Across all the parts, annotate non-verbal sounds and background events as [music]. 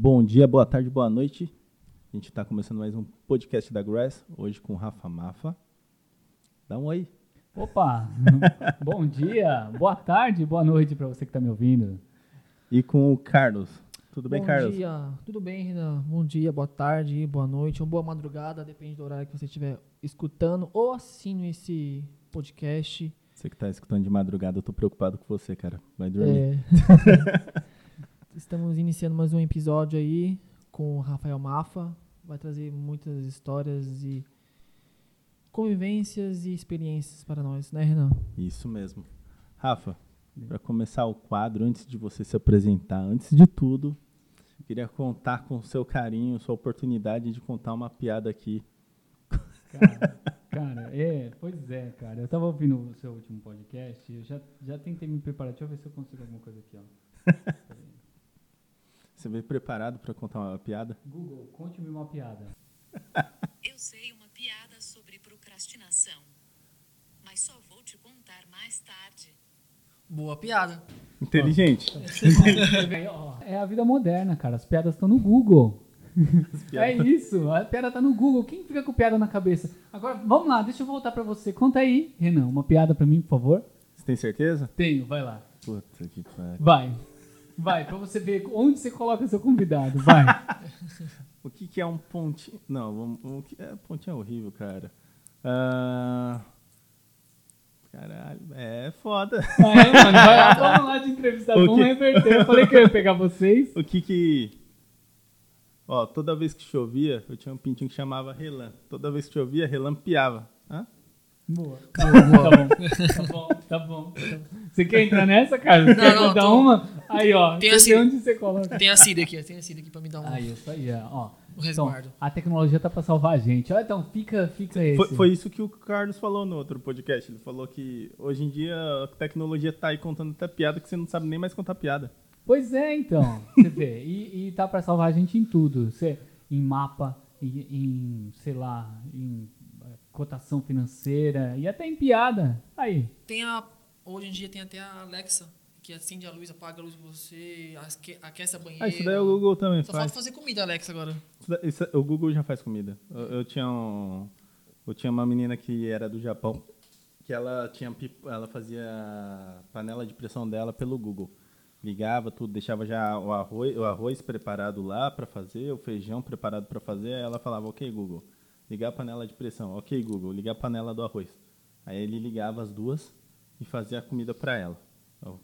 Bom dia, boa tarde, boa noite. A gente está começando mais um podcast da Grass, hoje com Rafa Mafa. Dá um oi. Opa! [laughs] Bom dia, boa tarde, boa noite para você que está me ouvindo. E com o Carlos. Tudo bem, Bom Carlos? dia, tudo bem, Renan? Bom dia, boa tarde, boa noite, uma boa madrugada, depende do horário que você estiver escutando ou assistindo esse podcast. Você que está escutando de madrugada, eu tô preocupado com você, cara. Vai dormir. É. [laughs] Estamos iniciando mais um episódio aí com o Rafael Mafa. Vai trazer muitas histórias e convivências e experiências para nós, né, Renan? Isso mesmo. Rafa, para começar o quadro, antes de você se apresentar, antes de tudo, queria contar com o seu carinho, sua oportunidade de contar uma piada aqui. Cara, cara, é, pois é, cara. Eu tava ouvindo o seu último podcast, eu já, já tentei me preparar. Deixa eu ver se eu consigo alguma coisa aqui, ó. [laughs] Você veio preparado para contar uma piada? Google, conte-me uma piada. Eu sei uma piada sobre procrastinação, mas só vou te contar mais tarde. Boa piada. Inteligente. É a vida moderna, cara. As piadas estão no Google. É isso, a piada tá no Google. Quem fica com piada na cabeça? Agora, vamos lá, deixa eu voltar pra você. Conta aí, Renan, uma piada pra mim, por favor. Você tem certeza? Tenho, vai lá. Puta que pariu. Vai. Vai, pra você ver onde você coloca seu convidado. Vai. [laughs] O que, que é um pontinho? Não, vamos- o que é pontinho é horrível, cara. Ah, Caralho, é foda. É, mano, vai [laughs] vamos lá de entrevistado. O Vamos quê? reverter. Eu [laughs] falei que eu ia pegar vocês. O que que. Ó, toda vez que chovia, eu tinha um pintinho que chamava Relan. Toda vez que chovia, relampeava. Hã? Boa. Tá bom. Tá bom, tá bom. Você quer entrar nessa, cara? Você Não, quer não, tô- uma? Aí, ó. Tem assim- vê onde você coloca. Tem a Cida aqui, ó, tem a Cida aqui pra me dar um, Aí, isso aí, ó. um Então, resguardo. a tecnologia tá pra salvar a gente. Ó, então, fica, fica esse. Foi, foi isso que o Carlos falou no outro podcast. Ele falou que hoje em dia a tecnologia tá aí contando até piada que você não sabe nem mais contar piada. Pois é, então. [laughs] Você vê. E, e tá pra salvar a gente em tudo. Você, em mapa, em, em, sei lá, em cotação financeira e até em piada. Aí. Tem a. Hoje em dia tem até a Alexa, que acende a luz, apaga a luz pra você, aque- aquece a banheira. Ah, isso daí o Google também Só faz. falta fazer comida, Alexa, agora. Isso da- isso- o Google já faz comida. Eu, eu tinha um, eu tinha uma menina que era do Japão, que ela tinha ela fazia a panela de pressão dela pelo Google. Ligava tudo, deixava já o arroz, o arroz preparado lá para fazer, o feijão preparado para fazer, aí ela falava: "OK, Google, ligar a panela de pressão. OK, Google, ligar a panela do arroz". Aí ele ligava as duas e fazia a comida para ela.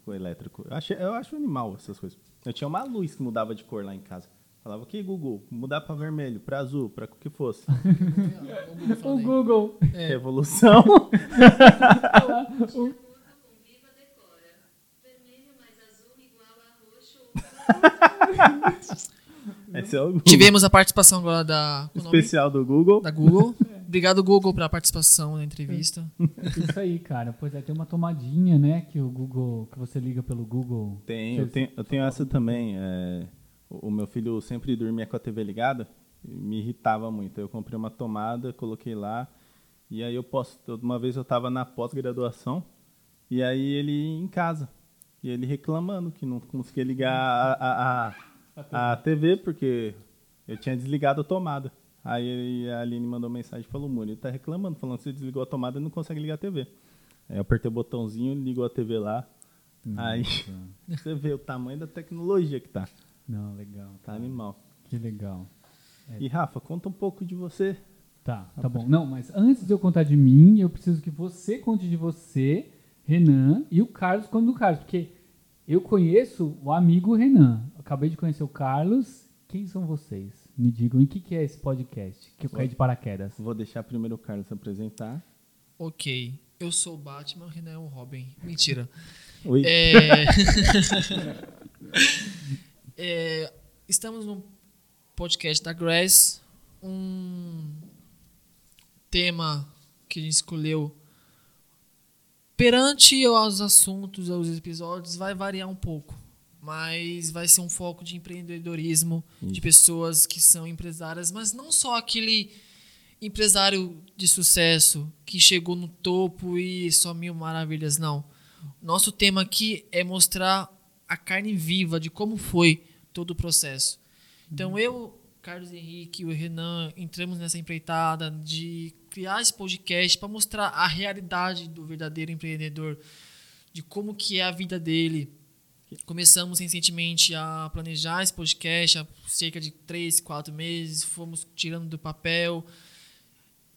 O elétrico. Eu, achei, eu acho animal essas coisas. Eu tinha uma luz que mudava de cor lá em casa. Falava, ok, Google, mudar para vermelho, para azul, para o que fosse. [laughs] O Google. É. Revolução. Esse é o Google. Tivemos a participação agora da, especial do Google. da Google. Obrigado, Google, pela participação na entrevista. Isso aí, cara. Pois é, tem uma tomadinha, né? Que o Google. Que você liga pelo Google. Tem, eu tenho, eu tenho essa também. é, o, meu filho sempre dormia com a TV ligada, e me irritava muito. Eu comprei uma tomada, coloquei lá, e aí eu posso. Uma vez eu estava na pós-graduação, e aí ele em casa, e ele reclamando que não conseguia ligar a, a, a, a TV, porque eu tinha desligado a tomada. Aí a Aline mandou mensagem e falou, Muri, ele tá reclamando, falando que você desligou a tomada e não consegue ligar a TV. Aí eu apertei o botãozinho, ligou a TV lá. Aí [laughs] você vê o tamanho da tecnologia que tá. Não, legal. Tá animal. Que legal. E Rafa, conta um pouco de você. Tá, tá bom. Não, mas antes de eu contar de mim, eu preciso que você conte de você, Renan, e o Carlos conte do Carlos, porque eu conheço o amigo Renan. Acabei de conhecer o Carlos. Quem são vocês? Me digam, e o que, que é esse podcast? Que eu caí de paraquedas. Vou deixar primeiro o Carlos se apresentar. Ok. Eu sou o Batman, o Renan é o Robin. Mentira. Oi. É... [laughs] É, Estamos no podcast da Grace. Um tema que a gente escolheu perante aos assuntos, aos episódios, vai variar um pouco. Mas vai ser um foco de empreendedorismo, de Isso. pessoas que são empresárias, mas não só aquele empresário de sucesso que chegou no topo e só mil maravilhas, não. Nosso tema aqui é mostrar a carne viva de como foi todo o processo. Então eu, Carlos Henrique e o Renan entramos nessa empreitada de criar esse podcast para mostrar a realidade do verdadeiro empreendedor, de como que é a vida dele. Começamos recentemente a planejar esse podcast há cerca de três, quatro meses, fomos tirando do papel.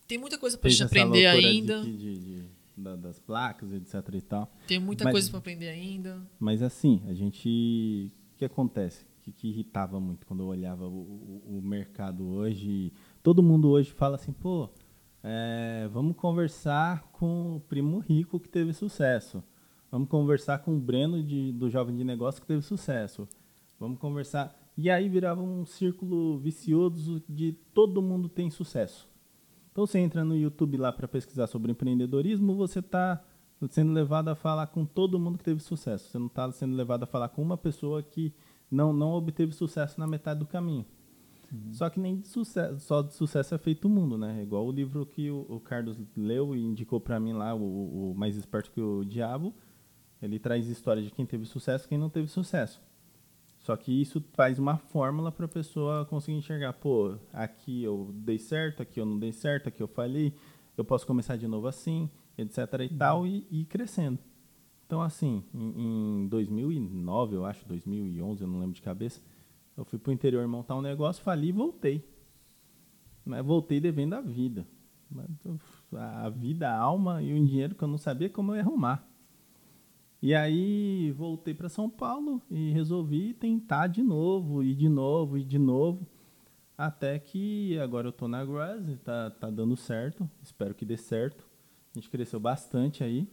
Tem muita coisa para Fez gente aprender de ainda. de- de- da- das placas, etc e tal. Tem muita Mas- coisa para aprender ainda. Mas assim, a gente. O que acontece? Que, que irritava muito quando eu olhava o, o- o mercado hoje? Todo mundo hoje fala assim, pô, é, vamos conversar com o primo rico que teve sucesso. Vamos conversar com o Breno de, do Jovem de Negócio que teve sucesso. Vamos conversar. E aí virava um círculo vicioso de todo mundo tem sucesso. Então você entra no YouTube lá para pesquisar sobre empreendedorismo, você está sendo levado a falar com todo mundo que teve sucesso. Você não está sendo levado a falar com uma pessoa que não, não obteve sucesso na metade do caminho. Só que nem de sucesso, só de sucesso é feito o mundo, né? Igual o livro que o, o Carlos leu e indicou para mim lá, o, o Mais Esperto que o Diabo. Ele traz história de quem teve sucesso e quem não teve sucesso. Só que isso faz uma fórmula para a pessoa conseguir enxergar, pô, aqui eu dei certo, aqui eu não dei certo, aqui eu falhei, eu posso começar de novo assim, etc e tal, e e ir crescendo. Então, assim, em, em 2009, eu acho, 2011, eu não lembro de cabeça, eu fui pro interior montar um negócio, fali e voltei. Mas voltei devendo a vida. A vida, a alma e o dinheiro que eu não sabia como eu ia arrumar. E aí voltei para São Paulo e resolvi tentar de novo, e de novo, e de novo. Até que agora eu tô na Grass tá, tá dando certo. Espero que dê certo. A gente cresceu bastante aí.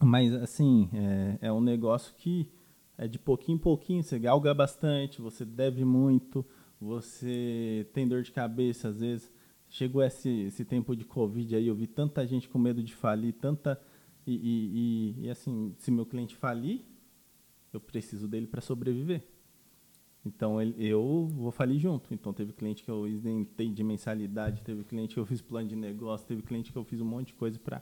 Mas assim, é, é um negócio que é de pouquinho em pouquinho, você galga bastante, você deve muito, você tem dor de cabeça às vezes. Chegou esse, esse tempo de Covid aí, eu vi tanta gente com medo de falir, tanta. E, e, e, e, assim, se meu cliente falir, eu preciso dele para sobreviver. Então ele, eu vou falir junto. Então teve cliente que eu isentei de mensalidade, teve cliente que eu fiz plano de negócio, teve cliente que eu fiz um monte de coisa para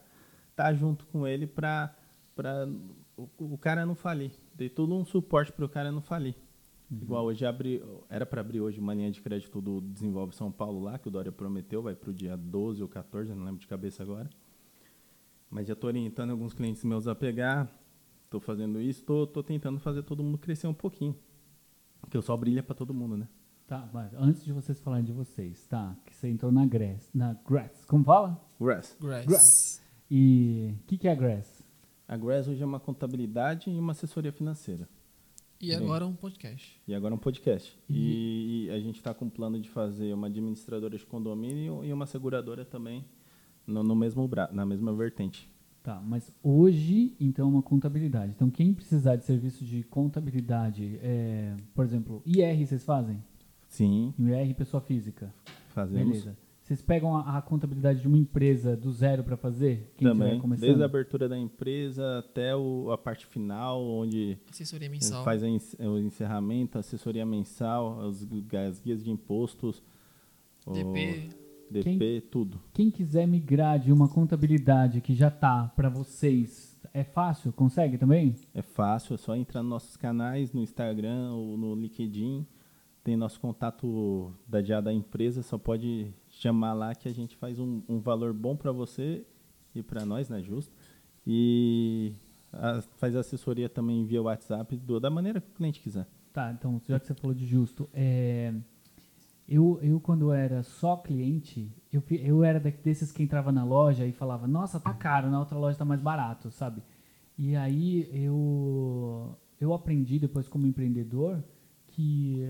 estar tá junto com ele para para o, o cara não falir. Dei todo um suporte para o cara não falir. Uhum. Igual hoje abri, era para abrir hoje uma linha de crédito do Desenvolve São Paulo lá, que o Dória prometeu, vai para o dia 12 ou 14, não lembro de cabeça agora. Mas já estou orientando alguns clientes meus a pegar, estou fazendo isso, estou tentando fazer todo mundo crescer um pouquinho. Porque o sol brilha para todo mundo, né? Tá, mas antes de vocês falarem de vocês, tá? Que você entrou na Grass. Na Grass. Como fala? Grass. Grass. Grass. E o que, que é a Grass? A Grass hoje é uma contabilidade e uma assessoria financeira. E agora um podcast. E agora um podcast. E, e a gente está com um plano de fazer uma administradora de condomínio e uma seguradora também no, no mesmo bra na mesma vertente. Tá, mas hoje, então, uma contabilidade. Então, quem precisar de serviço de contabilidade, é, por exemplo, IR vocês fazem? Sim, IR pessoa física. fazemos. Beleza. Vocês pegam a, a contabilidade de uma empresa do zero para fazer? Quem também, começando? desde a abertura da empresa até o, a parte final, onde Assessoria mensal. faz a o encerramento, assessoria mensal, as, as guias de impostos, o DP. DP, tudo. Quem quiser migrar de uma contabilidade que já tá para vocês, é fácil? Consegue também? É fácil, é só entrar nos nossos canais, no Instagram ou no LinkedIn. Tem nosso contato da dia da empresa, só pode chamar lá que a gente faz um, um valor bom para você e para nós, né, justo? E a- faz assessoria também via WhatsApp, do- da maneira que o cliente quiser. Tá, então, já que você falou de justo, é, eu, eu quando era só cliente, eu, eu era desses que entrava na loja e falava, nossa, tá caro, na outra loja tá mais barato, sabe? E aí eu, eu aprendi depois como empreendedor que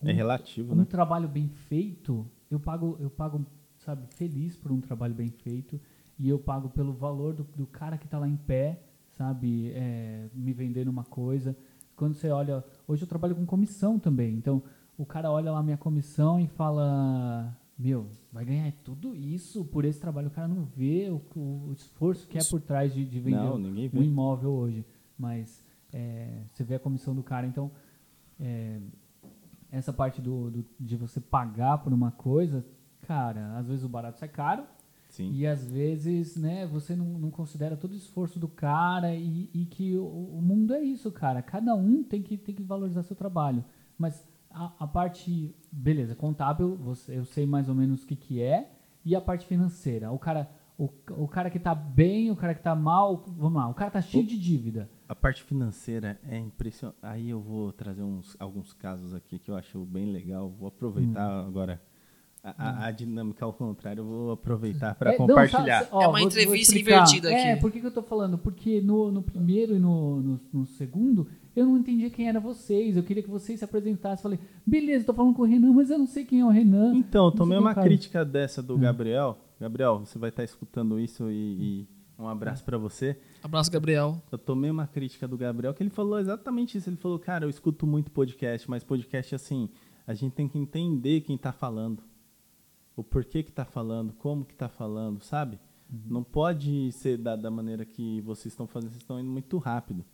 É relativo, um né? trabalho bem feito, eu pago, eu pago, sabe, feliz por um trabalho bem feito e eu pago pelo valor do, do cara que está lá em pé, sabe, é, me vendendo uma coisa. Quando você olha, hoje eu trabalho com comissão também, então o cara olha lá minha comissão e fala, meu, vai ganhar tudo isso por esse trabalho. O cara não vê o, o esforço que é por trás de, de vender Não, um imóvel hoje, mas é, você vê a comissão do cara, então é, essa parte do, do- de você pagar por uma coisa, cara, às vezes o barato sai caro Sim. e às vezes, né, você não, não considera todo o esforço do cara e, e que o, o mundo é isso, cara. Cada um tem que, tem que valorizar seu trabalho. Mas A, a parte, beleza, contábil, você, eu sei mais ou menos o que, que é. E a parte financeira? O cara, o, o cara que tá bem, o cara que tá mal, vamos lá, o cara tá cheio de dívida. A parte financeira é impressionante. Aí eu vou trazer uns, alguns casos aqui que eu acho bem legal. Vou aproveitar Hum. agora a, a- a dinâmica ao contrário. Eu vou aproveitar para É, não, compartilhar. sabe- ó, É uma vou- vou entrevista explicar. invertida É, aqui. por que, que eu tô falando? Porque no, no primeiro e no, no, no segundo, eu não entendia quem eram vocês. Eu queria que vocês se apresentassem. Falei, beleza, tô falando com o Renan, mas eu não sei quem é o Renan. Então, eu tomei Não uma é o crítica dessa Hum. do Gabriel. Gabriel, você vai estar escutando isso e, e um abraço para você. Abraço, Gabriel. Eu tomei uma crítica do Gabriel que ele falou exatamente isso. Ele falou, cara, eu escuto muito podcast, mas podcast assim, a gente tem que entender quem tá falando. O porquê que tá falando, como que tá falando, sabe? Não pode ser da, da maneira que vocês estão fazendo, vocês estão indo muito rápido.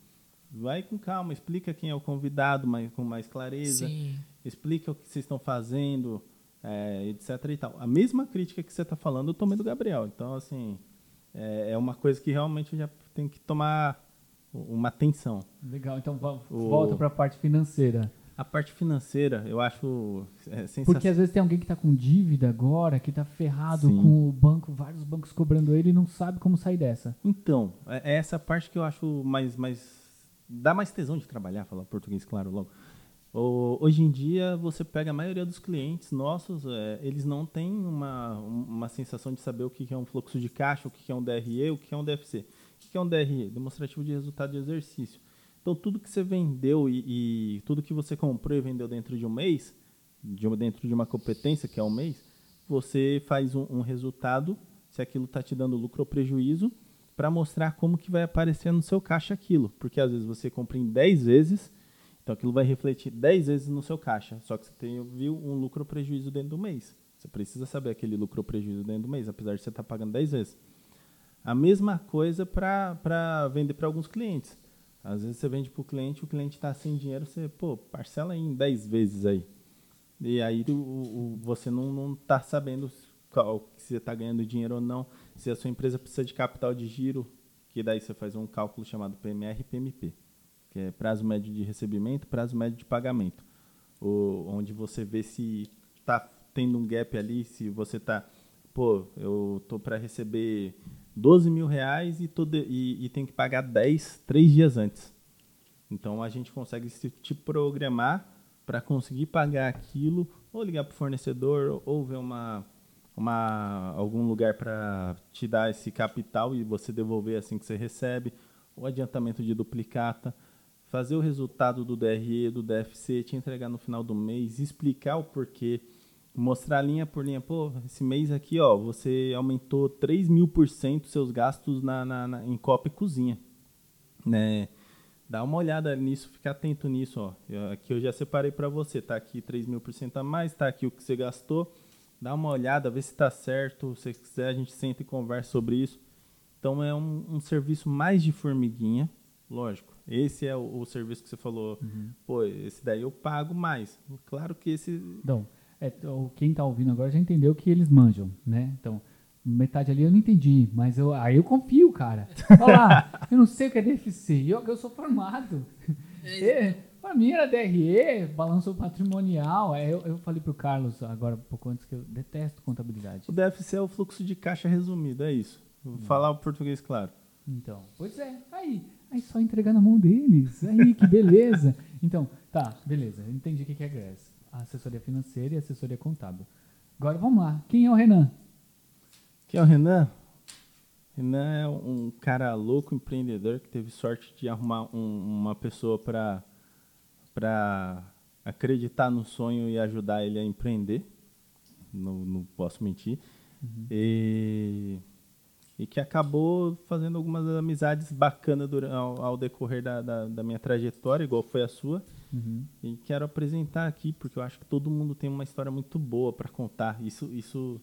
Vai com calma, explica quem é o convidado mais, com mais clareza Sim. explica o que vocês estão fazendo, é, etc e tal. A mesma crítica que você está falando, eu tomei do Gabriel. Então, assim, é, é uma coisa que realmente já tem que tomar uma atenção. Legal, então volta pra parte financeira. A parte financeira, eu acho é, Porque sensacional. às vezes tem alguém que tá com dívida agora, que tá ferrado Sim. com o banco, vários bancos cobrando ele e não sabe como sair dessa. Então, é é essa parte que eu acho mais, mais. dá mais tesão de trabalhar, falar português, claro, logo. Hoje em dia, você pega a maioria dos clientes nossos, é, eles não têm uma, uma sensação de saber o que é um fluxo de caixa, o que é um DRE, o que é um DFC. O que é um DRE? Demonstrativo de resultado de exercício. Então, tudo que você vendeu e, e tudo que você comprou e vendeu dentro de um mês, de dentro de uma competência, que é um mês, você faz um, um resultado, se aquilo está te dando lucro ou prejuízo, para mostrar como que vai aparecer no seu caixa aquilo. Porque às vezes você compra em 10 vezes, então aquilo vai refletir 10 vezes no seu caixa. Só que você tem, viu um lucro ou prejuízo dentro do mês. Você precisa saber aquele lucro ou prejuízo dentro do mês, apesar de você estar pagando 10 vezes. A mesma coisa para vender para alguns clientes. Às vezes você vende para o cliente, o cliente está sem dinheiro, você, pô, parcela em 10 vezes aí. E aí o, o- você não está sabendo qual, se você está ganhando dinheiro ou não, se a sua empresa precisa de capital de giro, que daí você faz um cálculo chamado PMR e PMP, que é prazo médio de recebimento, prazo médio de pagamento, o, onde você vê se está tendo um gap ali, se você está, pô, eu tô para receber 12 mil reais e, de- e, e tenho que pagar 10 três dias antes. Então a gente consegue se te programar para conseguir pagar aquilo, ou ligar para o fornecedor, ou ver uma, uma, algum lugar para te dar esse capital e você devolver assim que você recebe, o adiantamento de duplicata, fazer o resultado do DRE, do DFC, te entregar no final do mês, explicar o porquê, mostrar linha por linha, pô, esse mês aqui, ó, você aumentou 3 mil por cento seus gastos na, na, na- em copa e cozinha, né? Dá uma olhada nisso, fica atento nisso, ó. Eu- aqui eu já separei para você, tá aqui 3 mil por cento a mais, tá aqui o que você gastou. Dá uma olhada, vê se está certo. Se quiser, a gente senta e conversa sobre isso. Então é um, um serviço mais de formiguinha, lógico. Esse é o, o serviço que você falou. Pô, esse daí eu pago mais. Claro que esse. Então, é, o- quem tá ouvindo agora já entendeu que eles manjam, né? Então, metade ali eu não entendi, mas eu, aí eu confio, cara. [laughs] Olha lá, eu não sei o que é DFC, eu, eu sou formado. É, [laughs] pra mim era DRE, balanço patrimonial. É, eu, eu falei pro Carlos agora, um pouco antes, que eu detesto contabilidade. O DFC é o fluxo de caixa resumido, é isso. Vou falar o português claro. Então, pois é, aí, aí só entregar na mão deles, aí que beleza. Então, tá, beleza, entendi o que é GRES, a assessoria financeira e assessoria contábil. Agora vamos lá, quem é o Renan? Quem é o Renan? Renan é um cara louco, empreendedor, que teve sorte de arrumar um- uma pessoa para para acreditar no sonho e ajudar ele a empreender. Não, não posso mentir. E, e que acabou fazendo algumas amizades bacanas ao, ao decorrer da, da, da minha trajetória, igual foi a sua. Uhum. E quero apresentar aqui, porque eu acho que todo mundo tem uma história muito boa para contar. Isso, isso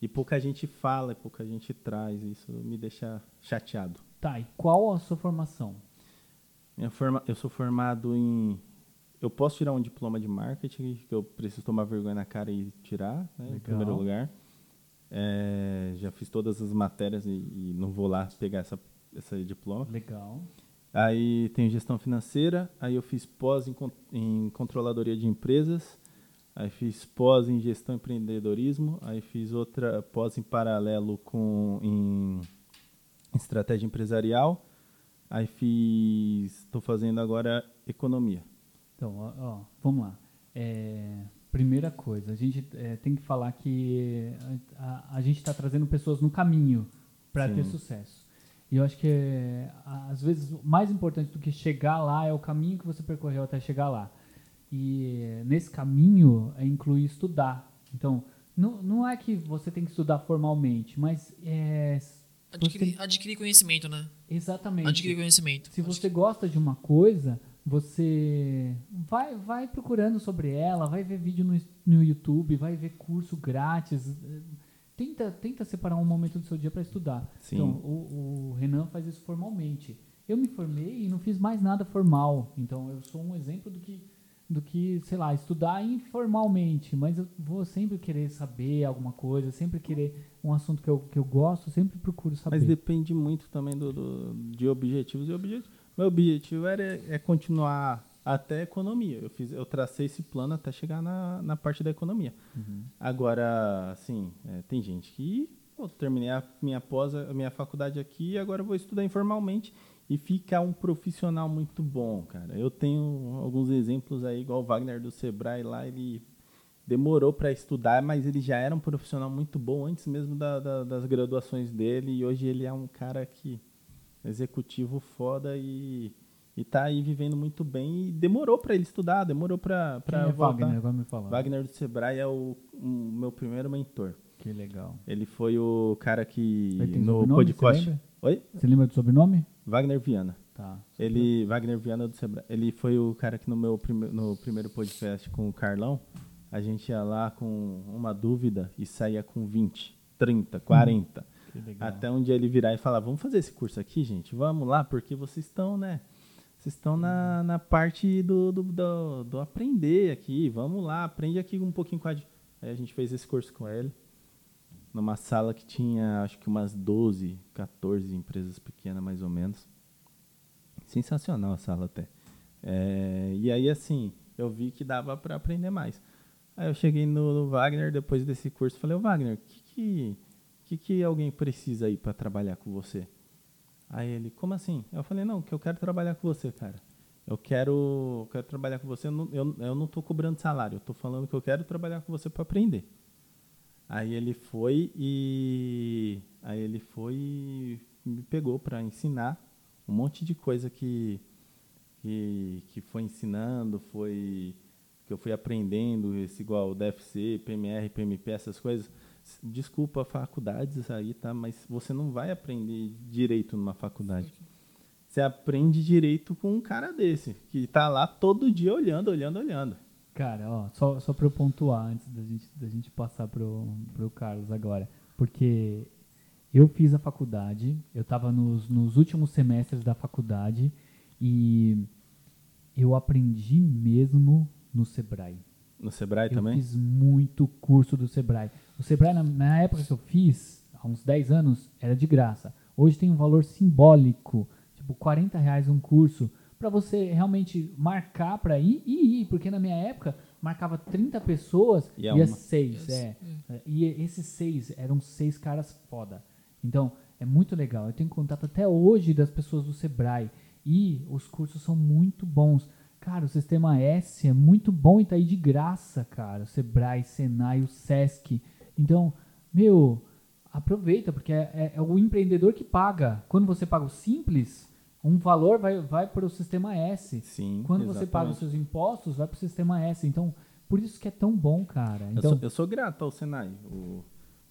e pouca gente fala, e pouca gente traz. Isso me deixa chateado. Tá, e qual a sua formação? Minha forma, eu sou formado em. Eu posso tirar um diploma de marketing, que eu preciso tomar vergonha na cara e tirar, né, em primeiro lugar. É, já fiz todas as matérias e, e não vou lá pegar essa, esse diploma. Legal. Aí tem gestão financeira, aí eu fiz pós em, em controladoria de empresas, aí fiz pós em gestão e empreendedorismo, aí fiz outra pós em paralelo com em estratégia empresarial, aí fiz, estou fazendo agora economia. Então, ó, ó, vamos lá. É, primeira coisa, a gente é, tem que falar que a, a- gente está trazendo pessoas no caminho para ter sucesso. E eu acho que, é, a- às vezes, o mais importante do que chegar lá é o caminho que você percorreu até chegar lá. E nesse caminho é incluir estudar. Então, não, não é que você tem que estudar formalmente, mas é, Adquirir, adquirir conhecimento, né? exatamente. Adquirir conhecimento. Se você gosta de uma coisa, você vai, vai procurando sobre ela, vai ver vídeo no, no YouTube, vai ver curso grátis. Tenta, tenta separar um momento do seu dia para estudar. Sim. Então, o, o Renan faz isso formalmente. Eu me formei e não fiz mais nada formal. Então, eu sou um exemplo do que, do que sei lá, estudar informalmente. Mas eu vou sempre querer saber alguma coisa, sempre querer um assunto que eu, que eu gosto, sempre procuro saber. Mas depende muito também do, do- de objetivos e objetivos. Meu objetivo era é continuar até a economia. Eu fiz, eu tracei esse plano até chegar na, na parte da economia. Agora, assim, é, tem gente que pô, terminei a minha pós, a minha faculdade aqui e agora vou estudar informalmente e ficar um profissional muito bom, cara. Eu tenho alguns exemplos aí, igual o Wagner do Sebrae lá, ele demorou para estudar, mas ele já era um profissional muito bom antes mesmo da- da- das graduações dele e hoje ele é um cara que executivo foda e, e tá aí vivendo muito bem e demorou para ele estudar, demorou para é voltar. Wagner? Agora me fala. Wagner do Sebrae é o, o meu primeiro mentor. Que legal. Ele foi o cara que Ele tem no você podcast. lembra? Oi? Você lembra do sobrenome? Wagner Viana. Tá. Ele, Wagner Viana do Sebrae. Ele foi o cara que no meu prime, no primeiro podcast com o Carlão, a gente ia lá com uma dúvida e saía com 20, 30, 40. Que legal. Até um dia ele virar e falar: Vamos fazer esse curso aqui, gente? Vamos lá, porque vocês estão, né? Vocês estão na, na parte do, do, do, do aprender aqui. Vamos lá, aprende aqui um pouquinho com a. gente. Aí a gente fez esse curso com ele. Numa sala que tinha, acho que umas 12, 14 empresas pequenas, mais ou menos. Sensacional a sala até. É, e aí, assim, eu vi que dava para aprender mais. Aí eu cheguei no, no Wagner, depois desse curso, falei, ô Wagner, o que que, que que alguém precisa aí para trabalhar com você? Aí ele, como assim? Eu falei, não, que eu quero trabalhar com você, cara. Eu quero, quero trabalhar com você, eu não, eu, eu não tô cobrando salário, eu tô falando que eu quero trabalhar com você para aprender. Aí ele foi e aí ele foi e me pegou para ensinar um monte de coisa que, que que foi ensinando, foi que eu fui aprendendo, esse igual DFC, PMR, PMP, essas coisas. Desculpa faculdades aí, tá? Mas você não vai aprender direito numa faculdade. Você aprende direito com um cara desse, que tá lá todo dia olhando, olhando, olhando. Cara, ó, só, só pra eu pontuar antes da gente, da gente passar pro, pro Carlos agora. Porque eu fiz a faculdade, eu tava nos, nos últimos semestres da faculdade e eu aprendi mesmo no Sebrae. No Sebrae Eu também? fiz muito curso do Sebrae. O Sebrae, na, na época que eu fiz, há uns 10 anos, era de graça. Hoje tem um valor simbólico, tipo 40 reais um curso, para você realmente marcar para ir e ir, porque na minha época marcava 30 pessoas E e é ia uma. 6. É. E esses seis eram seis caras foda. Então, é muito legal. Eu tenho contato até hoje das pessoas do Sebrae. E os cursos são muito bons. Cara, o Sistema S é muito bom e tá aí de graça, cara. O Sebrae, Senai, o Sesc. Então, meu, aproveita, porque é, é- é o empreendedor que paga. Quando você paga o Simples, um valor vai, vai para o Sistema S. Sim. Quando você paga os exatamente. seus impostos, vai para o Sistema S. Então, por isso que é tão bom, cara. Eu, Então, sou, eu sou grato ao Senai. O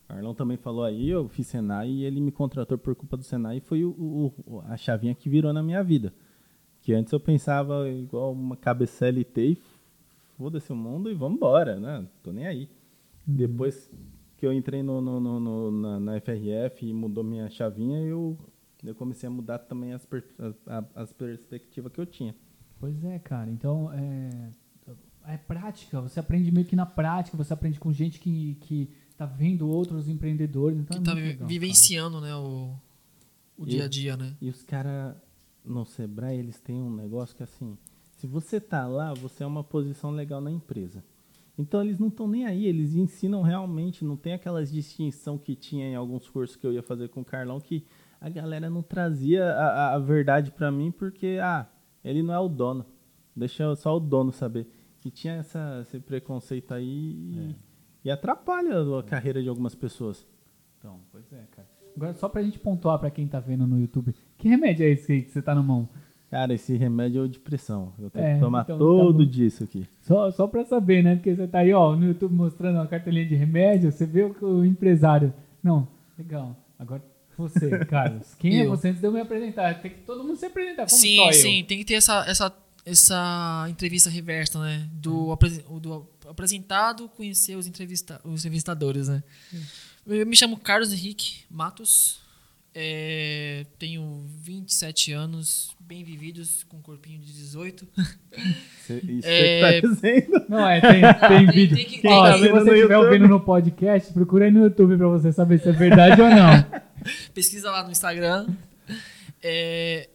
Arlão também falou aí, eu fiz Senai e ele me contratou por culpa do Senai e foi o- o- a chavinha que virou na minha vida. Que antes eu pensava igual uma cabeça LT e foda-se o mundo e vambora, né? Tô nem aí. Depois que eu entrei no, no- no- no- na, na FRF e mudou minha chavinha, eu, eu comecei a mudar também as, per- a- a- as perspectivas que eu tinha. Pois é, cara. Então, é, é prática. Você aprende meio que na prática. Você aprende com gente que, que tá vendo outros empreendedores. Então Que é tá legal, vivenciando, né, o, o E- dia a dia, né? E os caras no Sebrae eles têm um negócio que assim, se você tá lá, você é uma posição legal na empresa. Então eles não estão nem aí, eles ensinam realmente, não tem aquelas distinção que tinha em alguns cursos que eu ia fazer com o Carlão que a galera não trazia a, a, a verdade para mim porque ah, ele não é o dono. Deixa só o dono saber. E tinha essa, esse preconceito aí e, e atrapalha a carreira de algumas pessoas. Então, pois é, cara. Agora, só pra gente pontuar pra quem tá vendo no YouTube, que remédio é esse aí que você tá na mão? Cara, esse remédio é de pressão. Eu tenho É, que tomar então tá todo bom. dia isso aqui. Só, só pra saber, né? Porque você tá aí, ó, no YouTube mostrando uma cartelinha de remédio, você vê o, que o empresário. Não, legal. Agora, você, [laughs] Carlos. Quem é Eu. você antes de eu me apresentar? Tem que todo mundo se apresentar. Como sim, só eu? sim, tem que ter essa, essa, essa entrevista reversa, né? Do, apresen- o do apresentado conhecer os, entrevista, os entrevistadores, né? Eu me chamo Carlos Henrique Matos, é, tenho 27 anos, bem vividos, com um corpinho de 18. Cê- Isso [laughs] É, que tá dizendo. Não, é, tem, tem vídeo. tem que- Ó, tem se você estiver ouvindo no podcast, procura aí no YouTube pra você saber se é verdade ou não. [laughs] pesquisa lá no Instagram. É,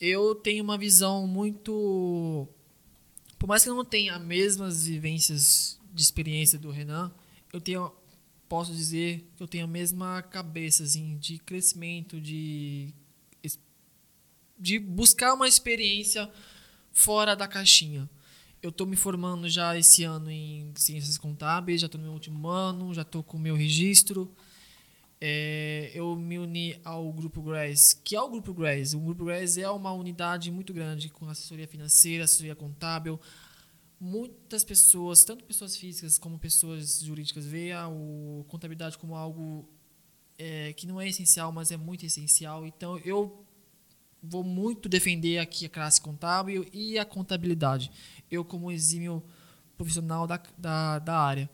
eu tenho uma visão muito. Por mais que eu não tenha as mesmas vivências de experiência do Renan, eu tenho. Posso dizer que eu tenho a mesma cabeça, assim, de crescimento, de. de buscar uma experiência fora da caixinha. Eu estou me formando já esse ano em ciências contábeis, já estou no meu último ano, já estou com o meu registro. É, eu me uni ao Grupo Grass, que é o Grupo Grass. O Grupo Grass é uma unidade muito grande com assessoria financeira, assessoria contábil. Muitas pessoas, tanto pessoas físicas como pessoas jurídicas, veem a o- contabilidade como algo é, que não é essencial, mas é muito essencial. Então, eu vou muito defender aqui a classe contábil e a contabilidade. Eu, como exímio profissional da, da, da área.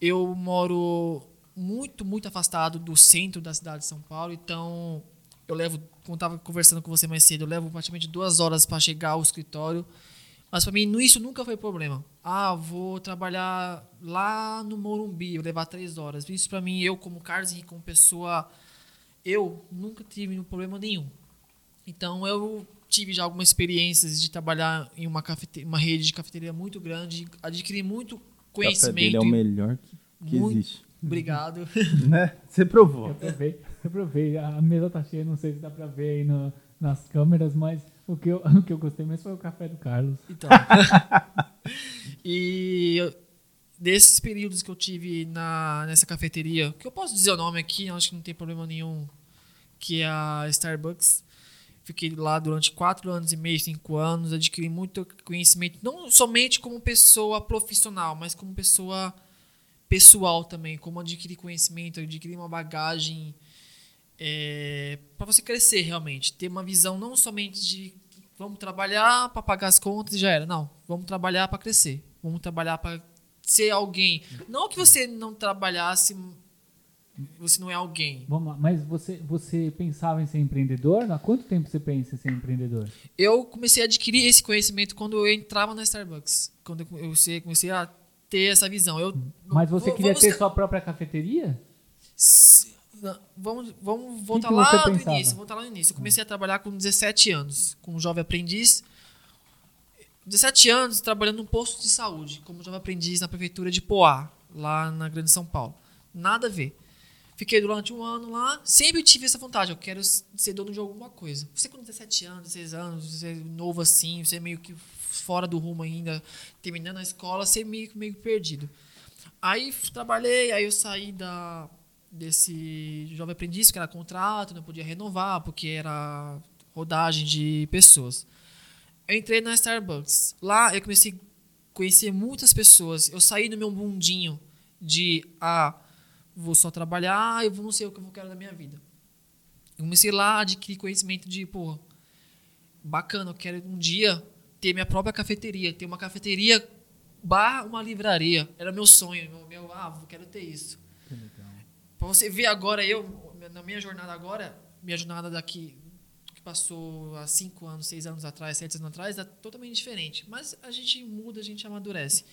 Eu moro muito, muito afastado do centro da cidade de São Paulo, então eu levo, como estava conversando com você mais cedo, eu levo praticamente duas horas para chegar ao escritório. Mas para mim no- isso nunca foi problema. Ah, vou trabalhar lá no Morumbi, levar três horas. Isso para mim, eu como Carlos Henrique, como pessoa, eu nunca tive problema nenhum. Então eu tive já algumas experiências de trabalhar em uma, cafete- uma rede de cafeteria muito grande, adquirir muito O café conhecimento. dele é o melhor que, que Muito. existe. Obrigado. [laughs] né? Você provou. Eu provei, eu provei. A mesa tá cheia, não sei se dá pra ver aí no- nas câmeras, mas o que, eu, [laughs] o que eu gostei mesmo foi o café do Carlos. Então. e desses períodos que eu tive na, nessa cafeteria, que eu posso dizer o nome aqui, acho que não tem problema nenhum, que é a Starbucks. Fiquei lá durante quatro anos e meio, cinco anos, adquiri muito conhecimento, não somente como pessoa profissional, mas como pessoa pessoal também, como adquirir conhecimento, adquirir uma bagagem para você crescer realmente, ter uma visão não somente de vamos trabalhar para pagar as contas e já era, não, vamos trabalhar para crescer, vamos trabalhar para ser alguém, não que você não trabalhasse, você não é alguém. Vamos lá, mas você, você pensava em ser empreendedor? Há quanto tempo você pensa em ser empreendedor? Eu comecei a adquirir esse conhecimento quando eu entrava na Starbucks, quando eu comecei- a ter essa visão. Eu Mas você vou- queria vamos ter sua própria cafeteria? Se- Vamos, vamos voltar que lá você no pensava? início. Voltar lá no início. Eu comecei a trabalhar com 17 anos, como jovem aprendiz. 17 anos trabalhando num posto de saúde, como jovem aprendiz na prefeitura de Poá, lá na Grande São Paulo. Nada a ver. Fiquei durante um ano lá, sempre tive essa vontade, eu quero ser dono de alguma coisa. Você com 17 anos, 16 anos, você é novo assim, você é meio que fora do rumo ainda, terminando a escola, você é meio, meio perdido. Aí trabalhei, aí eu saí da, desse jovem aprendiz, que era contrato, não podia renovar, porque era rodagem de pessoas. Eu entrei na Starbucks. Lá eu comecei a conhecer muitas pessoas. Eu saí do meu mundinho de, ah, vou só trabalhar, eu não sei o que eu quero da minha vida. Eu comecei lá a adquirir conhecimento de, pô, bacana, eu quero um dia ter minha própria cafeteria, ter uma cafeteria barra uma livraria. Era meu sonho, meu, meu ah, quero ter isso. Pra você ver agora, eu, na minha jornada agora, minha jornada daqui, que passou há cinco anos, seis anos atrás, sete anos atrás, é totalmente diferente. Mas a gente muda, a gente amadurece.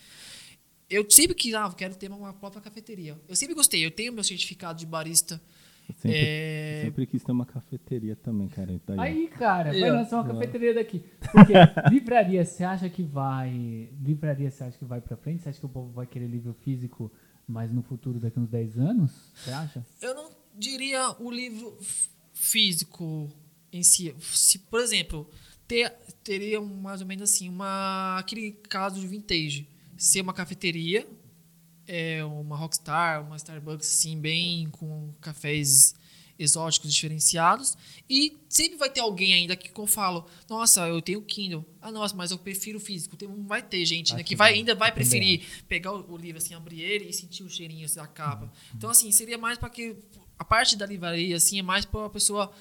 Eu sempre quis, ah, quero ter uma própria cafeteria. Eu sempre gostei, eu tenho meu certificado de barista, Eu sempre, É, sempre quis ter uma cafeteria também, cara. Daí. Aí, cara, vai lançar uma cafeteria daqui. Porque [laughs] livraria, você acha que vai. Livraria, você acha que vai pra frente? Você acha que o povo vai querer livro físico, mas no futuro, daqui uns 10 anos? Você acha? Eu não diria o livro físico em si. Se, por exemplo, ter, teria mais ou menos assim, uma, aquele caso de vintage. Ser uma cafeteria, é, uma Rockstar, uma Starbucks, assim, bem com cafés exóticos diferenciados. E sempre vai ter alguém ainda que eu falo, nossa, eu tenho Kindle. Ah, nossa, mas eu prefiro físico. Tem, vai ter gente né, Acho que vai, ainda vai preferir pegar o, o livro, assim, abrir ele e sentir o cheirinho assim, da capa. Então, assim, seria mais para que a parte da livraria, assim, é mais para a pessoa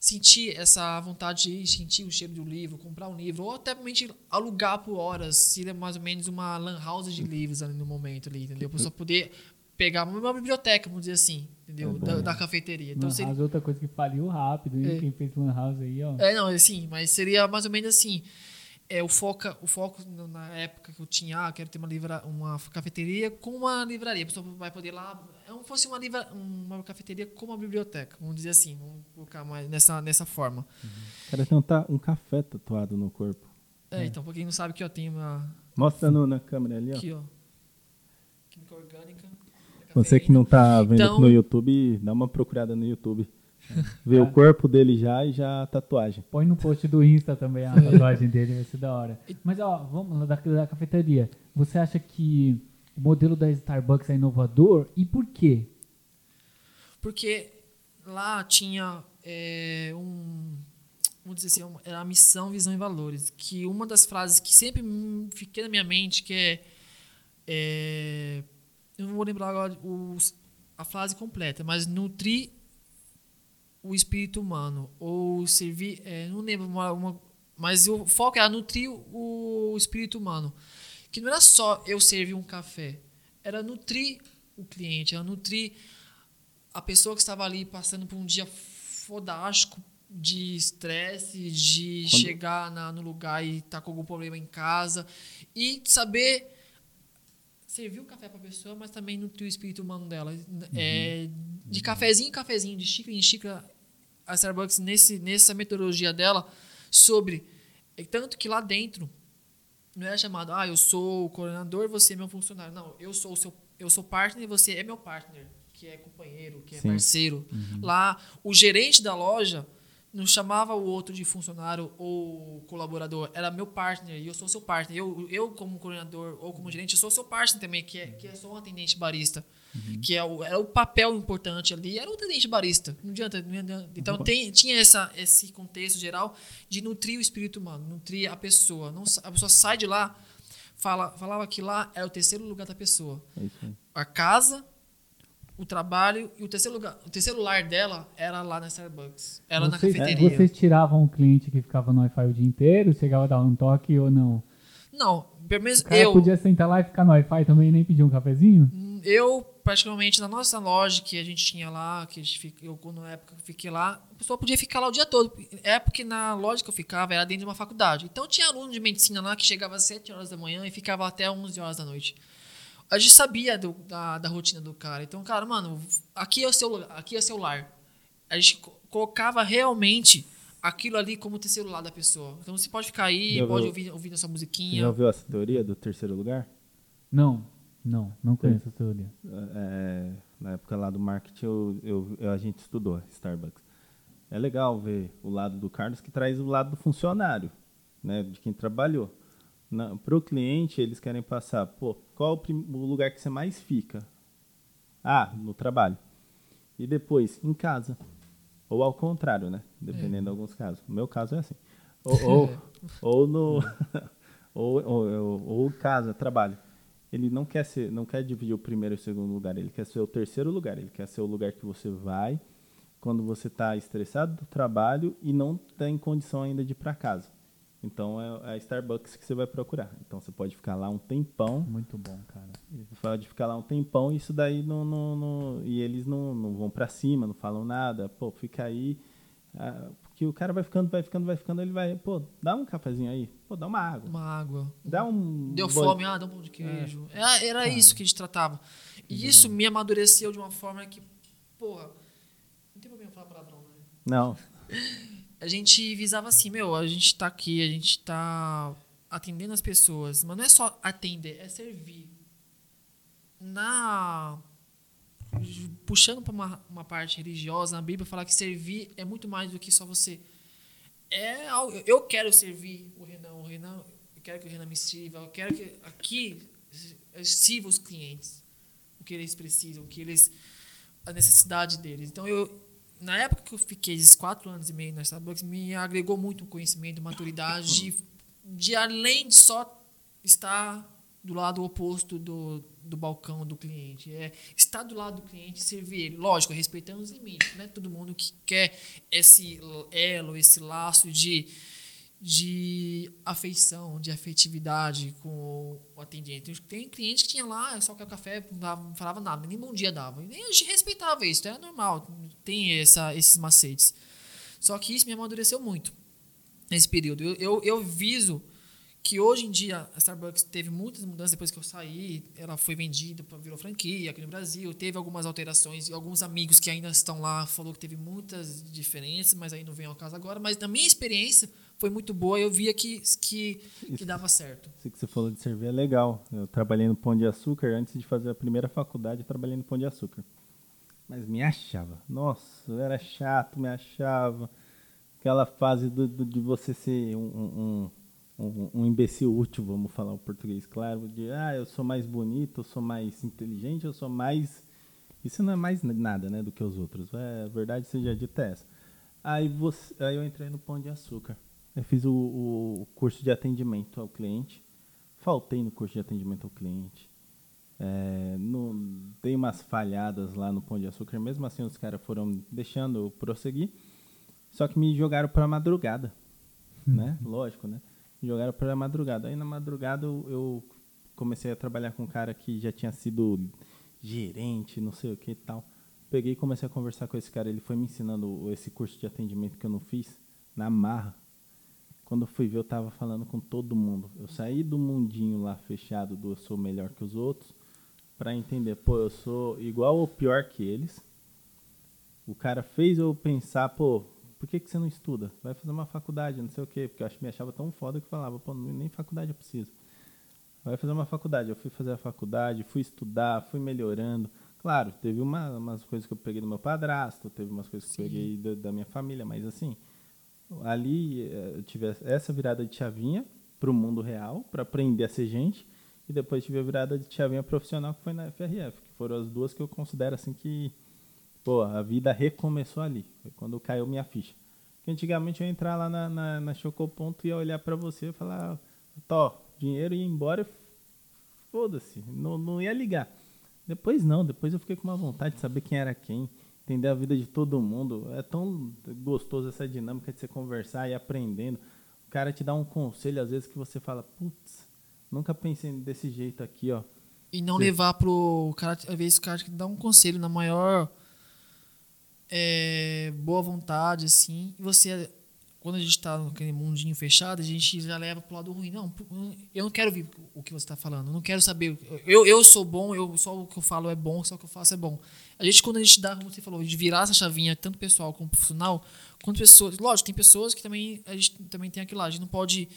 sentir essa vontade de sentir o cheiro do livro, comprar um livro, ou até realmente alugar por horas, seria mais ou menos uma lan house de livros ali no momento ali, entendeu? A pessoa poder pegar uma biblioteca, vamos dizer assim, entendeu? É bom, da, né? da cafeteria. Então, Lan seria, House é outra coisa que faliu rápido. É. quem fez Lan House aí, ó. É, não, assim, mas seria mais ou menos assim. É, o, foca, o foco na época que eu tinha, ah, quero ter uma, livra, uma cafeteria com uma livraria. A pessoa vai poder ir lá. É como se fosse uma, livra, uma cafeteria com uma biblioteca, vamos dizer assim, vamos colocar mais nessa, nessa forma. O cara tem um, ta- um café tatuado no corpo. É, então, pra quem não sabe, que eu tenho uma. Mostra no, na câmera ali, ó. Aqui, ó. Química orgânica. Você que não tá vendo Então- no YouTube, dá uma procurada no YouTube. Vê o corpo dele já e já a tatuagem. Põe no post do Insta também a [laughs] tatuagem dele, vai ser da hora. Mas, ó, vamos lá da, da cafeteria. Você acha que o modelo da Starbucks é inovador? E por quê? Porque lá tinha é, um. Vamos dizer assim, uma- era a missão, visão e valores. Que uma das frases que sempre fiquei na minha mente, que é. é, eu não vou lembrar agora os- a frase completa, mas nutrir o espírito humano. Ou servir. é, não lembro, uma, uma- mas o foco era nutrir o espírito humano. Que não era só eu servir um café, era nutrir o cliente, era nutrir a pessoa que estava ali passando por um dia fodástico de estresse, de Quando- chegar na- no lugar e estar com algum problema em casa e saber servir o café para a pessoa, mas também nutrir o espírito humano dela. É, de cafezinho em cafezinho, de xícara em xícara, a Starbucks nesse, nessa metodologia dela sobre é tanto que lá dentro não era chamado, ah, eu sou o coordenador, você é meu funcionário. Não, eu sou o seu, eu sou partner, você é meu partner, que é companheiro, que é Sim. parceiro. Lá, o gerente da loja não chamava o outro de funcionário ou colaborador, era meu partner e eu sou seu partner. Eu, eu como coordenador ou como gerente, eu sou seu partner também, que é, que é só um atendente barista. Que é o, era o papel importante ali, era o atendente barista. Não adianta. Não adianta. Então tem, tinha essa, esse contexto geral de nutrir o espírito humano, nutrir a pessoa. Não, a pessoa sai de lá, fala, falava que lá era o terceiro lugar da pessoa. É. A casa, o trabalho e o terceiro lugar, o terceiro lar dela era lá na Starbucks. Era na vocês, cafeteria. vocês tiravam o cliente que ficava no Wi-Fi o dia inteiro, chegava a dar um toque ou não? Não, pelo menos O cara eu, podia sentar lá e ficar no Wi-Fi também e nem pedir um cafezinho? eu praticamente na nossa loja que a gente tinha lá, que a gente eu na época que eu fiquei lá, a pessoa podia ficar lá o dia todo. É porque na loja que eu ficava era dentro de uma faculdade. Então tinha aluno de medicina lá que chegava às 7 horas da manhã e ficava até 11 horas da noite. A gente sabia do- da, da rotina do cara. Então, cara, mano, aqui é o seu lugar, aqui é o seu lar. A gente co- colocava realmente aquilo ali como terceiro lar da pessoa. Então você pode ficar aí, Já pode viu- ouvir, ouvir a sua musiquinha. já ouviu essa teoria do terceiro lugar? Não, não, não conheço essa teoria. É, na época lá do marketing, eu- eu- a gente estudou Starbucks. É legal ver o lado do Carlos que traz o lado do funcionário, né, de quem trabalhou. Para o cliente, eles querem passar, pô, qual o, o lugar que você mais fica? Ah, no trabalho. E depois, em casa. Ou ao contrário, né? Dependendo de alguns casos. No meu caso é assim. Ou, ou, [laughs] ou no. [laughs] ou, ou, ou, ou casa, trabalho. Ele não quer ser, não quer dividir o primeiro e o segundo lugar, ele quer ser o terceiro lugar, ele quer ser o lugar que você vai quando você está estressado do trabalho e não tem condição ainda de ir para casa. Então é é a Starbucks que você vai procurar. Então você pode ficar lá um tempão, Muito bom, cara. pode ficar lá um tempão e isso daí não, não, não- e eles não, não vão para cima, não falam nada. Pô, fica aí. ah, porque o cara vai ficando, vai ficando, vai ficando, ele vai, pô, dá um cafezinho aí, pô, dá uma água, Uma água. dá um Deu fome, ah, dá um pão de queijo. Era, era isso que a gente tratava. E isso me amadureceu de uma forma que, porra, palavrão, né? Não. [laughs] A gente visava assim, meu, a gente tá aqui, a gente tá atendendo as pessoas, mas não é só atender, é servir. Na puxando para uma, uma parte religiosa, na Bíblia fala que servir é muito mais do que só você. É eu quero servir o Renan, o Renan, eu quero que o Renan me sirva, eu quero que aqui eu sirva os clientes, o que eles precisam, o que eles a necessidade deles. Então eu na época que eu fiquei esses quatro anos e meio na Starbucks, me agregou muito conhecimento, maturidade, de, de além de só estar do lado oposto do, do balcão do cliente. É estar do lado do cliente e servir ele. Lógico, respeitando os limites. Não é todo mundo que quer esse elo, esse laço de, de afeição, de afetividade com o atendente. Tem cliente que tinha lá, só quer café, não falava nada, nem bom dia dava. Nem a gente respeitava isso, é normal. Tem essa, esses macetes. Só que isso me amadureceu muito nesse período. Eu, eu, eu viso que hoje em dia a Starbucks teve muitas mudanças depois que eu saí, ela foi vendida virou franquia aqui no Brasil, teve algumas alterações e alguns amigos que ainda estão lá falou que teve muitas diferenças, mas aí não vem ao caso agora, mas na minha experiência foi muito boa, eu via que que, que dava certo. Isso que você falou de servir é legal. Eu trabalhei no Pão de Açúcar antes de fazer a primeira faculdade, eu trabalhei no Pão de Açúcar. Mas me achava. Nossa, eu era chato, me achava. Aquela fase do, do de você ser um, um um, um, imbecil útil, vamos falar o português claro, de ah, eu sou mais bonito, eu sou mais inteligente, eu sou mais. Isso não é mais nada, né, do que os outros. É, a verdade seja dita essa. Aí, você, aí eu entrei no Pão de Açúcar. Eu fiz o, o curso de atendimento ao cliente. Faltei no curso de atendimento ao cliente. É, no, dei umas falhadas lá no Pão de Açúcar. Mesmo assim, os caras foram deixando eu prosseguir. Só que me jogaram para madrugada, né? Lógico, né? jogaram para madrugada. Aí na madrugada eu, eu, comecei a trabalhar com um cara que já tinha sido gerente, não sei o que e tal. Peguei e comecei a conversar com esse cara. Ele foi me ensinando esse curso de atendimento que eu não fiz na marra. Quando eu fui ver, eu tava falando com todo mundo. Eu saí do mundinho lá fechado do eu sou melhor que os outros para entender, pô, eu sou igual ou pior que eles. O cara fez eu pensar, pô, por que, que você não estuda? Vai fazer uma faculdade, não sei o quê, porque eu me achava tão foda que falava, pô, nem faculdade eu preciso. Vai fazer uma faculdade. Eu fui fazer a faculdade, fui estudar, fui melhorando. Claro, teve uma, umas coisas que eu peguei do meu padrasto, teve umas coisas que Sim. eu peguei da, da, minha família, mas assim, ali eh, eu tive essa virada de chavinha para o mundo real, para aprender a ser gente, e depois tive a virada de chavinha profissional que foi na FRF, que foram as duas que eu considero assim que pô, a vida recomeçou ali. Foi quando caiu minha ficha. Porque antigamente eu ia entrar lá na, na, na Chocoponto e ia olhar pra você e falar, Tó, dinheiro ia embora, foda-se, não, não ia ligar. Depois não, depois eu fiquei com uma vontade de saber quem era quem, entender a vida de todo mundo. É tão gostoso essa dinâmica de você conversar e aprendendo. O cara te dá um conselho, às vezes, que você fala, putz, nunca pensei desse jeito aqui, ó. E não você... levar pro cara, às vezes o cara te dá um conselho na maior é, boa vontade, assim, e você, quando a gente está naquele mundinho fechado, a gente já leva pro lado ruim. Não, eu não quero ouvir o que você está falando, eu não quero saber. Eu, eu sou bom, eu, só o que eu falo é bom, só o que eu faço é bom. A gente, quando a gente dá, como você falou, de virar essa chavinha, tanto pessoal como profissional, quanto pessoas. Lógico, tem pessoas que também. A gente também tem aquilo lá, a gente não pode.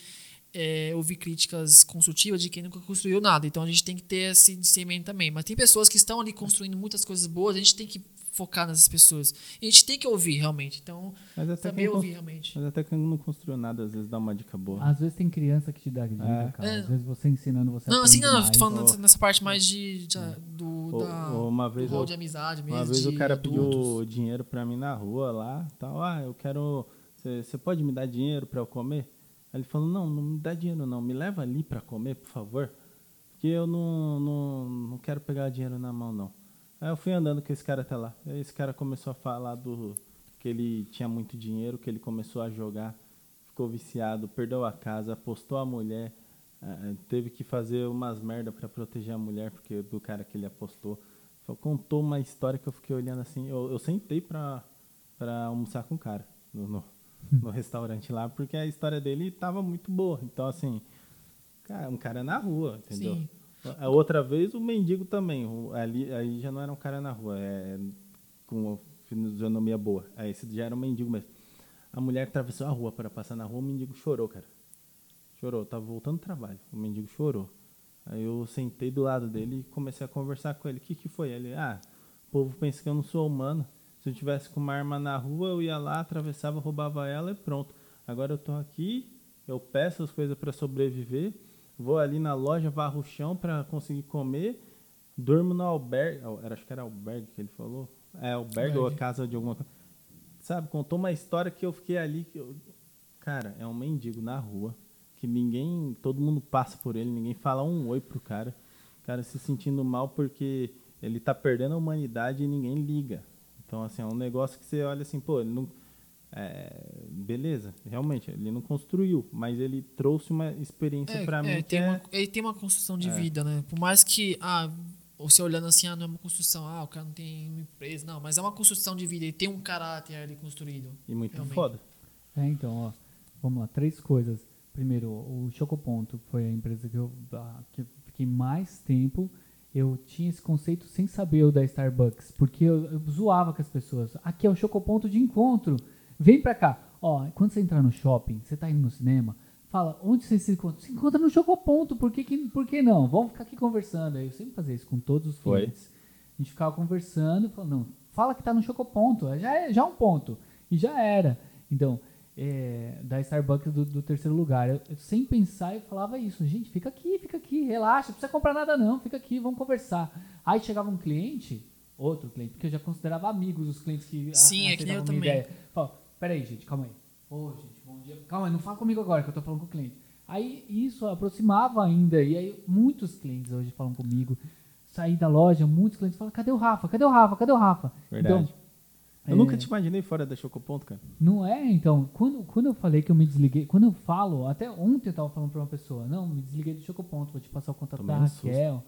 É, ouvir críticas construtivas de quem nunca construiu nada. Então a gente tem que ter esse discernimento também. Mas tem pessoas que estão ali construindo muitas coisas boas, a gente tem que focar nessas pessoas. E a gente tem que ouvir realmente. Então, saber ouvir realmente. Mas até quem não construiu nada, às vezes dá uma dica boa. Às vezes tem criança que te dá dica, é. cara. É. Às vezes você ensinando, você Não, assim não, tô falando ou, nessa parte mais de, de do, ou, da, ou uma vez do eu, de amizade mesmo. Uma vez o cara adultos. pediu dinheiro pra mim na rua lá, tal. Ah, eu quero. Você pode me dar dinheiro pra eu comer? Aí ele falou, não, não me dá dinheiro não, me leva ali pra comer, por favor. Porque eu não, não, não quero pegar dinheiro na mão, não. Aí eu fui andando com esse cara até lá. Aí esse cara começou a falar do que ele tinha muito dinheiro, que ele começou a jogar, ficou viciado, perdeu a casa, apostou a mulher, uh, teve que fazer umas merda para proteger a mulher porque do cara que ele apostou. Só contou uma história que eu fiquei olhando assim. Eu, eu sentei pra, pra almoçar com o cara no, no, no restaurante lá, porque a história dele tava muito boa. Então, assim, cara, um cara na rua, entendeu? Sim. A outra vez o mendigo também. Ali, aí já não era um cara na rua. É, com, fisionomia boa. Aí esse já era um mendigo mesmo. A mulher atravessou a rua para passar na rua, o mendigo chorou, cara. Chorou, tava voltando do trabalho. O mendigo chorou. Aí eu sentei do lado dele e comecei a conversar com ele. O que, que foi? Ele, ah, o povo pensa que eu não sou humano. Se eu tivesse com uma arma na rua, eu ia lá, atravessava, roubava ela e pronto. Agora eu tô aqui, eu peço as coisas para sobreviver, vou ali na loja, varro o chão para conseguir comer, durmo no albergue, era, acho que era albergue que ele falou, é albergue ou a casa de alguma coisa. Sabe, contou uma história que eu fiquei ali, que eu- cara, é um mendigo na rua, que ninguém, todo mundo passa por ele, ninguém fala um oi pro cara, o cara se sentindo mal porque ele tá perdendo a humanidade e ninguém liga. Então, assim, é um negócio que você olha assim, pô, ele não. É, beleza, realmente, ele não construiu, mas ele trouxe uma experiência É, pra é, mim que tem é. uma, ele tem uma construção de vida, né? Por mais que, ah, você olhando assim, ah, não é uma construção, ah, o cara não tem uma empresa, não, mas é uma construção de vida, ele tem um caráter ali construído. E muito realmente. foda. É, então, ó, vamos lá, três coisas. Primeiro, o Chocoponto foi a empresa que eu, ah, que eu fiquei mais tempo. Eu tinha esse conceito sem saber o da Starbucks, porque eu, eu zoava com as pessoas. Aqui é o Chocoponto de encontro. Vem pra cá. Ó, quando você entrar no shopping, você tá indo no cinema, fala, onde você se encontra? Se encontra no Chocoponto, por que, que, por que não? Vamos ficar aqui conversando. Aí eu sempre fazia isso com todos os Foi. clientes. A gente ficava conversando, falando, não, fala que tá no Chocoponto, já é já é um ponto. E já era. Então, é, da Starbucks do, do terceiro lugar. Eu, eu, sem pensar, eu falava isso. Gente, fica aqui, fica aqui, relaxa, não precisa comprar nada não, fica aqui, vamos conversar. Aí chegava um cliente, outro cliente, porque eu já considerava amigos os clientes que a- Sim, é que nem eu também. ideia. Falava, peraí, gente, calma aí. Ô, gente, bom dia. Calma aí, não fala comigo agora que eu tô falando com o cliente. Aí isso aproximava ainda, e aí muitos clientes hoje falam comigo. Saí da loja, muitos clientes falam, cadê o Rafa? Cadê o Rafa? Cadê o Rafa? Verdade. Então, Eu é, nunca te imaginei fora da Chocoponto, cara. não é, então, quando, quando eu falei que eu me desliguei, quando eu falo, até ontem eu tava falando pra uma pessoa, não, me desliguei do Chocoponto, vou te passar o contato Tomei da um. Raquel.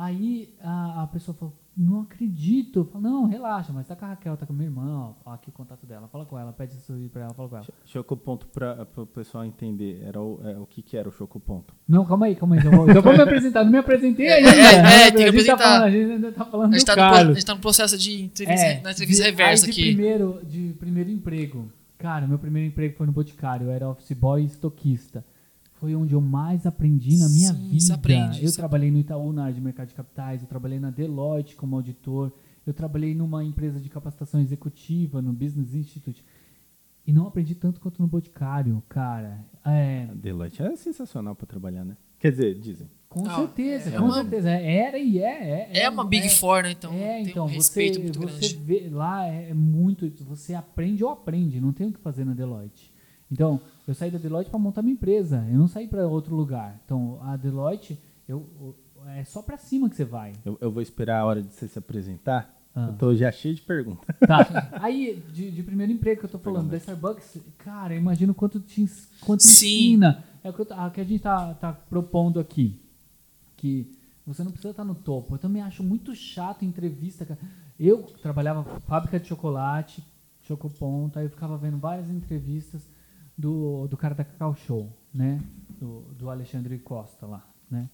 Aí a, a pessoa falou, não acredito. Eu falo, não, relaxa, mas tá com a Raquel, tá com a minha irmã, ó, aqui o contato dela, fala com ela, pede isso aí pra ela, fala com ela. Chocoponto pra, para o pessoal entender, era o, é, o que, que era o Chocoponto. Não, calma aí, calma aí, já vou, vou me apresentar, não me apresentei [laughs] ainda. é, é, né? tem que a, gente tá apresentar. falando, a gente ainda tá falando A gente, do tá no, a Carlos. gente tá no processo de entrevista, É, na entrevista de- reversa de aqui. Primeiro, de primeiro emprego. Cara, meu primeiro emprego foi no Boticário. Eu era office boy e estoquista. Foi onde eu mais aprendi na minha Sim, vida. aprende, eu trabalhei no Itaú, na área de mercado de capitais. Eu trabalhei na Deloitte como auditor. Eu trabalhei numa empresa de capacitação executiva, no Business Institute. E não aprendi tanto quanto no Boticário, cara. É, A Deloitte é sensacional pra trabalhar, né? Quer dizer, dizem. com Não, certeza, é com uma- certeza. Era e é. É, É uma Big é, Four, né? Então é, tem então, um respeito você, muito você grande. vê lá é muito. Você aprende ou aprende, não tem o que fazer na Deloitte. Então, eu saí da Deloitte para montar minha empresa, eu não saí para outro lugar. Então, a Deloitte, eu, eu- é só para cima que você vai. Eu, eu vou esperar a hora de você se apresentar. Ah. Eu tô já cheio de perguntas. [laughs] Tá. Aí, de, de primeiro emprego que eu tô falando, da Starbucks, cara, eu imagino quanto te quanto ensina. É o que, eu a que a gente tá, tá propondo aqui. Que você não precisa estar no topo. Eu também acho muito chato entrevista. cara. Eu trabalhava fábrica de chocolate, chocoponto, aí eu ficava vendo várias entrevistas do, do cara da Cacau Show, né? Do, do Alexandre Costa lá, né?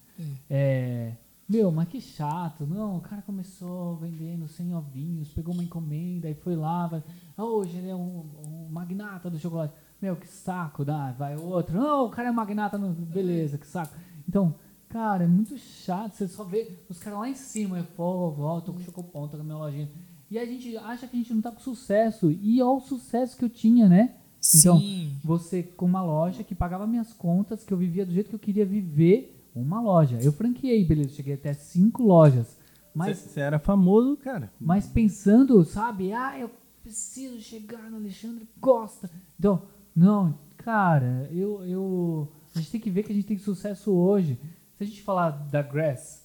É, meu, mas que chato. Não, o cara começou vendendo 100 ovinhos, pegou uma encomenda e foi lá. Vai, ah, hoje ele é um, um magnata do chocolate. Meu, que saco, dá. Vai outro. Não, o cara é magnata. No, beleza, que saco. Então, cara, é muito chato. Você só vê os caras lá em cima. Eu, pô, volto, tô com chocoponto, tô com a minha lojinha. E a gente acha que a gente não tá com sucesso. E olha o sucesso que eu tinha, né? Então, Sim. você com uma loja que pagava minhas contas, que eu vivia do jeito que eu queria viver, uma loja. Eu franqueei, beleza, cheguei até cinco lojas. Mas, Você era famoso, cara. mas pensando, sabe, ah, eu preciso chegar no Alexandre Costa. Então, não, cara, eu, eu. A gente tem que ver que a gente tem sucesso hoje. Se a gente falar da Grass,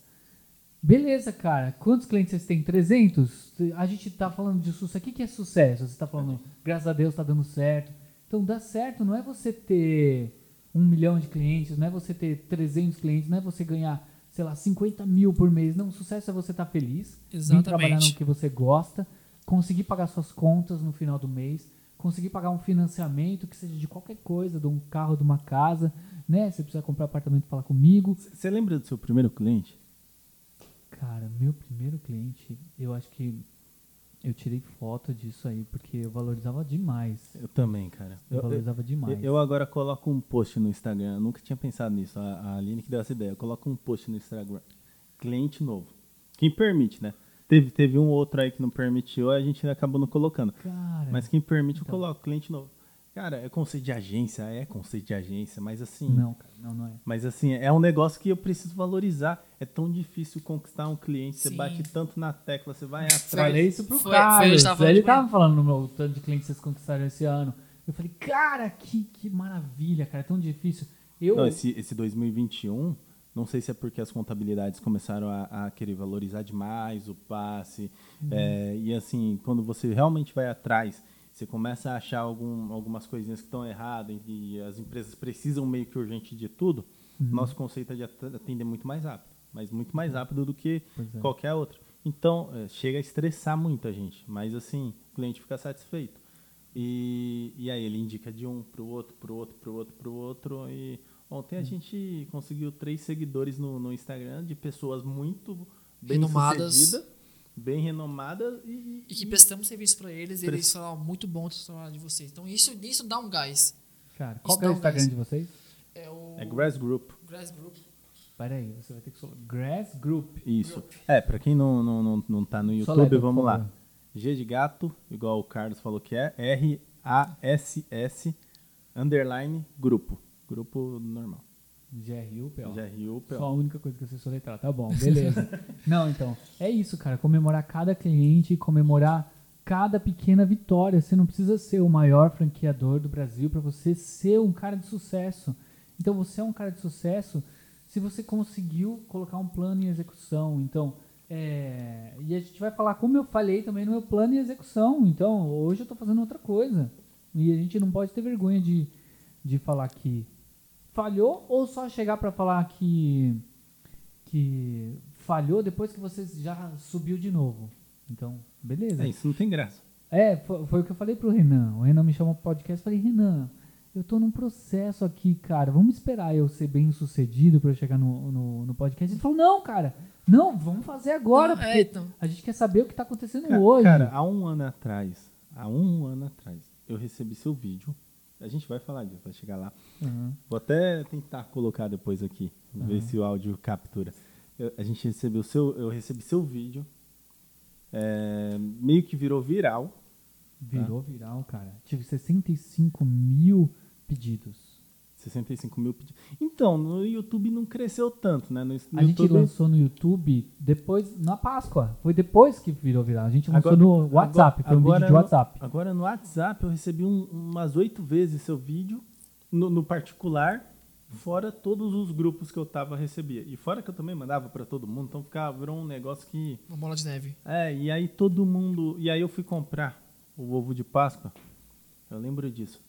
beleza, cara. Quantos clientes vocês têm? 300? A gente tá falando de sucesso. O que, que é sucesso? Você tá falando, graças a Deus tá dando certo. Então, dar certo não é você ter um milhão de clientes, não é você ter 300 clientes, não é você ganhar, sei lá, 50 mil por mês. Não, o sucesso é você estar feliz, vir trabalhar no Exatamente. que você gosta, conseguir pagar suas contas no final do mês, conseguir pagar um financiamento que seja de qualquer coisa, de um carro, de uma casa, né? Você precisa comprar apartamento, falar comigo. Você lembra do seu primeiro cliente? Cara, meu primeiro cliente, eu acho que Eu tirei foto disso aí, porque eu valorizava demais. Eu também, cara. Eu, Eu, eu, valorizava demais. eu agora coloco um post no Instagram. Eu nunca tinha pensado nisso. A, a Aline que deu essa ideia. Eu coloco um post no Instagram. Cliente novo. Quem permite, né? Teve, teve um outro aí que não permitiu, a gente acabou não colocando. Cara, Mas quem permite, eu Então. coloco. Cliente novo. Cara, é conceito de agência, é conceito de agência, mas assim. não, cara, não, não é. Mas assim, é um negócio que eu preciso valorizar. É tão difícil conquistar um cliente. Você Sim. bate tanto na tecla, você vai atrás. Falei isso pro Foi- foi, Carlos. falando ele de- tava falando no meu tanto de clientes que vocês conquistaram esse ano. Eu falei, cara, que, que maravilha, cara, é tão difícil. Eu, Não, esse, esse 2021, não sei se é porque as contabilidades começaram a, a querer valorizar demais o passe. Uhum. é, e assim, quando você realmente vai atrás, você começa a achar algum, algumas coisinhas que estão erradas e as empresas precisam meio que urgente de tudo, Uhum. nosso conceito é de at- atender muito mais rápido. Mas muito mais rápido do que é. qualquer outro. Então, é, chega a estressar muito a gente. Mas assim, o cliente fica satisfeito. E, e aí ele indica de um pro outro, pro outro, pro outro, pro outro. E ontem Hum. a gente conseguiu três seguidores no, no Instagram de pessoas muito bem Renomadas. sucedidas, bem renomadas e, E que prestamos serviço pra eles, eles falaram muito bom o trabalho de vocês. Então isso, isso dá um gás. cara, qual é o um Instagram gás. de vocês? É o é Grass Group. Grass Group. Pera aí, você vai ter que falar. Grass Group. Isso. É, pra quem não, não, não, não tá no YouTube, letra, vamos lá. G de gato, igual o Carlos falou que é, R-A-S-S, underline, grupo. Grupo normal. GRUPO. G-R-U-P-O. Só a única coisa que eu sei soletrar. Tá bom, beleza. [laughs] Não, então, é isso, cara. Comemorar cada cliente, comemorar cada pequena vitória. Você não precisa ser o maior franqueador do Brasil para você ser um cara de sucesso. Então, você é um cara de sucesso se você conseguiu colocar um plano em execução. Então, é, e a gente vai falar, como eu falei também no meu plano em execução. Então, hoje eu estou fazendo outra coisa. E a gente não pode ter vergonha de, de falar que falhou ou só chegar para falar que que falhou depois que você já subiu de novo. Então, beleza. É, isso não tem graça. É, foi, foi o que eu falei pro Renan. O Renan me chamou pro podcast e falei, Renan, eu tô num processo aqui, cara. Vamos esperar eu ser bem sucedido pra eu chegar no, no, no podcast. Ele falou, não, cara, não, vamos fazer agora, Não, é, então. a gente quer saber o que tá acontecendo Ca- hoje. Cara, há um ano atrás, há um ano atrás, eu recebi seu vídeo. A gente vai falar disso, vai chegar lá. Uhum. Vou até tentar colocar depois aqui, ver se o áudio captura. Eu- a gente recebeu seu, eu recebi seu vídeo, é, meio que virou viral. Virou viral, cara. Tive 65 mil pedidos. 65 mil pedidos. Então, no YouTube não cresceu tanto, né? No, no A gente YouTube, lançou no YouTube depois, na Páscoa. Foi depois que virou viral. A gente lançou Agora- no WhatsApp. foi um vídeo de no- WhatsApp. Agora no WhatsApp eu recebi um- umas oito vezes seu vídeo, no, no particular, fora todos os grupos que eu tava recebia. E fora que eu também mandava para todo mundo, então ficava, virou um negócio que. Uma bola de neve. É, e aí todo mundo. E aí eu fui comprar o ovo de Páscoa. Eu lembro disso.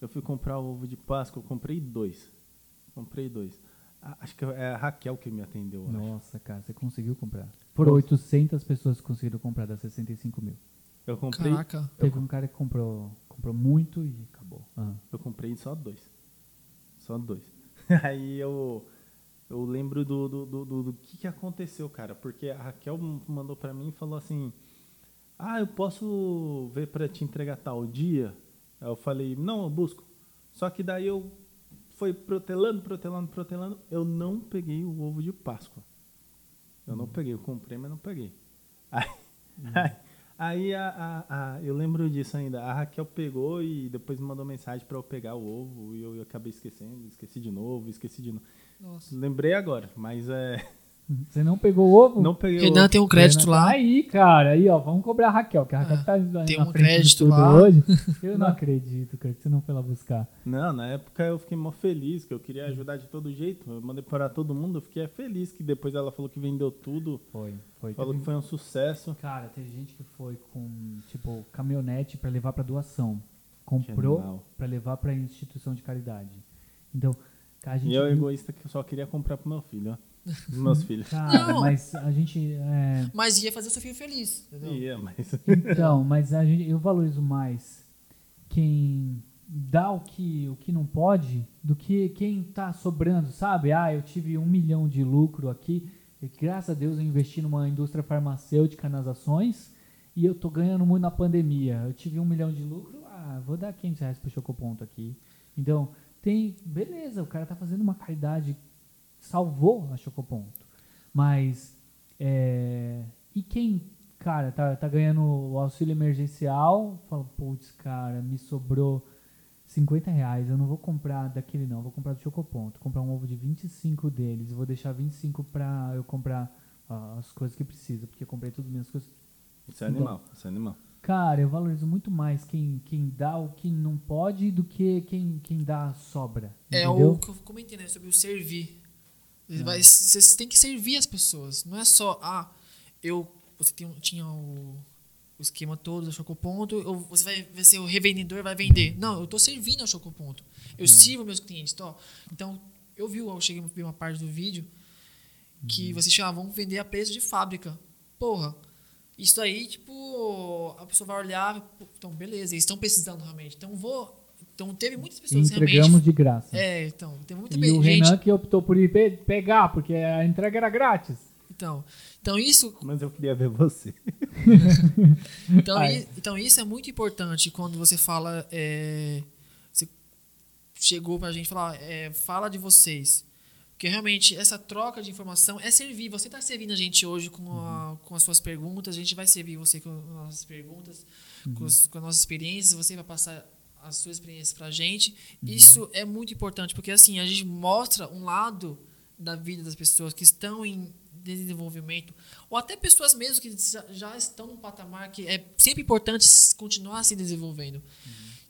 Eu fui comprar o ovo de Páscoa, eu comprei dois. Comprei dois. Ah, Acho que é a Raquel que me atendeu. eu acho. Nossa, cara, você conseguiu comprar. Foram 800 pessoas que conseguiram comprar das 65 mil. Eu comprei, Caraca. Teve um cara que comprou, comprou muito e acabou. Ah. eu comprei só dois. Só dois. [laughs] Aí eu, eu lembro do, do, do, do- do que, que aconteceu, cara. Porque a Raquel mandou pra mim e falou assim: Ah, eu posso ver pra te entregar tal dia? Aí eu falei: Não, eu busco. Só que daí eu foi protelando, protelando, protelando. Eu não peguei o ovo de Páscoa. Eu não peguei, eu comprei, mas não peguei. Aí, [laughs] aí, aí a, a- a- eu lembro disso ainda. A Raquel pegou e depois me mandou mensagem pra eu pegar o ovo e eu, eu acabei esquecendo, esqueci de novo, esqueci de novo. Nossa. Lembrei agora, mas é. [laughs] Você não pegou o ovo? Não peguei o Renan ovo. tem um crédito Renan, lá. Aí, cara, aí, ó, vamos cobrar a Raquel, que a Raquel Ah, tá na tem um frente de crédito tudo lá. hoje. [laughs] Eu não acredito, cara, que você não foi lá buscar. Não, na época eu fiquei mó feliz, que eu queria ajudar de todo jeito. Eu mandei para todo mundo, eu fiquei feliz que depois ela falou que vendeu tudo, Foi, foi. falou Teve- que foi um sucesso. Cara, teve gente que foi com, tipo, caminhonete pra levar pra doação. Comprou pra levar pra instituição de caridade. Então, cara, a gente. E eu, viu- egoísta, que eu só queria comprar pro meu filho, ó. Meus filhos. Cara, Não. mas a gente. é, Mas ia fazer o seu filho feliz. Entendeu? Ia, mas. Então, mas a gente, eu valorizo mais quem dá o que, o que não pode do que quem tá sobrando, sabe? Ah, eu tive um milhão de lucro aqui e graças a Deus eu investi numa indústria farmacêutica nas ações e eu tô ganhando muito na pandemia. Eu tive um milhão de lucro, ah, vou dar 500 reais pro Chocoponto aqui. Então, tem, beleza, o cara tá fazendo uma caridade, salvou a Chocoponto. Mas, é, e quem, cara, tá, tá ganhando o auxílio emergencial, fala, putz, cara, me sobrou 50 reais, eu não vou comprar daquele não, vou comprar do Chocoponto, comprar um ovo de 25 deles, vou deixar 25 pra eu comprar as coisas que preciso, porque eu comprei tudo minhas coisas. Isso é animal, isso é animal. Cara, eu valorizo muito mais quem, quem dá o que não pode do que quem, quem dá sobra. É entendeu? o que eu comentei, né? Sobre o servir. Você vai- Você tem que servir as pessoas. Não é só, ah, eu. Você tem, tinha o, o esquema todo do Chocoponto, eu, você vai, vai ser o revendedor, vai vender. Não, eu tô servindo ao Chocoponto. Eu sirvo meus clientes. Então, então eu vi, eu cheguei a ver uma parte do vídeo que vocês chamavam, vamos vender a preço de fábrica. Porra, isso aí, tipo, a pessoa vai olhar, então, beleza, eles estão precisando realmente. Então, vou. Então, teve muitas E pessoas entregamos realmente. de graça. É, então, tem muita e be- o gente. Renan que optou por ir pe- pegar, porque a entrega era grátis. Então, então isso, Mas eu queria ver você. [laughs] então, i- então isso é muito importante quando você fala, é, você chegou pra gente falar, é, fala de vocês, porque realmente essa troca de informação é servir. Você está servindo a gente hoje com, a- com as suas perguntas, a gente vai servir você com as nossas perguntas, com, os- com as nossas experiências, você vai passar as suas experiências pra gente. Isso é muito importante, porque assim, a gente mostra um lado da vida das pessoas que estão em desenvolvimento, ou até pessoas mesmo que já, estão num patamar que é sempre importante continuar se desenvolvendo.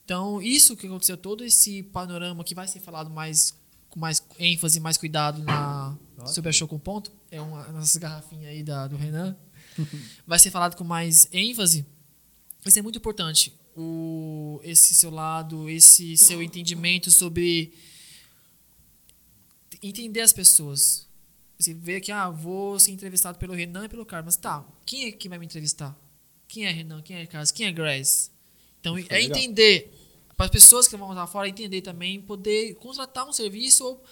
Então, isso que aconteceu, todo esse panorama que vai ser falado mais com mais ênfase, mais cuidado na sobre a show com ponto, é uma nossas garrafinhas aí da, do Renan, [laughs] vai ser falado com mais ênfase. Isso é muito importante. O, esse seu lado, esse seu entendimento sobre entender as pessoas. Você vê que, ah, vou ser entrevistado pelo Renan e pelo Carlos. Mas tá, quem é que vai me entrevistar? Quem é Renan? Quem é Carlos? Quem é Grace? Então, é legal. entender, para as pessoas que vão lá fora entender também, poder contratar um serviço ou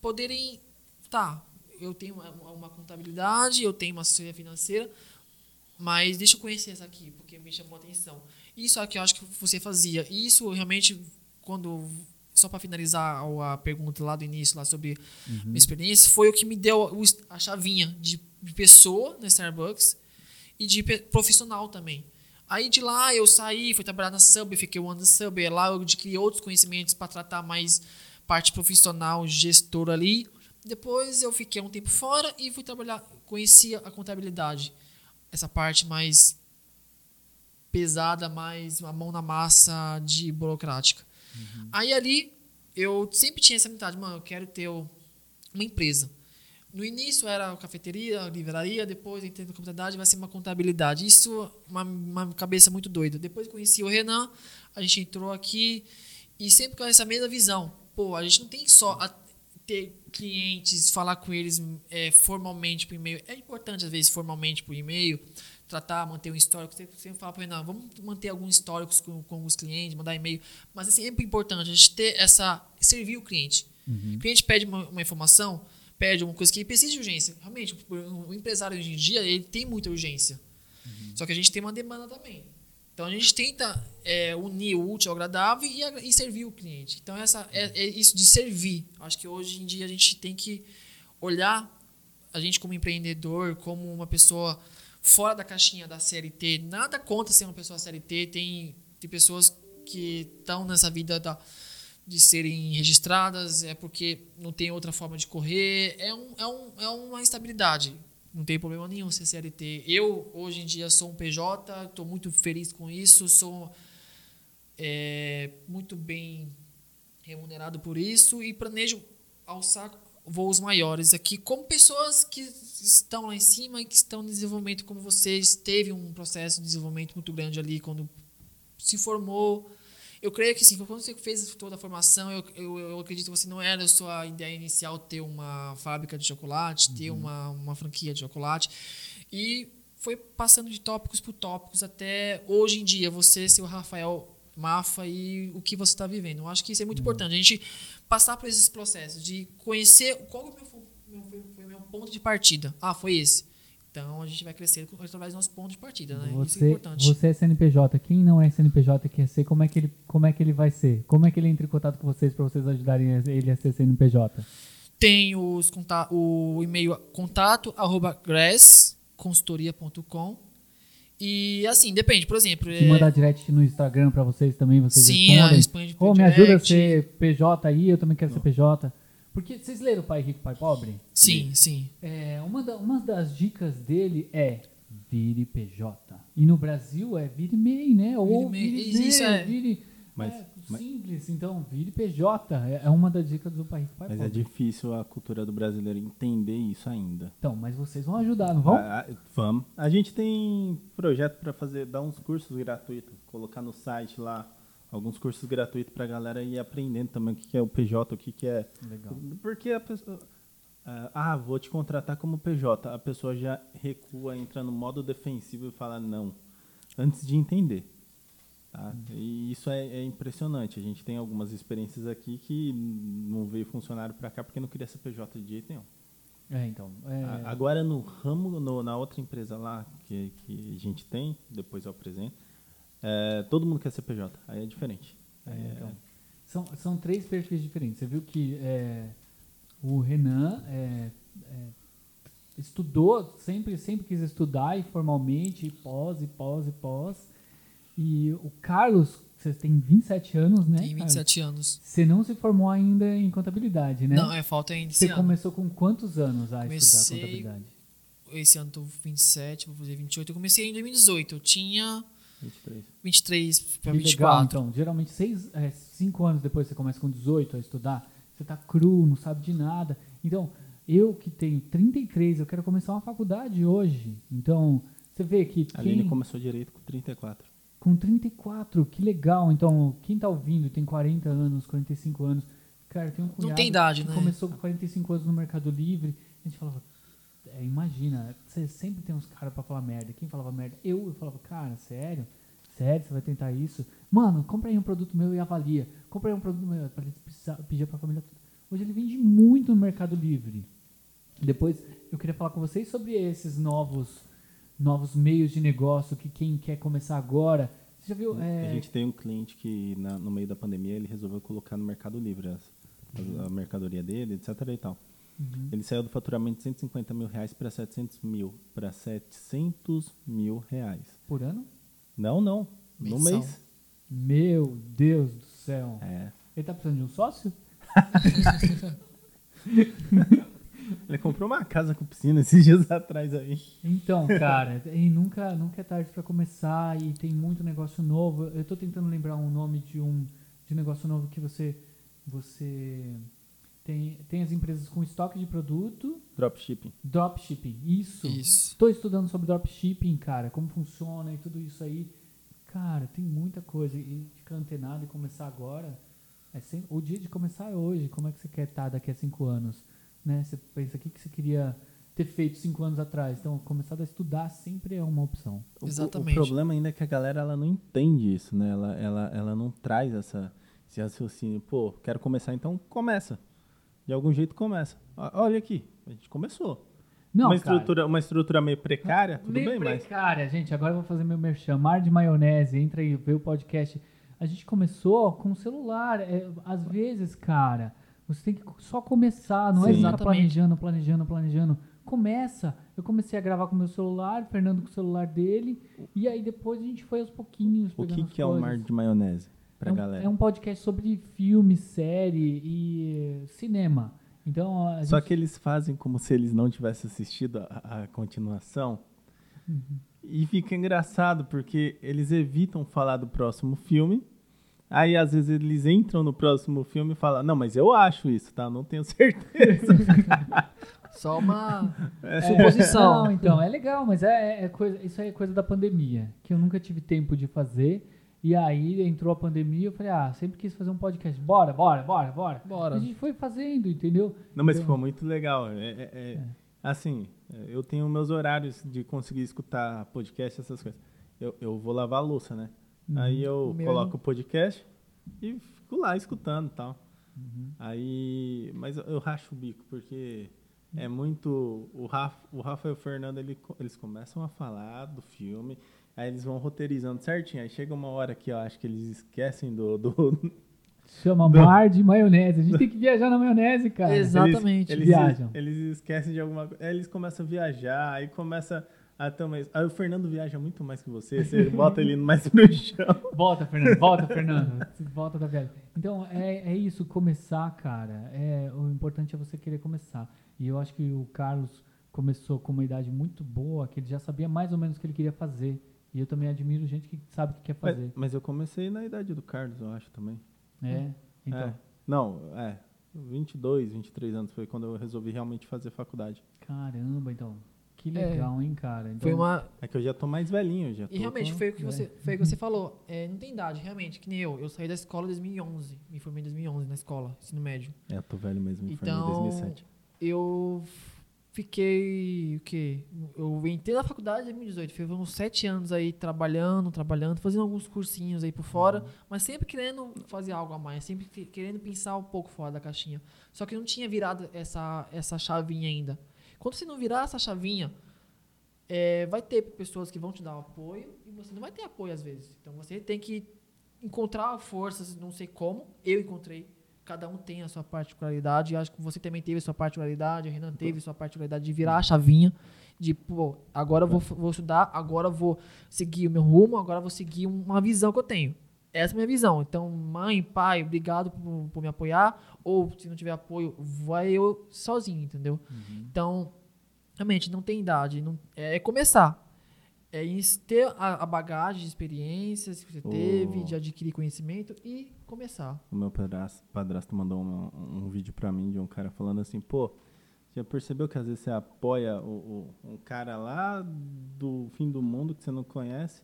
poderem, tá, eu tenho uma, uma contabilidade, eu tenho uma assessoria financeira, mas deixa eu conhecer essa aqui, porque me chamou a atenção. Isso é o que eu acho que você fazia. E isso realmente, quando. Só para finalizar a pergunta lá do início, lá sobre minha experiência, foi o que me deu a chavinha de, pessoa na Starbucks e de profissional também. Aí de lá eu saí, fui trabalhar na Subway, fiquei um ano na Subway. Lá eu adquiri outros conhecimentos para tratar mais parte profissional, gestor ali. Depois eu fiquei um tempo fora e fui trabalhar, conheci a contabilidade. Essa parte mais pesada, mais a mão na massa de burocrática. Aí ali eu sempre tinha essa mentalidade, mano, eu quero ter uma empresa. No início era cafeteria, livraria, depois entrei na contabilidade, vai ser uma contabilidade. Isso uma, uma cabeça muito doida. Depois conheci o Renan, a gente entrou aqui e sempre com essa mesma visão. Pô, a gente não tem só a- ter clientes, falar com eles é, formalmente por e-mail. É importante, às vezes, formalmente por e-mail, tratar, manter um histórico. Você sempre fala para Renan, vamos manter alguns históricos com, com os clientes, mandar e-mail. Mas é sempre importante a gente ter essa. servir o cliente. O cliente pede uma, uma informação, pede uma coisa que ele precisa de urgência. Realmente, o, o empresário hoje em dia, ele tem muita urgência. Só que a gente tem uma demanda também. Então a gente tenta é, unir o útil ao agradável e, e servir o cliente. Então essa é, é isso de servir. Acho que hoje em dia a gente tem que olhar a gente como empreendedor, como uma pessoa fora da caixinha da CLT. Nada contra ser uma pessoa CLT. Tem, tem pessoas que estão nessa vida da, de serem registradas, é porque não tem outra forma de correr. É, um, é, um, é uma instabilidade. Não tem problema nenhum ser CLT. Eu, hoje em dia, sou um PJ, estou muito feliz com isso, sou é, muito bem remunerado por isso e planejo alçar voos maiores aqui como pessoas que estão lá em cima e que estão em desenvolvimento como vocês teve um processo de desenvolvimento muito grande ali quando se formou. Eu creio que sim quando você fez toda a formação eu, eu, eu acredito que você não era a sua ideia inicial ter uma fábrica de chocolate ter uma, uma franquia de chocolate e foi passando de tópicos por tópicos até hoje em dia você ser o Rafael Mafa e o que você está vivendo. Eu acho que isso é muito importante. A gente passar por esses processos de conhecer qual é o meu, meu- foi, foi meu ponto de partida. Ah, foi esse. Então a gente vai crescer através do nosso ponto de partida, né? Isso é Você, importante. você é CNPJ. Quem não é CNPJ e quer ser, como é, que ele, como é que ele vai ser? Como é que ele entra em contato com vocês para vocês ajudarem ele a ser CNPJ? Tem os o e-mail contato arroba gressconsultoria.com e assim, depende, por exemplo. Se é- mandar direct no Instagram para vocês também, vocês Sim, respondem? responde por Ô, me ajuda a ser PJ aí, eu também quero ser PJ. Porque vocês leram Pai Rico, Pai Pobre? Sim, sim. É, uma, da- uma das dicas dele é vire PJ. E no Brasil é vire MEI, né? Ou MEI. vire Isso MEI, é. vire... Mas- é, mas- simples, então, vire PJ. É, é uma das dicas do Pai Rico, Pai Mas é Pobre. difícil a cultura do brasileiro entender isso ainda. Então, mas vocês vão ajudar, não vão? Ah, ah, vamos. A gente tem projeto para fazer, dar uns cursos gratuitos, colocar no site lá alguns cursos gratuitos para a galera ir aprendendo também o que é o PJ, o que que é. Legal. Porque a pessoa ah, ah, vou te contratar como PJ, a pessoa já recua, entra no modo defensivo e fala não, antes de entender. Tá? E isso é, é impressionante. A gente tem algumas experiências aqui que não veio funcionário para cá porque não queria ser PJ de jeito nenhum. É, então. é, A- Agora no ramo, no- na outra empresa lá que, que a gente tem, depois eu apresento, é, todo mundo quer ser PJ, aí é diferente. É, é- então. São, são três perfis diferentes. Você viu que é, o Renan estudou, sempre, sempre quis estudar e formalmente, e pós, e pós, e pós. E o Carlos, você tem 27 anos, né? Tem Carlos? 27 anos. Você não se formou ainda em contabilidade, né? Não, é falta ainda Você ano. começou com quantos anos a Comecei- estudar contabilidade? Esse ano eu tô 27, vou fazer 28. Eu comecei em 2018. Eu tinha 23. 23 para Que legal, 24. então. Geralmente, seis, é, cinco anos depois você começa com 18 a estudar, você tá cru, não sabe de nada. Então, eu que tenho 33, eu quero começar uma faculdade hoje. Então, você vê que A quem, Aline começou direito com 34. Com 34, que legal. Então, quem tá ouvindo tem 40 anos, 45 anos, cara, tem um cunhado tem idade, que né? começou com 45 anos no Mercado Livre. A gente falava, é, imagina, você sempre tem uns caras pra falar merda. Quem falava merda? Eu, eu falava, cara, sério? Sério, você vai tentar isso? Mano, compra aí um produto meu e avalia. Compra aí um produto meu. Pra ele pedir pra família toda. Hoje ele vende muito no Mercado Livre. Depois, eu queria falar com vocês sobre esses novos novos meios de negócio que quem quer começar agora. Você já viu? é, A gente tem um cliente que na- no meio da pandemia ele resolveu colocar no Mercado Livre as- as- a mercadoria dele, etc. e tal. Uhum. Ele saiu do faturamento de 150 mil reais para 700 mil. Para 700 mil reais. por ano? Não, não. No Mensal. mês. Meu Deus do céu. É. Ele tá precisando de um sócio? [laughs] Ele comprou uma casa com piscina esses [laughs] dias atrás aí. Então, cara, e nunca, nunca é tarde pra começar e tem muito negócio novo. Eu tô tentando lembrar um nome de um de negócio novo que você você tem, tem as empresas com estoque de produto, Dropshipping. dropshipping. Isso. Isso. Estou estudando sobre dropshipping, cara, como funciona e tudo isso aí. Cara, tem muita coisa e ficar antenado e começar agora. É sem, o dia de começar é hoje. Como é que você quer estar daqui a cinco anos? Né? Você pensa o que, que você queria ter feito cinco anos atrás. Então, começar a estudar sempre é uma opção. O- o- Exatamente. O, problema ainda é que a galera ela não entende isso, né? Ela, ela, ela não traz essa, esse raciocínio. Pô, quero começar, então começa. De algum jeito começa. Olha aqui, a gente começou. Não, uma, cara. estrutura, uma estrutura meio precária, tudo Meio bem, mas. precária, gente. Agora eu vou fazer meu merchan. Mar de maionese, entra aí, vê o podcast. A gente começou com o celular. É, às vezes, cara, você tem que só começar. Não é Sim. ficar Exatamente. planejando, planejando, planejando. Começa. Eu comecei a gravar com o meu celular, Fernando com o celular dele. E aí depois a gente foi aos pouquinhos. O que, as que é o mar de maionese pra é um, galera? É um podcast sobre filme, série e cinema. Então, a Só gente- que eles fazem como se eles não tivessem assistido a, a continuação. Uhum. E fica engraçado, porque eles evitam falar do próximo filme. Aí, às vezes, eles entram no próximo filme e falam, não, mas eu acho isso, tá? Não tenho [laughs] certeza. Só uma É, suposição. Não, então, é legal, mas é, é coisa, isso aí é coisa da pandemia, que eu nunca tive tempo de fazer. E aí entrou a pandemia, eu falei, ah, sempre quis fazer um podcast. Bora, bora, bora, bora. Bora. A gente foi fazendo, entendeu? Não, mas Então- ficou muito legal. É, é- é- Assim, eu tenho meus horários de conseguir escutar podcast, essas coisas. Eu, eu vou lavar a louça, né? Uhum. Aí eu meu- coloco o podcast e fico lá escutando e tal. Uhum. Aí, mas eu, eu racho o bico, porque é muito. O Rafa, o Rafa e o Fernando, ele eles começam a falar do filme, aí eles vão roteirizando certinho. Aí chega uma hora que eu acho que eles esquecem do. do [laughs] Chama mar de maionese. A gente tem que viajar na maionese, cara. Exatamente. Eles, Viajam. Eles, eles esquecem de alguma coisa. Aí eles começam a viajar, aí começa a também. Aí o Fernando viaja muito mais que você, você bota ele mais no chão. [laughs] Volta, Fernando. Volta, Fernando. Volta da viagem. Então, é, é isso. Começar, cara. É, o importante é você querer começar. E eu acho que o Carlos começou com uma idade muito boa, que ele já sabia mais ou menos o que ele queria fazer. E eu também admiro gente que sabe o que quer Mas, fazer. mas eu comecei na idade do Carlos, eu acho também. É. Então, É. Não, é. 22, 23 anos foi quando eu resolvi realmente fazer faculdade. caramba, então. Que É. legal, hein, cara. Então, Foi uma. É que eu já tô mais velhinho, já tô E realmente, com- foi o que é. você, foi o que você falou. É, não tem idade, realmente, que nem eu. Eu saí da escola em 2011. Me formei em 2011 na escola, ensino médio. É, eu tô velho mesmo, me formei em Então, 2007. eu fiquei. O quê? Eu entrei na faculdade em 2018. Fiz uns sete anos aí trabalhando, trabalhando, fazendo alguns cursinhos aí por fora, mas sempre querendo fazer algo a mais, sempre que- querendo pensar um pouco fora da caixinha. Só que não tinha virado essa, essa chavinha ainda. Quando você não virar essa chavinha, é, vai ter pessoas que vão te dar apoio e você não vai ter apoio às vezes. Então você tem que encontrar forças, não sei como. Eu encontrei. Cada um tem a sua particularidade. Acho que você também teve a sua particularidade, o Renan teve a sua particularidade de virar a chavinha. De, pô, agora eu vou, vou estudar, agora eu vou seguir o meu rumo, agora eu vou seguir uma visão que eu tenho. Essa é a minha visão. Então, mãe, pai, obrigado por, por me apoiar. Ou, se não tiver apoio, vai eu sozinho, entendeu? Então, realmente, não tem idade. Não, é, é começar. É ter a, a bagagem de experiências que você teve, Oh. de adquirir conhecimento e começar. O meu padrasto, padrasto mandou uma- um vídeo pra mim de um cara falando assim, pô, já percebeu que às vezes você apoia o, o- um cara lá do fim do mundo que você não conhece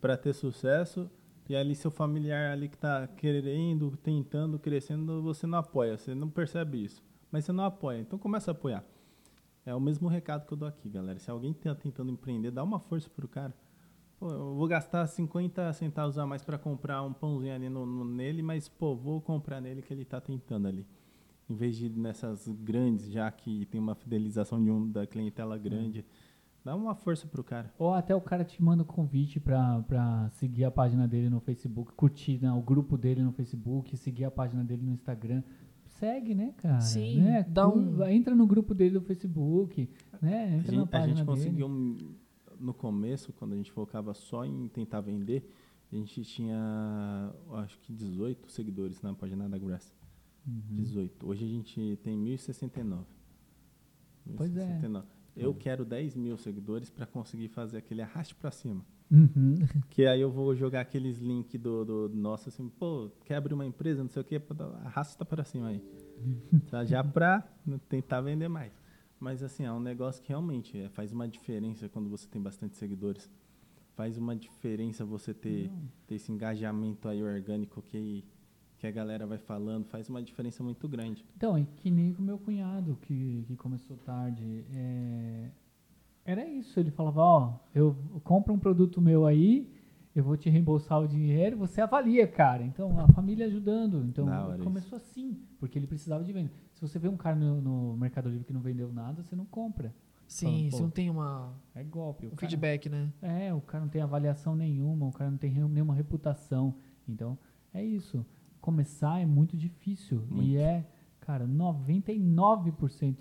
pra ter sucesso e ali seu familiar ali que tá querendo, tentando, crescendo, você não apoia, você não percebe isso. Mas você não apoia, então começa a apoiar. É o mesmo recado que eu dou aqui, galera. Se alguém tá tentando empreender, dá uma força pro cara. Pô, eu vou gastar 50 centavos a mais para comprar um pãozinho ali no, no- nele, mas, pô, vou comprar nele que ele tá tentando ali. Em vez de nessas grandes, já que tem uma fidelização de um da clientela grande, dá uma força pro cara. Ou até o cara te manda o convite pra, pra seguir a página dele no Facebook, curtir né, o grupo dele no Facebook, seguir a página dele no Instagram. Segue, né, cara? Sim, né? dá um- Entra no grupo dele do Facebook, né? A Entra na gente, a gente dele. conseguiu, um- no começo, quando a gente focava só em tentar vender, a gente tinha, acho que 18 seguidores na página da Grass. Uhum. 18. Hoje a gente tem 1069. Pois é. 1069. Eu quero 10 mil seguidores para conseguir fazer aquele arraste para cima. Uhum. [laughs] Que aí eu vou jogar aqueles links do, do nosso assim, pô, quer abrir uma empresa, não sei o que, arrasta para cima aí. Tá? Já [laughs] para tentar vender mais. Mas assim, é um negócio que realmente é, faz uma diferença quando você tem bastante seguidores. Faz uma diferença você ter, ter esse engajamento aí orgânico que, que a galera vai falando, faz uma diferença muito grande. Então, é que nem com o meu cunhado, que, que começou tarde. é, Era isso, ele falava, ó, eu compro um produto meu aí, eu vou te reembolsar o dinheiro, você avalia, cara. Então, a família ajudando. Então, começou assim, porque ele precisava de venda. Se você vê um cara no, no Mercado Livre que não vendeu nada, você não compra. Sim, Fala, você pô, não tem uma, É golpe. O um cara- feedback, né? É, o cara não tem avaliação nenhuma, o cara não tem nenhuma reputação. Então, é isso. Começar é muito difícil. Muito. E é, cara, 99%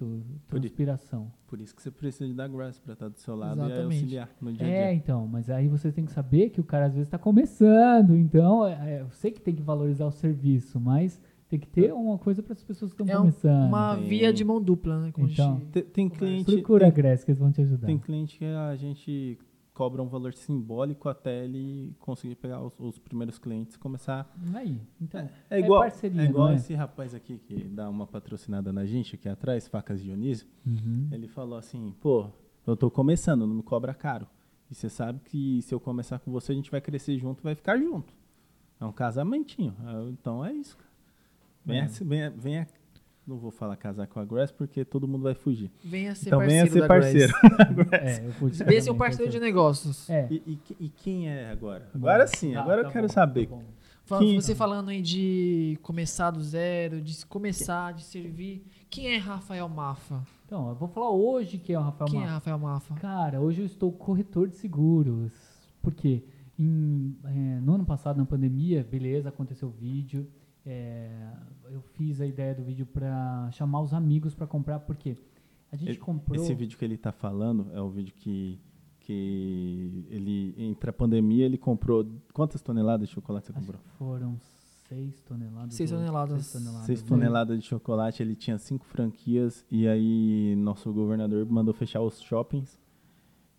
Por i- transpiração. Por isso que você precisa de dar graça para estar do seu lado e Exatamente. auxiliar no dia a É, dia. então, mas aí você tem que saber que o cara às vezes está começando. Então, é, é, eu sei que tem que valorizar o serviço, mas tem que ter uma coisa para as pessoas que estão É começando. Uma via de mão dupla, né? A Então, gente- Tem, tem cliente, Procura a tem, Grécia que eles vão te ajudar. tem cliente que a gente cobra um valor simbólico até ele conseguir pegar os, os primeiros clientes e começar Aí, então, É igual, parceria, é igual é? esse rapaz aqui que dá uma patrocinada na gente aqui atrás, Facas Dionísio. Uhum. Ele falou assim, pô, eu tô começando, não me cobra caro. E você sabe que se eu começar com você, a gente vai crescer junto, vai ficar junto. É um casamentinho. É, Então é isso. Venha, É. venha, venha- não vou falar casar com a Grace porque todo mundo vai fugir. Venha ser então parceiro venha ser da parceiro. [laughs] É, eu Venha ser um parceiro de negócios. É. E, e e quem é agora? Agora sim, Tá, agora tá eu quero bom, saber. tá Quem- Você falando aí de começar do zero, de se começar, de servir. Quem é Rafael Mafa? Então, eu vou falar hoje quem é o Rafael Quem é Mafa. Rafael Mafa? Cara, hoje eu estou corretor de seguros. Por quê? Em, é, no ano passado, na pandemia, beleza, aconteceu o vídeo. é, eu fiz a ideia do vídeo para chamar os amigos para comprar, porque a gente E- comprou. Esse vídeo que ele tá falando é o vídeo que, que ele, entre a pandemia, ele comprou. Quantas toneladas de chocolate você acho comprou? que foram 6 toneladas. Seis toneladas. seis toneladas. 6 né? toneladas de chocolate, ele tinha cinco franquias e aí nosso governador mandou fechar os shoppings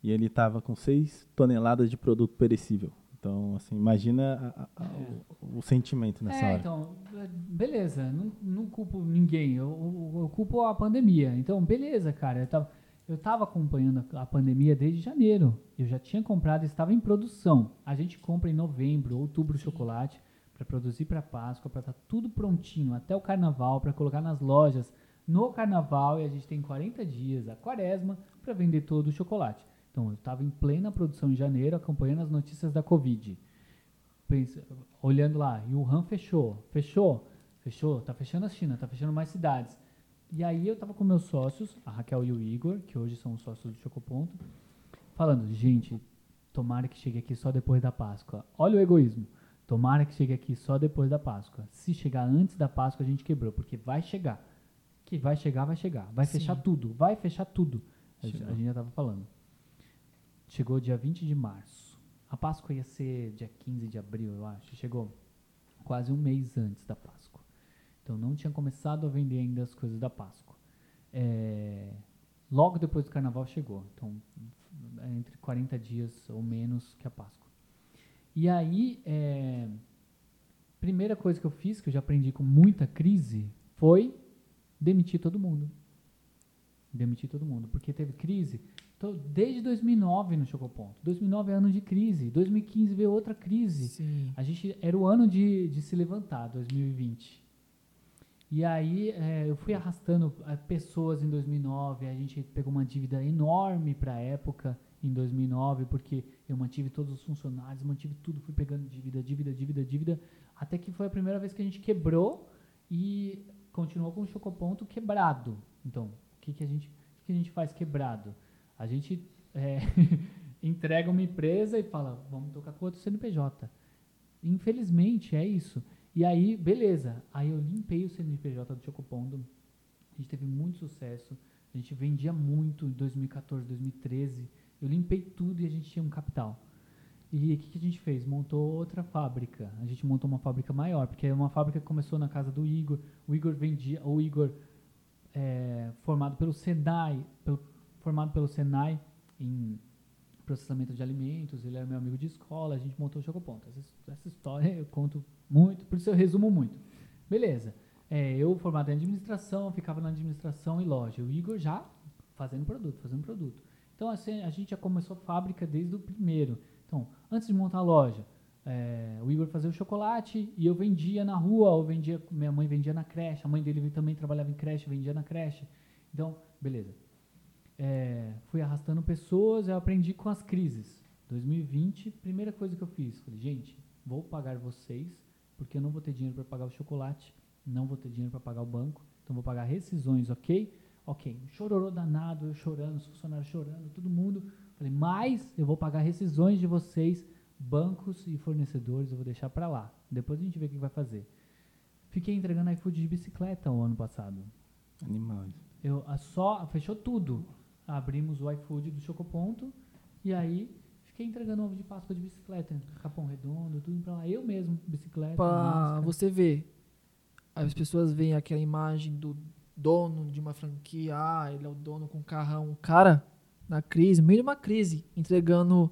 e ele tava com 6 toneladas de produto perecível. Então, assim, imagina a- a- a- o, o sentimento nessa É, hora. então, é, beleza, não, não culpo ninguém, eu, eu- eu culpo a pandemia. Então, beleza, cara, eu tava, eu tava acompanhando a, a pandemia desde janeiro. Eu já tinha comprado, estava em produção. A gente compra em novembro, outubro chocolate para produzir para Páscoa, para estar tudo prontinho até o carnaval, para colocar nas lojas no carnaval e a gente tem 40 dias, a quaresma, para vender todo o chocolate. Então, eu estava em plena produção em janeiro, acompanhando as notícias da Covid pensa- olhando lá, Wuhan fechou, fechou, fechou, tá fechando a China, tá fechando mais cidades. E aí eu tava com meus sócios, a Raquel e o Igor, que hoje são os sócios do Chocoponto, falando, gente, tomara que chegue aqui só depois da Páscoa. Olha o egoísmo. Tomara que chegue aqui só depois da Páscoa. Se chegar antes da Páscoa, a gente quebrou, porque vai chegar. Que vai chegar, vai chegar. Vai Sim. fechar tudo, vai fechar tudo. A gente, Chegou. a gente já tava falando. Chegou dia 20 de março. A Páscoa ia ser dia 15 de abril, eu acho. Chegou quase um mês antes da Páscoa. Então não tinha começado a vender ainda as coisas da Páscoa. É, logo depois do carnaval chegou. Então, é entre 40 dias ou menos que a Páscoa. E aí, é, primeira coisa que eu fiz, que eu já aprendi com muita crise, foi demitir todo mundo. Demitir todo mundo. Porque teve crise to- desde 2009 no Chocoponto. 2009 é ano de crise. 2015 veio outra crise. Sim. A gente era o ano de, de se levantar, 2020. E aí é, eu fui arrastando é, pessoas em 2009. A gente pegou uma dívida enorme para a época em 2009, porque eu mantive todos os funcionários, mantive tudo, fui pegando dívida, dívida, dívida, dívida, até que foi a primeira vez que a gente quebrou e continuou com o chocoponto quebrado. Então, o que, que a gente, que, que a gente faz quebrado? A gente é, [laughs] entrega uma empresa e fala, vamos tocar com outro CNPJ. Infelizmente, é isso. E aí, beleza. Aí eu limpei o CNPJ do Chocopondo. A gente teve muito sucesso. A gente vendia muito em 2014, 2013. Eu limpei tudo e a gente tinha um capital. E o que, que a gente fez? Montou outra fábrica. A gente montou uma fábrica maior, porque é uma fábrica que começou na casa do Igor. O Igor vendia, o Igor é, formado pelo Senai, pelo, formado pelo Senai em processamento de alimentos, ele era meu amigo de escola, a gente montou o Chocoponto. Essa, essa história eu conto muito, por isso eu resumo muito. Beleza. É, eu formado em administração, ficava na administração e loja. O Igor já fazendo produto, fazendo produto. Então assim, a gente já começou a fábrica desde o primeiro. Então, antes de montar a loja, é, o Igor fazia o chocolate e eu vendia na rua, ou vendia, minha mãe vendia na creche, a mãe dele também trabalhava em creche, vendia na creche. Então, beleza. É, fui arrastando pessoas, eu aprendi com as crises. 2020, primeira coisa que eu fiz, falei, gente, vou pagar vocês, porque eu não vou ter dinheiro para pagar o chocolate, não vou ter dinheiro para pagar o banco, então vou pagar rescisões, ok? Ok, chororô danado, eu chorando, os funcionários chorando, todo mundo. Falei, mas eu vou pagar rescisões de vocês, bancos e fornecedores, eu vou deixar para lá. Depois a gente vê o que vai fazer. Fiquei entregando iFood de bicicleta o ano passado. Animal. Eu a só fechou tudo. Abrimos o iFood do Chocoponto e aí fiquei entregando ovo de Páscoa de bicicleta, Capão Redondo, tudo pra lá. Eu mesmo, bicicleta. Pra você ver, as pessoas veem aquela imagem do dono de uma franquia, ah, ele é o dono com carrão. O cara, na crise, meio de uma crise, entregando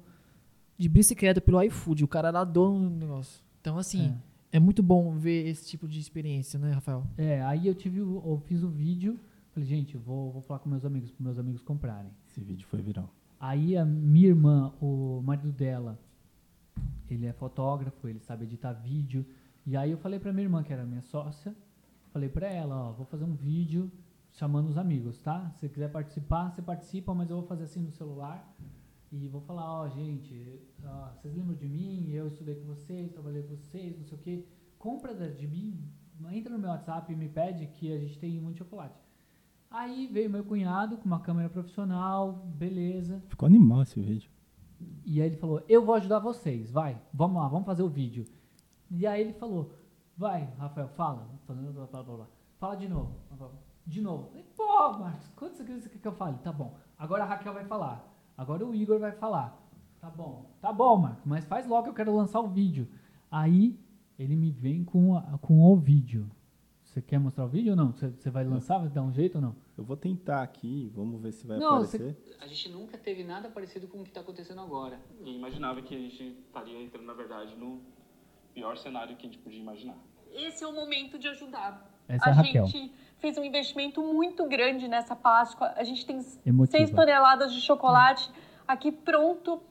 de bicicleta pelo iFood. O cara era dono do negócio. Então, assim, é. muito bom ver esse tipo de experiência, né, Rafael? É, é, aí eu tive, eu fiz o vídeo, falei, gente, vou, vou falar com meus amigos, para meus amigos comprarem. Esse vídeo foi viral. Aí a minha irmã, o marido dela, ele é fotógrafo, ele sabe editar vídeo. E aí eu falei pra minha irmã, que era minha sócia, falei pra ela, ó, vou fazer um vídeo chamando os amigos, tá? Se você quiser participar, você participa, mas eu vou fazer assim no celular. E vou falar, ó, gente, ó, vocês lembram de mim? Eu estudei com vocês, trabalhei com vocês, não sei o quê. Compra de mim, entra no meu WhatsApp e me pede que a gente tem muito chocolate. Aí veio meu cunhado com uma câmera profissional, beleza. Ficou animal esse vídeo. E aí ele falou, eu vou ajudar vocês, vai, vamos lá, vamos fazer o vídeo. E aí ele falou, vai, Rafael, fala. Blá, blá, blá. Fala de novo. De novo. Falei, Pô, Marcos, quanto você quer que eu fale? Tá bom. Agora a Raquel vai falar. Agora o Igor vai falar. Tá bom. Tá bom, Marcos, mas faz logo que eu quero lançar o vídeo. Aí ele me vem com, a- com o vídeo. Você quer mostrar o vídeo ou não? Você vai lançar, vai dar um jeito ou não? Eu vou tentar aqui, vamos ver se vai Não, aparecer. A gente nunca teve nada parecido com o que tá acontecendo agora. E imaginava que a gente estaria entrando, na verdade, no pior cenário que a gente podia imaginar. Esse é o momento de ajudar. Essa é a a Raquel. gente fez um investimento muito grande nessa Páscoa. A gente tem Emotiva. 6 toneladas de chocolate aqui pronto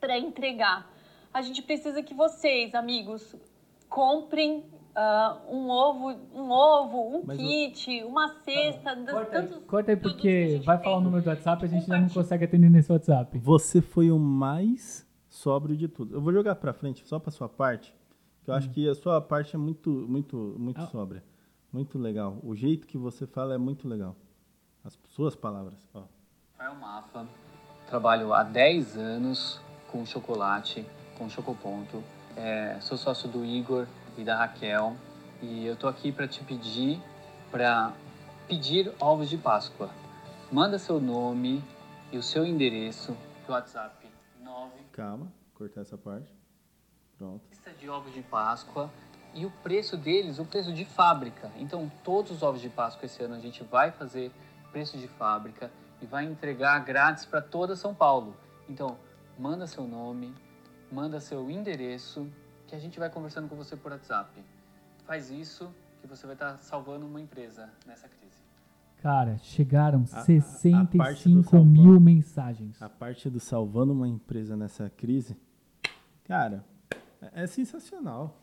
para entregar. A gente precisa que vocês, amigos, comprem ah, um ovo, um ovo, um Mas o- kit, uma cesta, das- Corta aí, tantos corta aí porque vai tem. falar o número do WhatsApp, a gente ainda não consegue atender nesse WhatsApp. Você foi o mais sóbrio de tudo. Eu vou jogar pra frente só pra sua parte, que eu acho que a sua parte é muito, muito, muito Ah. sóbria. Muito legal. O jeito que você fala é muito legal. As suas palavras, ó. Rafael Mafa, trabalho há 10 anos com chocolate, com Chocoponto. É, sou sócio do Igor e da Raquel e eu tô aqui para te pedir para pedir ovos de Páscoa. Manda seu nome e o seu endereço pro WhatsApp 9 Calma, cortar essa parte. Pronto. lista de ovos de Páscoa e o preço deles, o preço de fábrica. Então, todos os ovos de Páscoa esse ano a gente vai fazer preço de fábrica e vai entregar grátis para toda São Paulo. Então, manda seu nome, manda seu endereço, que a gente vai conversando com você por WhatsApp. Faz isso que você vai estar salvando uma empresa nessa crise. Cara, chegaram A- a- a 65 parte do São mil mensagens. A parte do salvando uma empresa nessa crise, cara, é, é sensacional.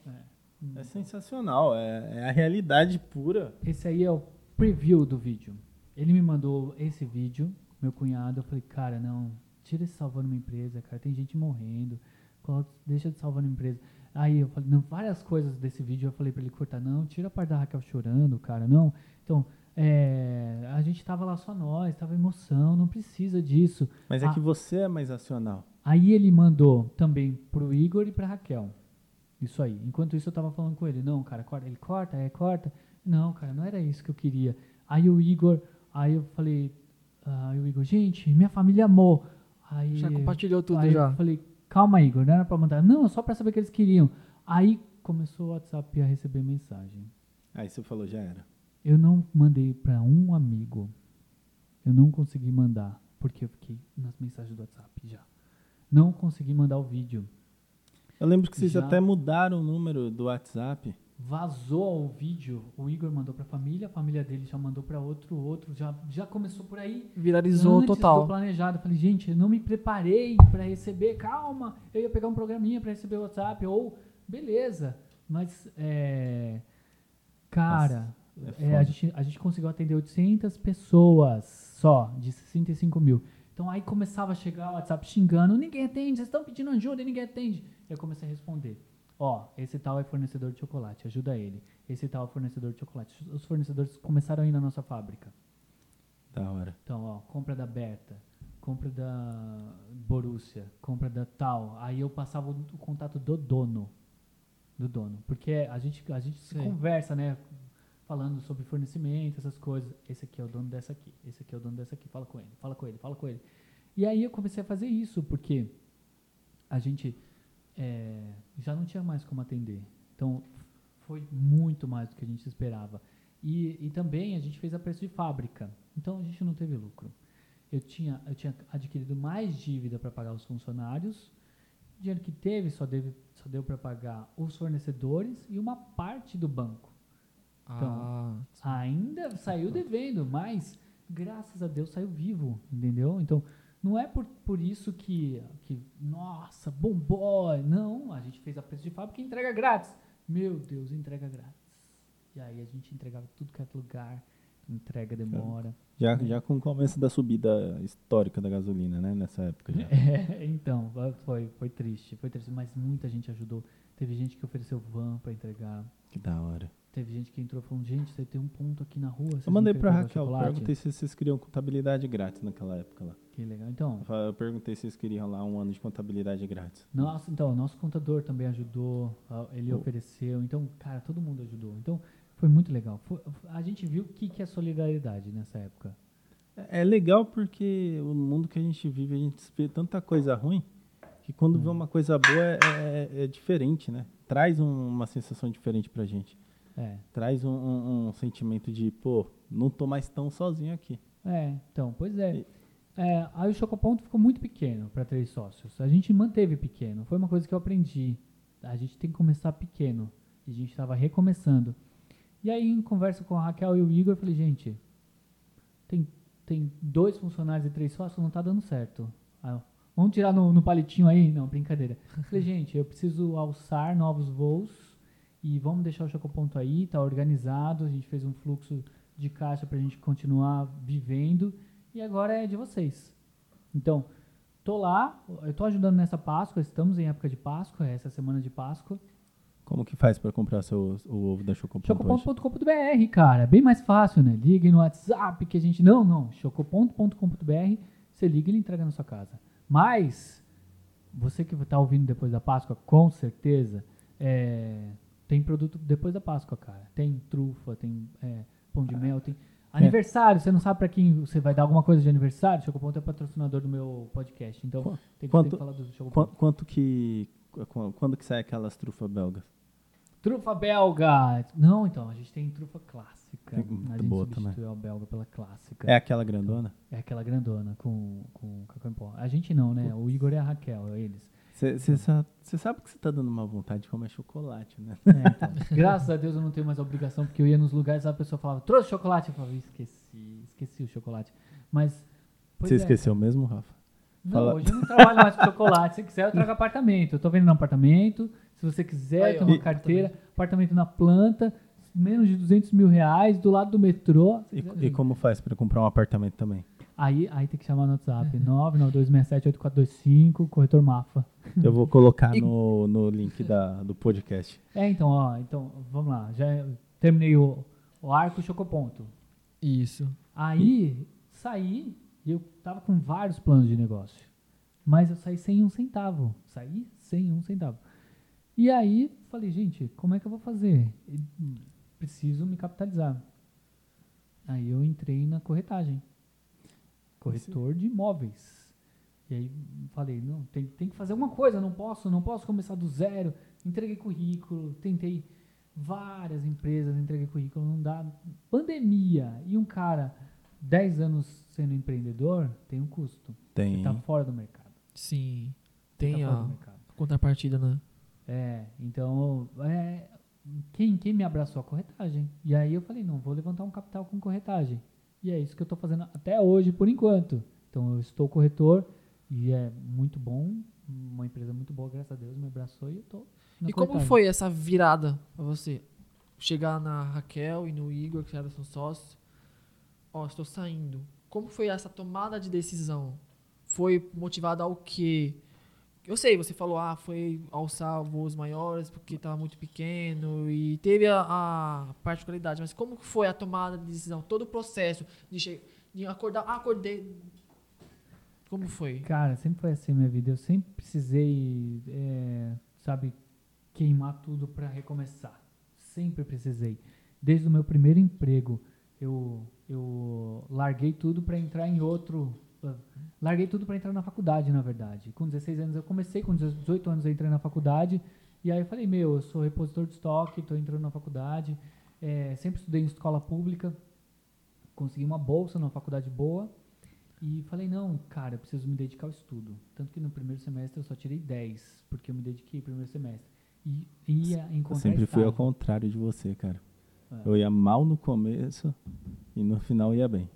É, sensacional. É, é a realidade pura. Esse aí é o preview do vídeo. Ele me mandou esse vídeo, meu cunhado. Eu falei, cara, não, tira esse salvando uma empresa, cara. Tem gente morrendo. coloca- Deixa de salvando uma empresa. Aí eu falei, não, várias coisas desse vídeo eu falei pra ele cortar. Não, tira a parte da Raquel chorando, cara. Não. Então, é, a gente tava lá só nós, tava emoção, não precisa disso. Mas é Ah. que você é mais racional. Aí ele mandou também pro Igor e pra Raquel. Isso aí. Enquanto isso eu tava falando com ele, não, cara, corta. Ele corta, é, corta. Não, cara, não era isso que eu queria. Aí o Igor, aí eu falei, aí o Igor, gente, minha família amou. Aí, Já compartilhou tudo aí já. Eu falei, calma, Igor, não era pra mandar. Não, só pra saber o que eles queriam. Aí começou o WhatsApp a receber mensagem. Aí você falou, já era. Eu não mandei pra um amigo. Eu não consegui mandar, porque eu fiquei nas mensagens do WhatsApp já. Não consegui mandar o vídeo. Eu lembro que vocês Já. até mudaram o número do WhatsApp. Vazou o vídeo, o Igor mandou pra família, a família dele já mandou pra outro, outro, já, já começou por aí. Viralizou antes total. do planejado. Eu falei, gente, eu não me preparei pra receber, calma, eu ia pegar um programinha pra receber o WhatsApp, ou, beleza, mas, é, cara, é é, foda. a, gente, a gente conseguiu atender 800 pessoas só, de 65 mil. Então aí começava a chegar o WhatsApp xingando, ninguém atende, vocês estão pedindo ajuda e ninguém atende. Eu comecei a responder. Ó, esse tal é fornecedor de chocolate, ajuda ele. Esse tal é fornecedor de chocolate. Os fornecedores começaram a ir na nossa fábrica. Da hora. Então, ó, compra da Berta, compra da Borussia, compra da tal. Aí eu passava o, o contato do dono. Do dono. Porque a gente, a gente se conversa, né? Falando sobre fornecimento, essas coisas. Esse aqui é o dono dessa aqui. Esse aqui é o dono dessa aqui. Fala com ele, fala com ele, fala com ele. E aí eu comecei a fazer isso, porque a gente é, já não tinha mais como atender. Então, foi muito mais do que a gente esperava. E, e também a gente fez a preço de fábrica. Então, a gente não teve lucro. Eu tinha, eu tinha adquirido mais dívida para pagar os funcionários. O dinheiro que teve só, deve, só deu para pagar os fornecedores e uma parte do banco. Ah, Ainda saiu devendo, mas graças a Deus saiu vivo, entendeu? Então, não é por, por isso que, que, nossa, bombou. Não, a gente fez a preço de fábrica e entrega grátis. Meu Deus, entrega grátis. E aí a gente entregava tudo que é lugar, entrega demora. Já, já com o começo da subida histórica da gasolina, né? Nessa época já. [laughs] É, então, foi, foi triste, foi triste, mas muita gente ajudou. Teve gente que ofereceu van para entregar. Que da hora. Teve gente que entrou falando, gente, você tem um ponto aqui na rua. Eu mandei pra o Raquel, chocolate?" perguntei se vocês queriam contabilidade grátis naquela época lá. Que legal. Então, Eu perguntei se vocês queriam lá um ano de contabilidade grátis. Nossa, então, nosso contador também ajudou, ele O- ofereceu, então, cara, todo mundo ajudou. Então, foi muito legal. Foi- a gente viu o que, que é solidariedade nessa época. É é legal porque o mundo que a gente vive, a gente vê tanta coisa ruim que quando Hum. vê uma coisa boa é, é- é diferente, né? Traz um- uma sensação diferente pra gente. É, Traz um, um- um sentimento de, pô, não tô mais tão sozinho aqui. é, então, pois é. E- É, aí o Chocoponto ficou muito pequeno para três sócios. A gente manteve pequeno. Foi uma coisa que eu aprendi. A gente tem que começar pequeno. E a gente estava recomeçando. E aí, em conversa com a Raquel e o Igor, eu falei, gente, tem, tem dois funcionários e três sócios, não tá dando certo. Vamos tirar no, no palitinho aí? Não, brincadeira. [laughs] Eu falei, gente, eu preciso alçar novos voos e vamos deixar o Chocoponto aí, tá organizado, a gente fez um fluxo de caixa pra gente continuar vivendo e agora é de vocês. Então, tô lá, eu tô ajudando nessa Páscoa, estamos em época de Páscoa, é essa semana de Páscoa. Como que faz pra comprar seu, o ovo da Chocoponto hoje? Chocoponto.com.br, cara, é bem mais fácil, né? Ligue no WhatsApp que a gente não, não, chocoponto.com.br, você liga e ele entrega na sua casa. Mas você que está ouvindo depois da Páscoa, com certeza, é, tem produto depois da Páscoa, cara. Tem trufa, tem é, pão de mel, tem aniversário. Você não sabe para quem você vai dar alguma coisa de aniversário? Chocoponto é patrocinador do meu podcast, então Qu- tem que, tem que falar do Chocoponto. Quanto que. qu- Quando que sai aquelas trufas belgas? Trufa belga! Não, então, a gente tem trufa clássica. Tem a gente boa substituiu a belga pela clássica. É aquela grandona? É aquela grandona com, com cacau em pó. A gente não, né? O Igor e a Raquel, é eles. Você sabe que você tá dando uma vontade de comer chocolate, né? É, então, [laughs] graças a Deus eu não tenho mais obrigação, porque eu ia nos lugares e a pessoa falava, trouxe chocolate? Eu falava, esqueci, esqueci o chocolate. Mas. Você é. esqueceu mesmo, Rafa? Não, Fala- hoje eu não trabalho mais com chocolate. Se quiser, eu trago apartamento. Eu tô vendendo um apartamento. Se você quiser, Aí, tem uma E- carteira, apartamento na planta, menos de 200 mil reais, do lado do metrô. E, e como faz pra comprar um apartamento também? Aí, aí tem que chamar no WhatsApp, [laughs] 992678425, corretor Mafa. [laughs] Eu vou colocar E- no, no link da, do podcast. É, então, ó, então, vamos lá. Já terminei o, o arco chocoponto. Isso. Aí, saí e eu tava com vários planos de negócio. Mas eu saí sem um centavo. Saí sem um centavo. E aí, falei, gente, como é que eu vou fazer? Preciso me capitalizar. Aí eu entrei na corretagem. Corretor de imóveis. E aí falei, não, tem, tem que fazer alguma coisa, não posso, não posso começar do zero. Entreguei currículo, tentei várias empresas, entreguei currículo, não dá. Pandemia e um cara 10 anos sendo empreendedor tem um custo. Tem. Ele tá fora do mercado. Sim. Ele Tem tá a contrapartida, né? É, então, é, quem, quem me abraçou a corretagem? E aí eu falei, não, vou levantar um capital com corretagem. E é isso que eu estou fazendo até hoje, por enquanto. Então, eu estou corretor e é muito bom, uma empresa muito boa, graças a Deus, me abraçou e eu estou E como corretagem. foi essa virada pra você? Chegar na Raquel e no Igor, que eram sócios. Ó, estou saindo. Como foi essa tomada de decisão? Foi motivada ao quê? Eu sei, você falou, ah, foi alçar voos maiores porque estava muito pequeno e teve a, a particularidade, mas como foi a tomada de decisão? Todo o processo de, de acordar, ah, acordei. Como foi? Cara, sempre foi assim minha vida. Eu sempre precisei, é, sabe, queimar tudo para recomeçar. Sempre precisei. Desde o meu primeiro emprego, eu, eu larguei tudo para entrar em outro. Ah, Larguei tudo para entrar na faculdade, na verdade. Com 16 anos eu comecei, com 18 anos eu entrei na faculdade. E aí eu falei, meu, eu sou repositor de estoque, estou entrando na faculdade. é, sempre estudei em escola pública. Consegui uma bolsa numa faculdade boa. E falei, não, cara, eu preciso me dedicar ao estudo. Tanto que no primeiro semestre eu só tirei 10, porque eu me dediquei no primeiro semestre. E ia Eu encontrar sempre fui ao contrário de você, cara. É. Eu ia mal no começo e no final ia bem.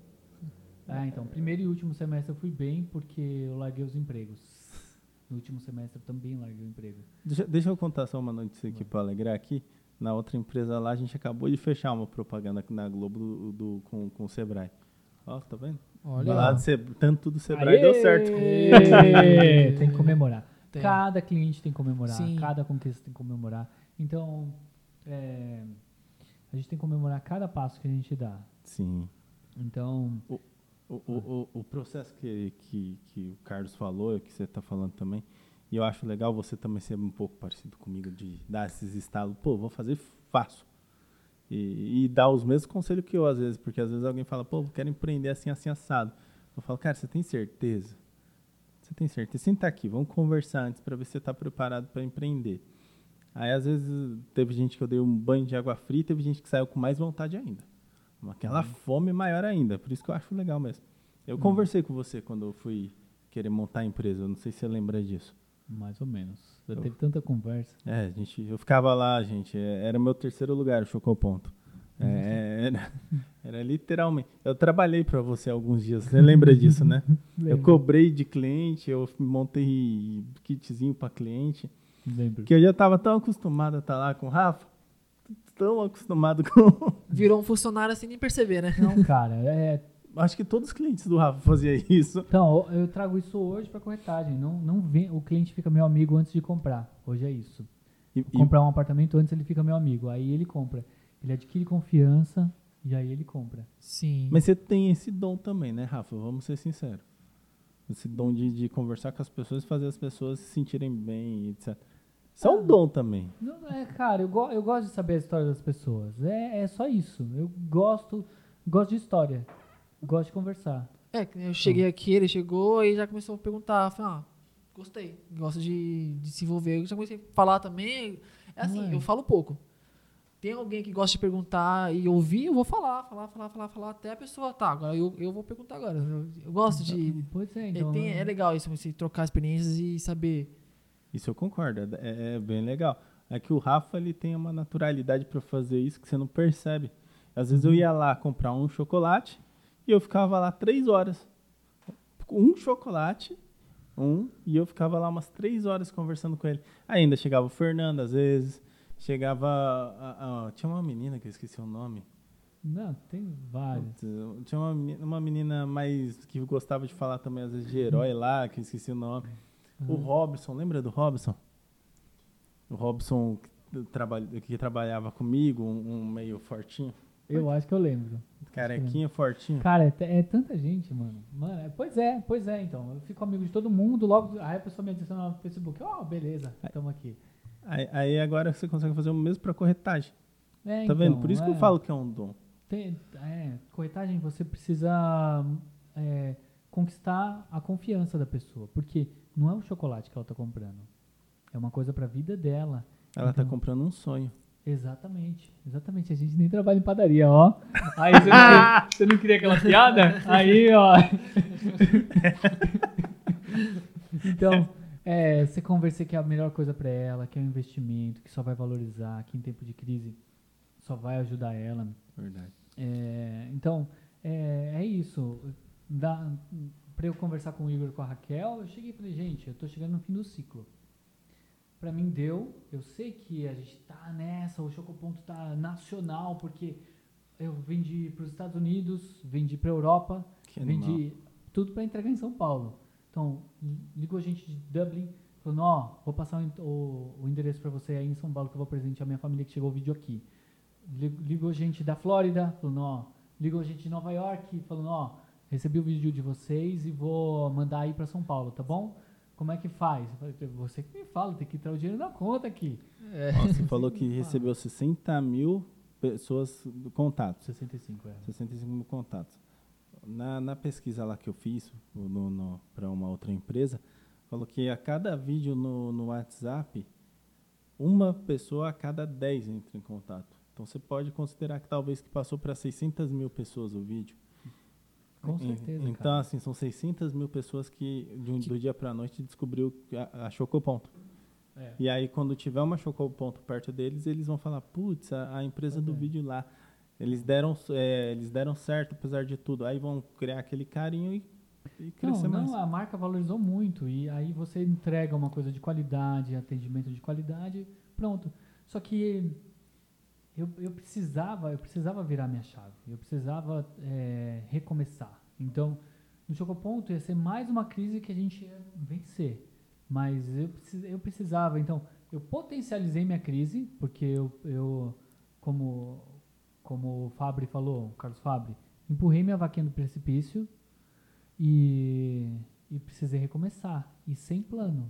Ah, então, primeiro e último semestre eu fui bem porque eu larguei os empregos. [laughs] No último semestre eu também larguei o emprego. Deixa, deixa eu contar só uma notícia aqui para alegrar aqui. Na outra empresa lá, a gente acabou de fechar uma propaganda na Globo do, do- com, com o Sebrae. Ó, tá vendo? Olha Lá tanto do Sebrae deu certo. Aê! tem que comemorar. Tem. Cada cliente tem que comemorar, Sim. cada conquista tem que comemorar. Então, é, a gente tem que comemorar cada passo que a gente dá. Sim. Então, O, o, o, o processo que, que, que o Carlos falou, que você está falando também, e eu acho legal você também ser um pouco parecido comigo, de dar esses estalos, pô, vou fazer, faço. E, e dar os mesmos conselhos que eu, às vezes, porque às vezes alguém fala, pô, quero empreender assim, assim, assado. Eu falo, cara, você tem certeza? Você tem certeza? Senta aqui, vamos conversar antes para ver se você está preparado para empreender. Aí, às vezes, teve gente que eu dei um banho de água fria, teve gente que saiu com mais vontade ainda. Aquela fome maior ainda, por isso que eu acho legal mesmo. Eu conversei com você quando eu fui querer montar a empresa, eu não sei se você lembra disso. mais ou menos. Já Eu- teve tanta conversa. É, a gente, eu ficava lá, gente, é, era meu terceiro lugar, o Chocoponto. É, era, era literalmente. Eu trabalhei para você alguns dias, você lembra disso, né? [laughs] Eu cobrei de cliente, eu montei kitzinho para cliente, Lembro. porque eu já estava tão acostumado a estar lá com o Rafa, tão acostumado [laughs] com. Virou um funcionário sem nem perceber, né? Não, cara, é. Acho que todos os clientes do Rafa faziam isso. Então, eu trago isso hoje para corretagem. Não, não vem, o cliente fica meu amigo antes de comprar. Hoje é isso. E, e- Comprar um apartamento antes ele fica meu amigo. Aí ele compra. Ele adquire confiança e aí ele compra. Sim. Mas você tem esse dom também, né, Rafa? Vamos ser sinceros. Esse dom de, de conversar com as pessoas e fazer as pessoas se sentirem bem, etc. Isso é um dom também. Não, é, cara, eu, go- eu gosto de saber a história das pessoas. É, é só isso. Eu gosto, gosto de história. Gosto de conversar. É, que eu cheguei aqui, ele chegou e já começou a perguntar. Falei, ah, gostei. Gosto de, de se envolver. Eu já comecei a falar também. É assim, é? eu falo pouco. Tem alguém que gosta de perguntar e ouvir, eu vou falar, falar, falar, falar, falar, até a pessoa, tá, agora eu, eu vou perguntar agora. Eu, eu gosto de. Pois é, é, então. tem- é legal isso, você trocar experiências e saber. Isso eu concordo, é, é- é bem legal. É que o Rafa ele tem uma naturalidade para fazer isso que você não percebe. Às vezes eu ia lá comprar um chocolate e eu ficava lá três horas. Um chocolate, um, e eu ficava lá umas três horas conversando com ele. Ainda chegava o Fernando, às vezes. Chegava. a- a- tinha uma menina que eu esqueci o nome. Não, tem vários. Putz, Tinha uma menina, uma menina mais que gostava de falar também, às vezes, de herói lá, que eu esqueci o nome. O Robson, lembra do Robson? O Robson que, trabalha, que trabalhava comigo, um, um meio fortinho. Eu acho que eu lembro. Carequinha, fortinho. Cara, é, é tanta gente, mano. Mano, é- pois é, pois é, então. Eu fico amigo de todo mundo, logo. Aí a pessoa me adiciona no Facebook. Ó, beleza, estamos aqui. Aí, aí agora você consegue fazer o mesmo para corretagem. É, Tá vendo? então, Por isso que eu é. falo que é um dom. Tem- é, corretagem, você precisa é, conquistar a confiança da pessoa. Porque não é o chocolate que ela tá comprando. É uma coisa pra vida dela. Ela tá Então- comprando um sonho. Exatamente, exatamente. A gente nem trabalha em padaria, ó. Aí você não, queria, [laughs] você não queria aquela piada? Aí, ó. [laughs] então, é, você convencer que é a melhor coisa pra ela, que é um investimento, que só vai valorizar, que em tempo de crise só vai ajudar ela. Verdade. É, então, é, é isso. Dá, pra eu conversar com o Igor com a Raquel, eu cheguei e falei, gente, eu tô chegando no fim do ciclo. Pra mim deu, eu sei que a gente tá nessa, o Chocoponto tá nacional, porque eu vendi para os Estados Unidos, vendi pra Europa, Que animal. vendi tudo pra entregar em São Paulo. Então, ligou gente de Dublin, falando, ó, vou passar o, o, endereço pra você aí em São Paulo, que eu vou presentear a minha família que chegou o vídeo aqui. Li- Ligou gente da Flórida, falando, ó, ligou gente de Nova York, falando, ó, recebi o vídeo de vocês e vou mandar aí pra São Paulo, tá bom? Como é que faz? Eu falei, você que me fala, tem que entrar o dinheiro na conta aqui. Ó, você falou que recebeu 60 mil pessoas, contatos. 65, é. 65 mil contatos. Na, na pesquisa lá que eu fiz no, no, para uma outra empresa, falou que a cada vídeo no, no WhatsApp, uma pessoa a cada 10 entra em contato. Então você pode considerar que talvez que passou para 600 mil pessoas o vídeo. Com certeza, Então, cara. assim, são 600 mil pessoas que de um- do dia para a noite descobriu que a, a Chocoponto. É. E aí, quando tiver uma Chocoponto perto deles, eles vão falar, putz, a, a empresa do vídeo lá, eles deram, é, eles deram certo apesar de tudo. Aí vão criar aquele carinho e, e crescer Não, mais. não, a marca valorizou muito e aí você entrega uma coisa de qualidade, atendimento de qualidade, pronto. Só que eu, eu precisava, eu precisava virar minha chave, eu precisava é, recomeçar. Então, no Chocoponto ia ser mais uma crise que a gente ia vencer, mas eu, eu precisava. Então, eu potencializei minha crise porque eu, eu como como o Fabri falou, o Carlos Fabri, empurrei minha vaquinha do precipício e, e precisei recomeçar. E sem plano.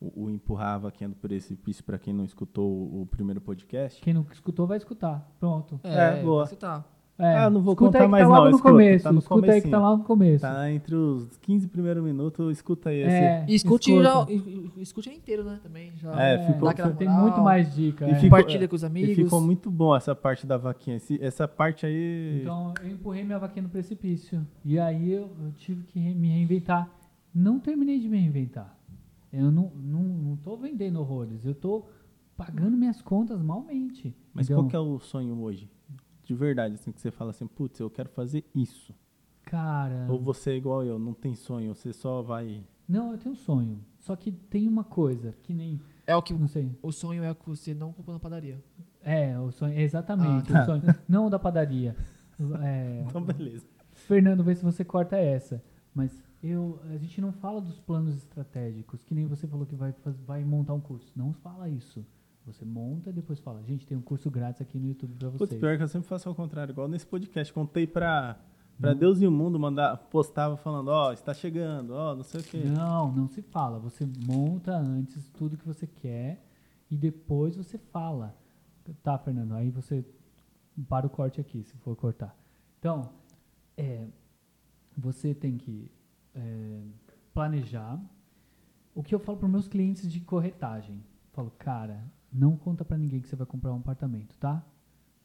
O, o empurrar a vaquinha do precipício, para quem não escutou o, primeiro podcast. Quem não escutou vai escutar. Pronto. É, boa. Você tá. É, Ah, não vou escuta contar aí que mais tá logo não, no escuta, começo. tá no escuta aí que tá lá no começo. Tá entre os 15 primeiros minutos, escuta aí É, E escute, escuta. já, e- e- escute inteiro, né? Também. Já É, ficou- dá aquela Tem moral, muito mais dica. E é. Compartilha com os E amigos. ficou muito bom essa parte da vaquinha. Esse- essa parte aí. Então eu empurrei minha vaquinha no precipício. E aí eu, eu tive que me reinventar. Não terminei de me reinventar. Eu não, não, não tô vendendo horrores. Eu tô pagando minhas contas malmente. Mas Então, qual que é o sonho hoje? De verdade, assim, que você fala assim, putz, eu quero fazer isso. Cara, Ou você é igual eu, não tem sonho, você só vai. não, eu tenho um sonho. Só que tem uma coisa que nem. É o que Não sei. o sonho é que você não comprou na padaria. É, o sonho. Exatamente. Ah, tá. o sonho. Não o da padaria. [laughs] É, Então, beleza. Fernando, vê se você corta essa. Mas eu, a gente não fala dos planos estratégicos, que nem você falou que vai, vai montar um curso. Não fala isso. Você monta e depois fala, gente, tem um curso grátis aqui no YouTube Putz, vocês. pior que eu sempre faço ao contrário, igual nesse podcast. Contei pra, pra Deus e o mundo, mandar, postava falando, ó, está chegando, ó, não sei o quê. Não, não se fala. Você monta antes tudo que você quer e depois você fala. Tá, Fernando, aí você para o corte aqui, se for cortar. Então, é, você tem que é, planejar. O que eu falo para meus clientes de corretagem? Falo, cara, não conta para ninguém que você vai comprar um apartamento, tá?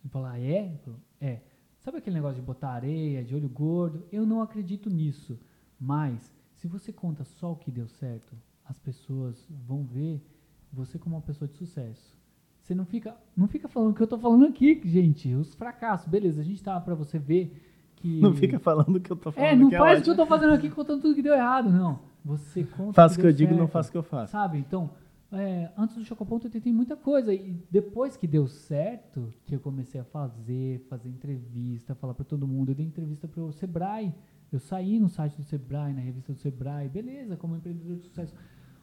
Ele fala, ah, é? Falo, é. Sabe aquele negócio de botar areia, de olho gordo? Eu não acredito nisso. Mas, se você conta só o que deu certo, as pessoas vão ver você como uma pessoa de sucesso. Você não fica, não fica falando o que eu tô falando aqui, gente. Os fracassos, beleza, a gente tá para você ver que Não fica falando o que eu tô falando. É, não que faz o é que eu tô fazendo aqui contando tudo que deu errado, não. Você conta Faço o que eu digo, não faço o que eu faço. Sabe? Então, é, antes do Chocoponto eu tentei muita coisa. E depois que deu certo, que eu comecei a fazer, fazer entrevista, falar pra todo mundo. Eu dei entrevista pro Sebrae. Eu saí no site do Sebrae, na revista do Sebrae. Beleza, como empreendedor de sucesso.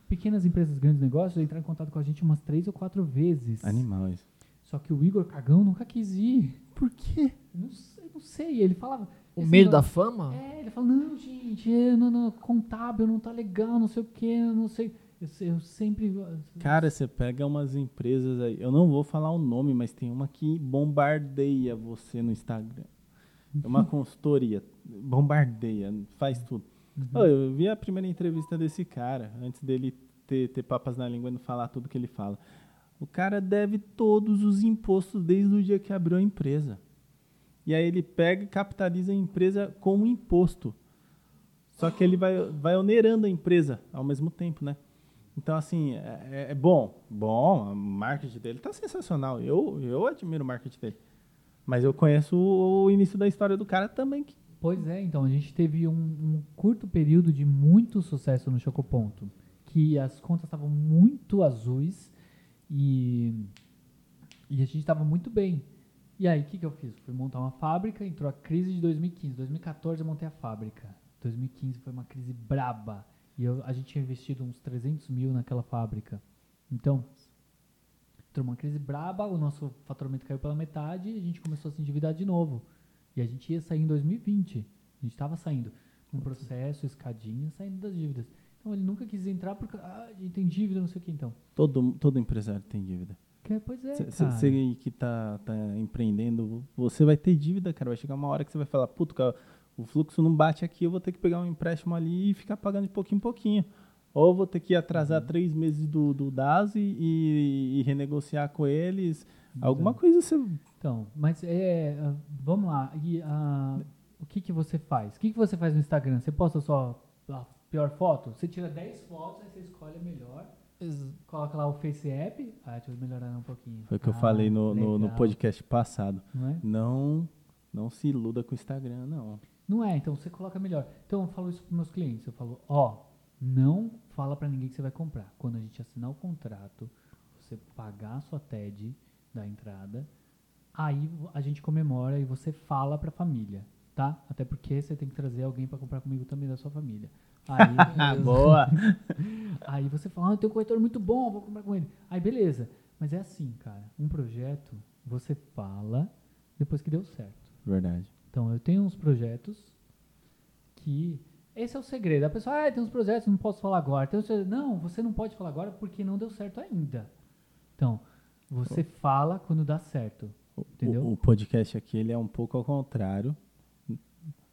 Pequenas empresas, grandes negócios, entraram em contato com a gente umas três ou quatro vezes. Animal isso. Só que o Igor Cagão nunca quis ir. Por quê? Não sei, sei. Ele falava... O medo da fama? é, ele fala, não, gente, é, não, não, contábil não tá legal, não sei o que, não sei. Eu, se- eu sempre. Cara, você pega umas empresas aí, eu não vou falar o nome, mas tem uma que bombardeia você no Instagram. É uma [laughs] consultoria, bombardeia, faz tudo. Ô, eu vi a primeira entrevista desse cara, antes dele ter, ter papas na língua e não falar tudo que ele fala. O cara deve todos os impostos desde o dia que abriu a empresa. E aí ele pega e capitaliza a empresa com um imposto. Só que ele vai, vai onerando a empresa ao mesmo tempo, né? Então, assim, é, é bom. Bom, o marketing dele tá sensacional. Eu, eu admiro o marketing dele. Mas eu conheço o, o início da história do cara também. Que, Pois é, então, a gente teve um, um curto período de muito sucesso no Chocoponto. Que as contas estavam muito azuis e, e a gente estava muito bem. E aí, o que, que eu fiz? Fui montar uma fábrica, entrou a crise de 2015. 2014 eu montei a fábrica. 2015 foi uma crise braba. E eu- a gente tinha investido uns 300 mil naquela fábrica. Então, entrou uma crise braba, o nosso faturamento caiu pela metade e a gente começou a se endividar de novo. E a gente ia sair em 2020. A gente estava saindo. Um processo, escadinha, saindo das dívidas. Então ele nunca quis entrar porque ah, a gente tem dívida, não sei o que então. todo, todo empresário tem dívida. Que, pois é, Você cara. aí que tá, tá empreendendo, você vai ter dívida, cara. Vai chegar uma hora que você vai falar, puto, cara, o fluxo não bate aqui, eu vou ter que pegar um empréstimo ali e ficar pagando de pouquinho em pouquinho. Ou vou ter que atrasar Uhum. três meses do, do DAS e, e- e renegociar com eles. Alguma coisa você. Então, mas é, ah, vamos lá. E, ah, o que, que você faz? O que, que você faz no Instagram? Você posta só a pior foto? Você tira 10 fotos, aí você escolhe a melhor. Coloca lá o Face App. Ah, deixa eu melhorar um pouquinho. Foi o que eu Ah, falei no, no, no podcast passado. Não é? Não, não se iluda com o Instagram, não. Não é, então você coloca melhor. Então eu falo isso para meus clientes, eu falo, ó, não fala para ninguém que você vai comprar. Quando a gente assinar o contrato, você pagar a sua TED da entrada, aí a gente comemora e você fala para a família, tá? Até porque você tem que trazer alguém para comprar comigo também da sua família. Aí, [laughs] boa! Aí você fala, ah, eu tenho um corretor muito bom, vou comprar com ele. Aí beleza. Mas é assim, cara. Um projeto, você fala, depois que deu certo. Verdade. Então, eu tenho uns projetos que. Esse é o segredo. A pessoa, ah, tem uns projetos, não posso falar agora. Tem uns não, você não pode falar agora porque não deu certo ainda. Então, você fala quando dá certo. Entendeu? O, o podcast aqui ele é um pouco ao contrário.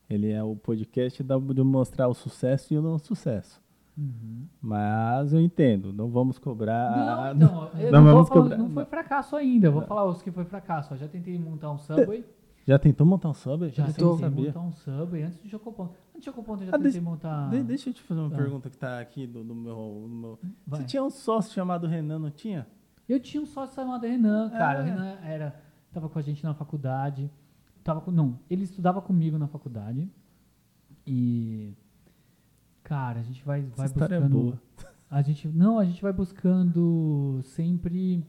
Ele é o podcast da, de mostrar o sucesso e o não sucesso. Uhum. Mas eu entendo, não vamos cobrar. Não, [laughs] então, eu não não, vamos falar- cobrar. não foi fracasso ainda. Eu vou falar os que foi fracasso. ó. Já tentei montar um Subway. Já tentou montar um sub? Já Eu tentei não sabia. montar um Subway antes do Chocoponto. Antes do Chocoponto eu já Ah, tentei deixa- montar... De- deixa eu te fazer uma Ah. pergunta que tá aqui do, do meu. do meu-. Você tinha um sócio chamado Renan, não tinha? Eu tinha um sócio chamado Renan, cara. É. O Renan era, tava com a gente na faculdade. Tava com, não, ele estudava comigo na faculdade. E. Cara, a gente vai, vai história é buscando. boa. [laughs] A gente, não, a gente vai buscando sempre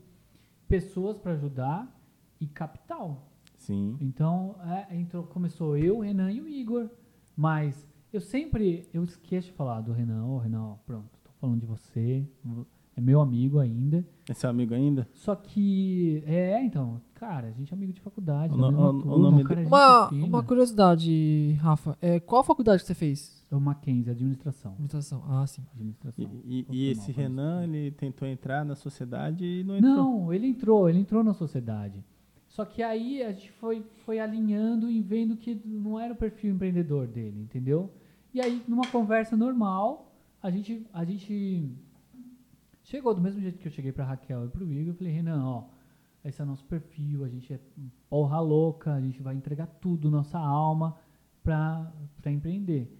pessoas para ajudar e capital. Sim. Então, é, entrou, começou eu, o Renan e o Igor. Mas eu sempre, eu esqueço de falar do Renan. Ô, Renan, ó, pronto, tô falando de você. É meu amigo ainda. É seu amigo ainda? Só que, é, então, cara, a gente é amigo de faculdade. O da no- mesma o- o turma, nome cara, é Uma, fina. uma curiosidade, Rafa. É, qual faculdade que você fez? É o Mackenzie, administração. Administração. Ah, sim. administração. E, e- e mal, esse Renan, ele tentou entrar na sociedade e não entrou. Não, ele entrou, ele entrou na sociedade. Só que aí a gente foi, foi alinhando e vendo que não era o perfil empreendedor dele, entendeu? E aí, numa conversa normal, a gente, a gente chegou do mesmo jeito que eu cheguei pra Raquel e pro Igor. Eu falei, Renan, ó, esse é o nosso perfil, a gente é porra louca, a gente vai entregar tudo, nossa alma, pra empreender.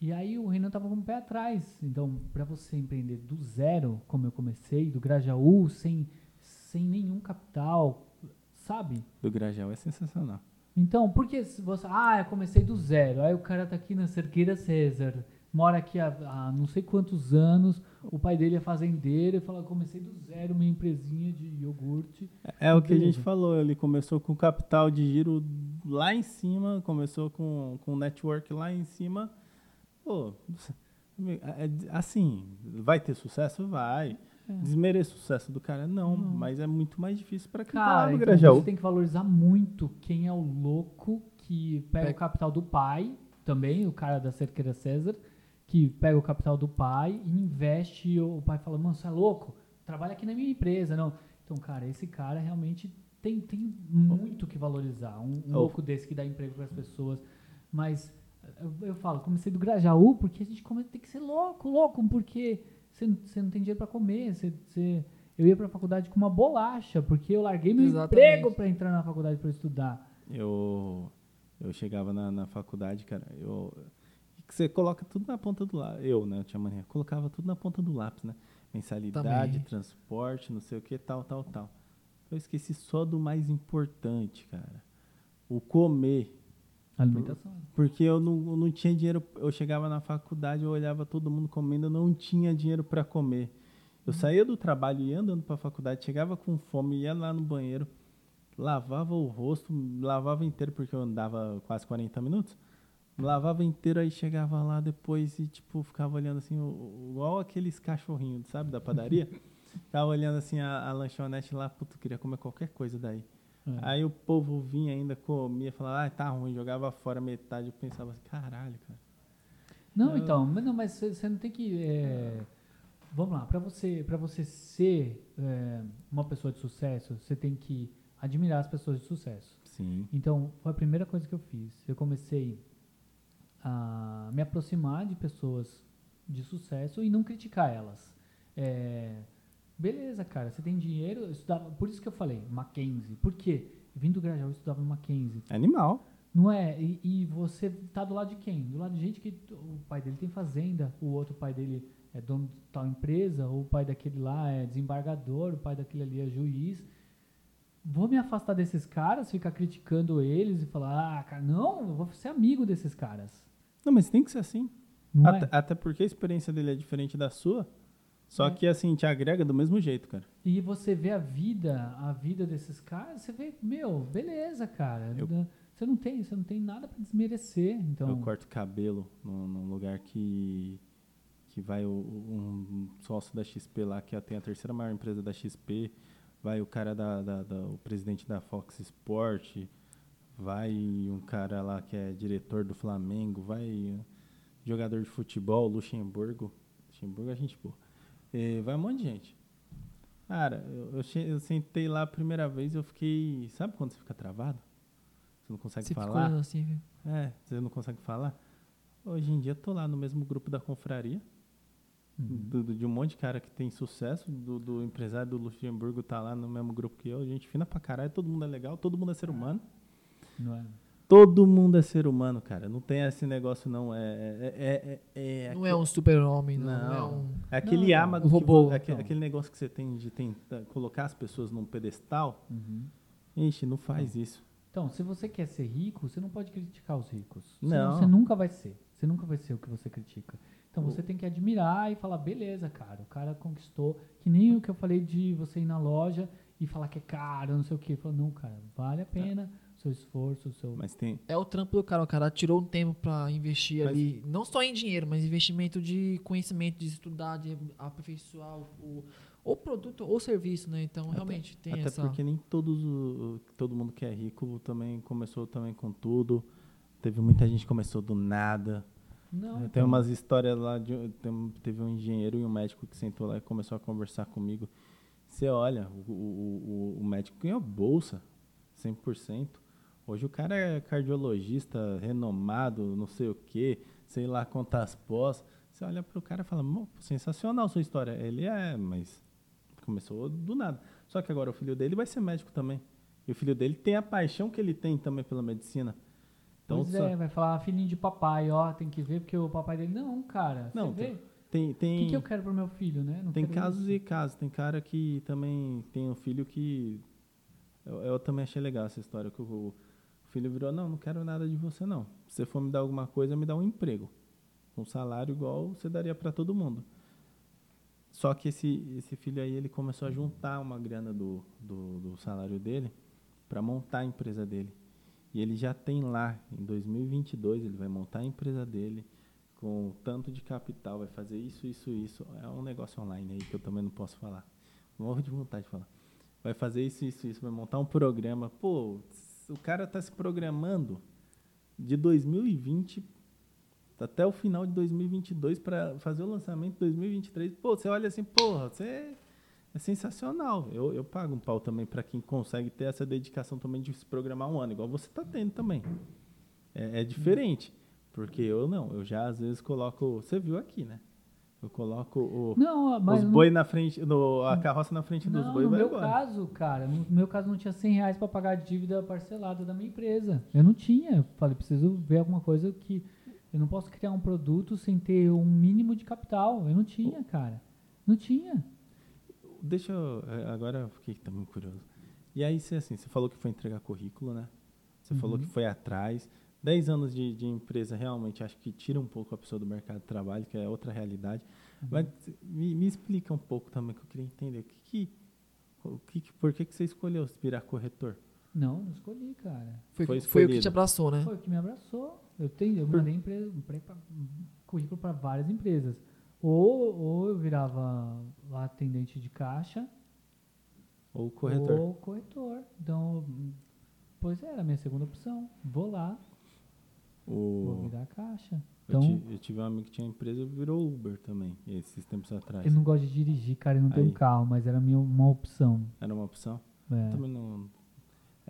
E aí o Renan tava com o pé atrás. Então, para você empreender do zero, como eu comecei, do Grajaú, sem, sem nenhum capital, sabe? Do Grajaú é sensacional. Então, por que se você. Ah, eu comecei do zero. Aí o cara tá aqui na Cerqueira César, mora aqui há, há não sei quantos anos, o pai dele é fazendeiro e fala: comecei do zero, minha empresinha de iogurte. É o que a gente falou, ele começou com capital de giro lá em cima, começou com, com network lá em cima. Pô, é- é- assim, vai ter sucesso? Vai. Desmerecer o sucesso do cara? Não, mas é muito mais difícil para quem tá lá Cara, no então Grajaú. você tem que valorizar muito quem é o louco que pega Pega. o capital do pai, também, o cara da Cerqueira César, que pega o capital do pai e investe. e O pai fala, mano, você é louco? Trabalha aqui na minha empresa, não. Então, cara, esse cara realmente tem, tem muito que valorizar. Um, um Oh. louco desse que dá emprego para as pessoas. Mas eu, eu falo, comecei do Grajaú porque a gente come- tem que ser louco, louco, porque você não- você não tem dinheiro para comer. Você, você- eu ia para a faculdade com uma bolacha, porque eu larguei meu Exatamente. emprego para entrar na faculdade para estudar. Eu, eu chegava na, na faculdade, cara, eu, que você coloca tudo na ponta do lápis. Eu, né, eu tinha mania, colocava tudo na ponta do lápis, né? Mensalidade, Também. transporte, não sei o que, tal, tal, tal. Eu esqueci só do mais importante, cara. O comer. Alimentação. Porque eu não, eu não tinha dinheiro. Eu chegava na faculdade, eu olhava todo mundo comendo, eu não tinha dinheiro para comer. Eu saía do trabalho, ia andando para a faculdade, chegava com fome, ia lá no banheiro, lavava o rosto, lavava inteiro, porque eu andava quase 40 minutos. Lavava inteiro, aí chegava lá depois e, tipo, ficava olhando assim, igual aqueles cachorrinhos, sabe, da padaria. [laughs] ficava olhando assim a, a lanchonete lá, puto, queria comer qualquer coisa daí. É. Aí o povo vinha ainda, comia, falava, ah, tá ruim, jogava fora metade. Eu pensava assim, caralho, cara. Não, Eu- então, mas, não, mas você você não tem que. é, vamos lá, para você, pra você ser é, uma pessoa de sucesso, você tem que admirar as pessoas de sucesso. Sim. Então, foi a primeira coisa que eu fiz. Eu comecei a me aproximar de pessoas de sucesso e não criticar elas. É, beleza, cara, você tem dinheiro, eu estudava, por isso que eu falei, Mackenzie. Por quê? Vim do Grajaú, eu estudava no Mackenzie. Animal. Não é? E, e você tá do lado de quem? Do lado de gente que o pai dele tem fazenda, o outro pai dele é dono de tal empresa, ou o pai daquele lá é desembargador, o pai daquele ali é juiz. Vou me afastar desses caras, ficar criticando eles e falar, ah, cara, não, eu vou ser amigo desses caras. Não, mas tem que ser assim. Até, é? até porque a experiência dele é diferente da sua. Só É. que assim, te agrega do mesmo jeito, cara. E você vê a vida, a vida desses caras, você vê, meu, beleza, cara. Eu- Você não tem, você não tem nada pra desmerecer. Então, Eu corto cabelo num, num lugar que que vai o, um sócio da XP lá, que tem a terceira maior empresa da XP, vai o cara da, da- da- o presidente da Fox Sport, vai um cara lá que é diretor do Flamengo, vai jogador de futebol, Luxemburgo. Luxemburgo é gente boa. E vai um monte de gente. Cara, eu, eu, eu sentei lá a primeira vez eu fiquei. Sabe quando você fica travado? Você não consegue Você falar? assim, viu? É, você não consegue falar. Hoje em dia eu tô lá no mesmo grupo da confraria, do- do- de um monte de cara que tem sucesso, do, do empresário do Luxemburgo tá lá no mesmo grupo que eu, gente fina pra caralho, todo mundo é legal, todo mundo é ser humano. Não é? Todo mundo é ser humano, cara. Não tem esse negócio, não. É, é, é, é, é Não é um super-homem, não. Não. É um... é aquele Não, âmago, o que robô, vo- aque- então. aquele negócio que você tem de tentar colocar as pessoas num pedestal. Uhum. Ixi, não faz isso. Então, se você quer ser rico, você não pode criticar os ricos. Não. Você nunca vai ser. Você nunca vai ser o que você critica. Então você tem que admirar e falar, beleza, cara, o cara conquistou. Que nem o que eu falei de você ir na loja e falar que é caro, não sei o quê. Falar, não, cara, vale a pena o seu esforço, seu. Mas tem. É o trampo do cara. O cara tirou um tempo pra investir Mas- ali, não só em dinheiro, mas investimento de conhecimento, de estudar, de aperfeiçoar o, o produto ou serviço, né? Então, realmente, tem Até essa... porque nem todos o- todo mundo que é rico também começou também com tudo. Teve muita gente que começou do nada. Não, Tem então, umas histórias lá de tem- teve um engenheiro e um médico que sentou lá e começou a conversar comigo. Você olha, o, o, o, o médico ganhou bolsa, 100%. Hoje o cara é cardiologista, renomado, não sei o quê, sei lá quantas pós. Você olha pro cara e fala, "Mo, sensacional sua história. Ele é, mas começou do nada. Só que agora o filho dele vai ser médico também. E o filho dele tem a paixão que ele tem também pela medicina. Então, pois só- é, vai falar filhinho de papai, ó, tem que ver porque o papai dele. Não, cara, Não, você vê. tem, O tem, que, que eu quero pro meu filho, né? Não Tem casos isso. e casos. Tem cara que também tem um filho que. Eu, eu também achei legal essa história. Que o, o filho virou: Não, não quero nada de você, não. Se você for me dar alguma coisa, me dá um emprego. Um salário igual você daria para todo mundo. Só que esse, esse filho aí, ele começou a juntar uma grana do, do, do salário dele para montar a empresa dele. E ele já tem lá, em 2022, ele vai montar a empresa dele com tanto de capital, vai fazer isso, isso, isso. É um negócio online aí que eu também não posso falar. Morro de vontade de falar. Vai fazer isso, isso, isso, vai montar um programa. Pô, o cara tá se programando de 2020 até o final de 2022 para fazer o lançamento de 2023. Pô, você olha assim, porra, você é sensacional. Eu, eu pago um pau também para quem consegue ter essa dedicação também de se programar um ano, igual você tá tendo também. É, é diferente, porque eu não, eu já às vezes coloco, você viu aqui, né? Eu coloco o, Não, os não- boi na frente, no, a carroça na frente dos Não, boi no meu embora. caso, cara, no meu caso não tinha 100 reais pra pagar a dívida parcelada da minha empresa. Eu não tinha. Eu falei, preciso ver alguma coisa que. Eu não posso criar um produto sem ter um mínimo de capital. Eu não tinha, cara. Não tinha. Deixa eu. é, Agora eu fiquei também curioso. E aí, você, assim, você falou que foi entregar currículo, né? Você falou Uhum. que foi atrás. 10 anos de, de empresa realmente acho que tira um pouco a pessoa do mercado de trabalho, que é outra realidade. Uhum. Mas me, me explica um pouco também, que eu queria entender. O que que, o que, que- por que, que você escolheu virar corretor? Não, não escolhi, cara. Foi, Foi foi, o que te abraçou, né? Foi o que me abraçou. Eu, tenho, eu Por- mandei empresa, pra- currículo para várias empresas. Ou, ou eu virava lá atendente de caixa, Ou corretor? ou corretor. Então, pois é, era a minha segunda opção. Vou lá, vou O, virar caixa. eu, Então, ti- eu tive um amigo que tinha empresa e virou Uber também, esses tempos atrás. eu não gosto de dirigir, cara, eu não tenho Aí. um carro, mas era minha, uma opção. Era uma opção? É. Também não.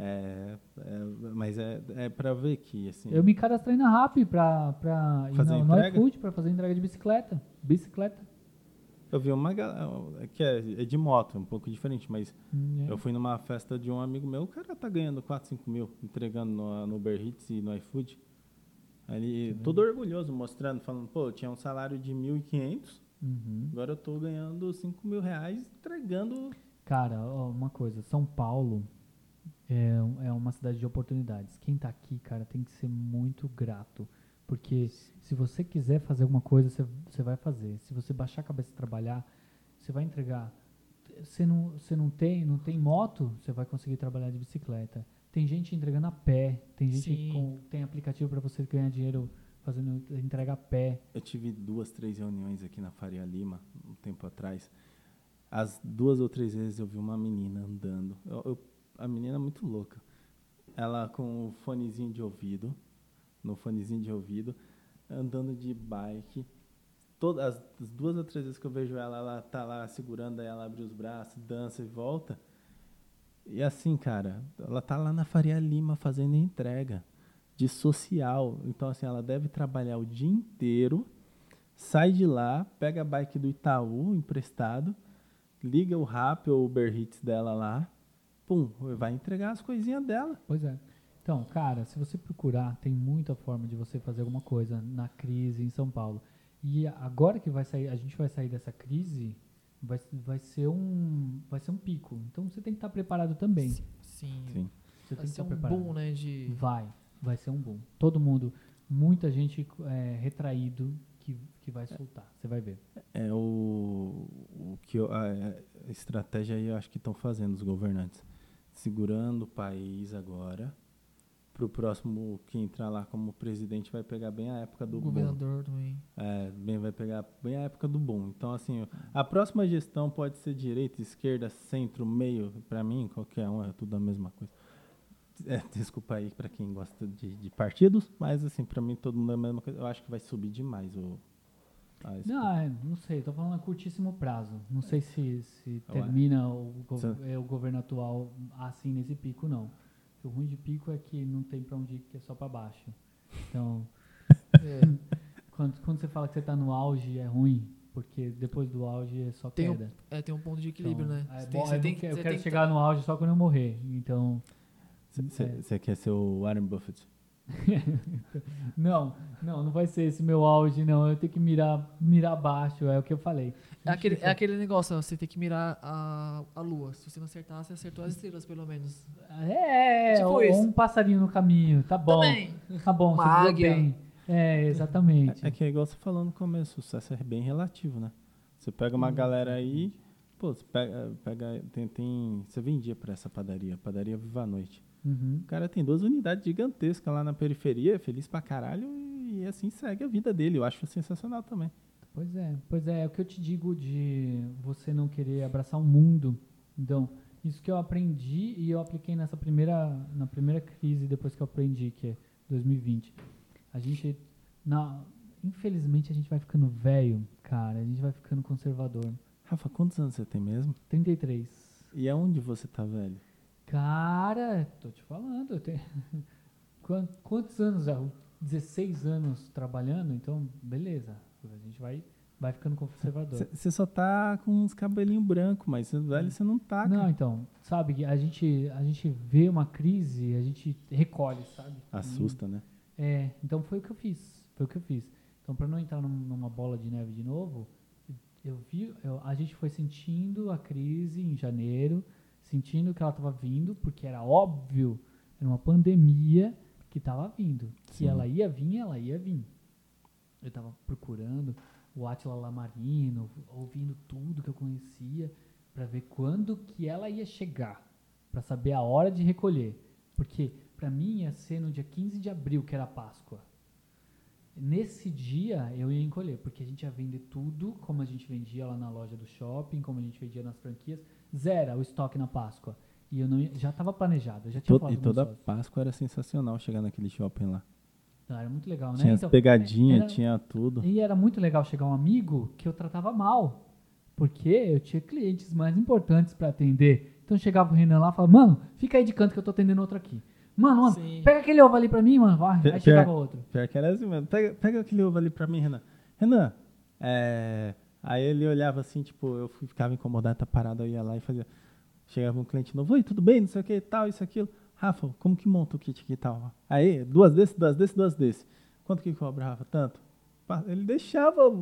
É, é, mas é, é pra ver que, assim. Eu me cadastrei na RAP pra, pra ir Fazer no, no entrega? iFood pra fazer entrega de bicicleta. Bicicleta. Eu vi uma galera. que é, é de moto, é um pouco diferente, mas Hum, é. eu fui numa festa de um amigo meu, o cara tá ganhando 4, 5 mil, entregando no, no Uber Eats e no iFood. Aí, todo orgulhoso, mostrando, falando, pô, eu tinha um salário de 1.500, Uhum. agora eu tô ganhando 5 mil reais entregando. Cara, ó, uma coisa, São Paulo é, é uma cidade de oportunidades. Quem tá aqui, cara, tem que ser muito grato. Porque se você quiser fazer alguma coisa, você- você vai fazer. Se você baixar a cabeça e trabalhar, você vai entregar. Você não, você não tem, não tem moto, você vai conseguir trabalhar de bicicleta. Tem gente entregando a pé, tem gente Sim. com tem aplicativo para você ganhar dinheiro fazendo entrega a pé. Eu tive duas, três reuniões aqui na Faria Lima, um tempo atrás. As duas ou três vezes eu vi uma menina andando. Eu- eu- a menina é muito louca. ela com o fonezinho de ouvido, no fonezinho de ouvido, andando de bike. Todas as, as duas ou três vezes que eu vejo ela, ela tá lá segurando, aí ela abre os braços, dança e volta. E assim, cara, ela tá lá na Faria Lima fazendo entrega de social. Então, assim, ela deve trabalhar o dia inteiro, sai de lá, pega a bike do Itaú emprestado, liga o Rap ou o Uber Eats dela lá, pum, vai entregar as coisinhas dela. Pois é. Então, cara, se você procurar, tem muita forma de você fazer alguma coisa na crise em São Paulo. E agora que vai sair, a gente vai sair dessa crise, vai, vai ser um vai ser um pico. Então você tem que estar preparado também. Sim. Sim. Você Vai tem que ser estar um preparado. boom, né? De... Vai, vai ser um boom. Todo mundo, muita gente é, retraído que, que vai soltar. Você vai ver. É o, o que eu- a, a estratégia aí eu acho que estão fazendo os governantes. Segurando o país agora. Para o próximo que entrar lá como presidente vai pegar bem a época do governador também. É, bem, vai pegar bem a época do boom. Então, assim, a próxima gestão pode ser direita, esquerda, centro, meio. Para mim, qualquer um é tudo a mesma coisa. É, [laughs] desculpa aí para quem gosta de, de partidos, mas assim, para mim todo mundo é a mesma coisa. Eu acho que vai subir demais o. Não, é, não sei, tô falando a curtíssimo prazo. Não sei se, se termina o, go- é, o governo atual assim nesse pico, não. O ruim de pico é que não tem pra onde ir, que é só pra baixo. Então, [laughs] É, quando, quando você fala que você tá no auge, é ruim, porque depois do auge é só Tem um queda. é, tem um ponto de equilíbrio, Então, né? é Você bom, tem- você eu tem eu quero tem que chegar no auge só quando eu morrer. Então, Você é. você quer ser o Warren Buffett? [laughs] não, não, não vai ser esse meu auge, não. Eu tenho que mirar, mirar baixo, é o que eu falei. É aquele, é aquele negócio, você tem que mirar a, a lua. Se você não acertar, você acertou as estrelas, pelo menos. É, Tipo ou, isso. um passarinho no caminho, tá bom. Também. Tá bom, Uma você águia. bem. É, exatamente. É, é que é igual você falou no começo, o sucesso é bem relativo, né? Você pega uma galera aí, pô, você pega, pega tem, tem, você vendia para essa padaria, padaria Viva a Noite. Uhum. O cara tem duas unidades gigantescas lá na periferia, feliz pra caralho, e assim segue a vida dele. Eu acho sensacional também. Pois é, pois é, é o que eu te digo de você não querer abraçar o mundo. Então, isso que eu aprendi e eu apliquei nessa primeira, na primeira crise depois que eu aprendi, que é 2020. A gente, na, infelizmente, a gente vai ficando velho, cara, a gente vai ficando conservador. Rafa, quantos anos você tem mesmo? 33. E aonde você tá velho? Cara, tô te falando, eu tenho. [laughs] Quan- Quantos anos já? 16 anos trabalhando, então beleza. A gente vai, vai ficando conservador. Você só tá com uns cabelinhos brancos, mas velho você não tá, Não, cara. então, sabe, a gente, a gente vê uma crise, a gente recolhe, sabe? Assusta, né? É, então foi o que eu fiz. Foi o que eu fiz. Então, para não entrar num- numa bola de neve de novo, eu vi, eu- a gente foi sentindo a crise em janeiro, sentindo que ela estava vindo, porque era óbvio, era uma pandemia que estava vindo. Que ela ia vir, ela ia vir. Eu estava procurando o Atila Lamarino, ouvindo tudo que eu conhecia, para ver quando que ela ia chegar, para saber a hora de recolher. Porque para mim ia ser no dia 15 de abril, que era a Páscoa. Nesse dia eu ia encolher, porque a gente ia vender tudo, como a gente vendia lá na loja do shopping, como a gente vendia nas franquias, zera o estoque na Páscoa. E eu não ia- já estava planejado, eu já tinha To- falado e toda. Páscoa era sensacional chegar naquele shopping lá. Então, era muito legal, né? Tinha as Então, pegadinhas, era- tinha tudo. E era muito legal chegar um amigo que eu tratava mal. Porque eu tinha clientes mais importantes para atender. Então chegava o Renan lá e falava, mano, fica aí de canto que eu tô atendendo outro aqui. Mano, mano, Sim. pega aquele ovo ali pra mim, mano. Vai. Aí chegava outro. Pior que era assim, mano. Pega, pega aquele ovo ali pra mim, Renan. Renan, é... Aí ele olhava assim, tipo, eu ficava incomodado, tá parado, eu ia lá e fazia. Chegava um cliente novo, oi, tudo bem, não sei o que, tal, isso, aquilo. Rafa, como que monta o kit aqui e tal? Aí, duas desse, duas desse, duas desse. Quanto que cobra, Rafa? Tanto. Ele deixava.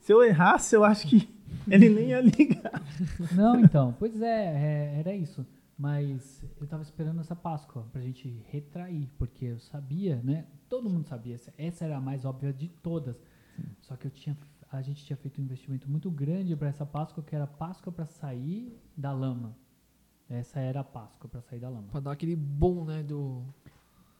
Se eu errasse, eu acho que [laughs] ele nem ia ligar. [laughs] Não, então, pois é, é, era isso. Mas eu tava esperando essa Páscoa pra gente retrair, porque eu sabia, né? Todo mundo sabia, essa, essa era a mais óbvia de todas. Só que eu tinha, a gente tinha feito um investimento muito grande para essa Páscoa, que era Páscoa para sair da lama. Essa era a Páscoa para sair da lama. Pra dar aquele bom, né, do...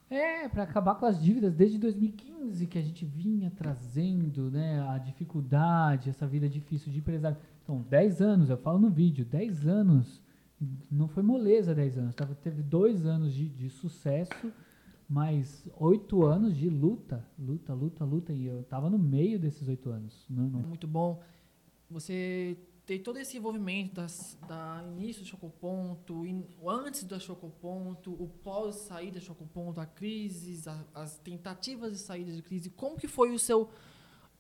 É, para acabar com as dívidas desde 2015 que a gente vinha trazendo, né, a dificuldade, essa vida difícil de empresário. Então, 10 anos, eu falo no vídeo, 10 anos Não foi moleza 10 anos. Tava, teve dois anos de, de sucesso, mas oito anos de luta, luta, luta, luta. E eu tava no meio desses oito anos. Não, não- Muito bom. Você ter todo esse envolvimento das, da início do Chocoponto, in- o antes da Chocoponto, o pós saída do Chocoponto, a crise, a- as tentativas de saída de crise. Como que foi o seu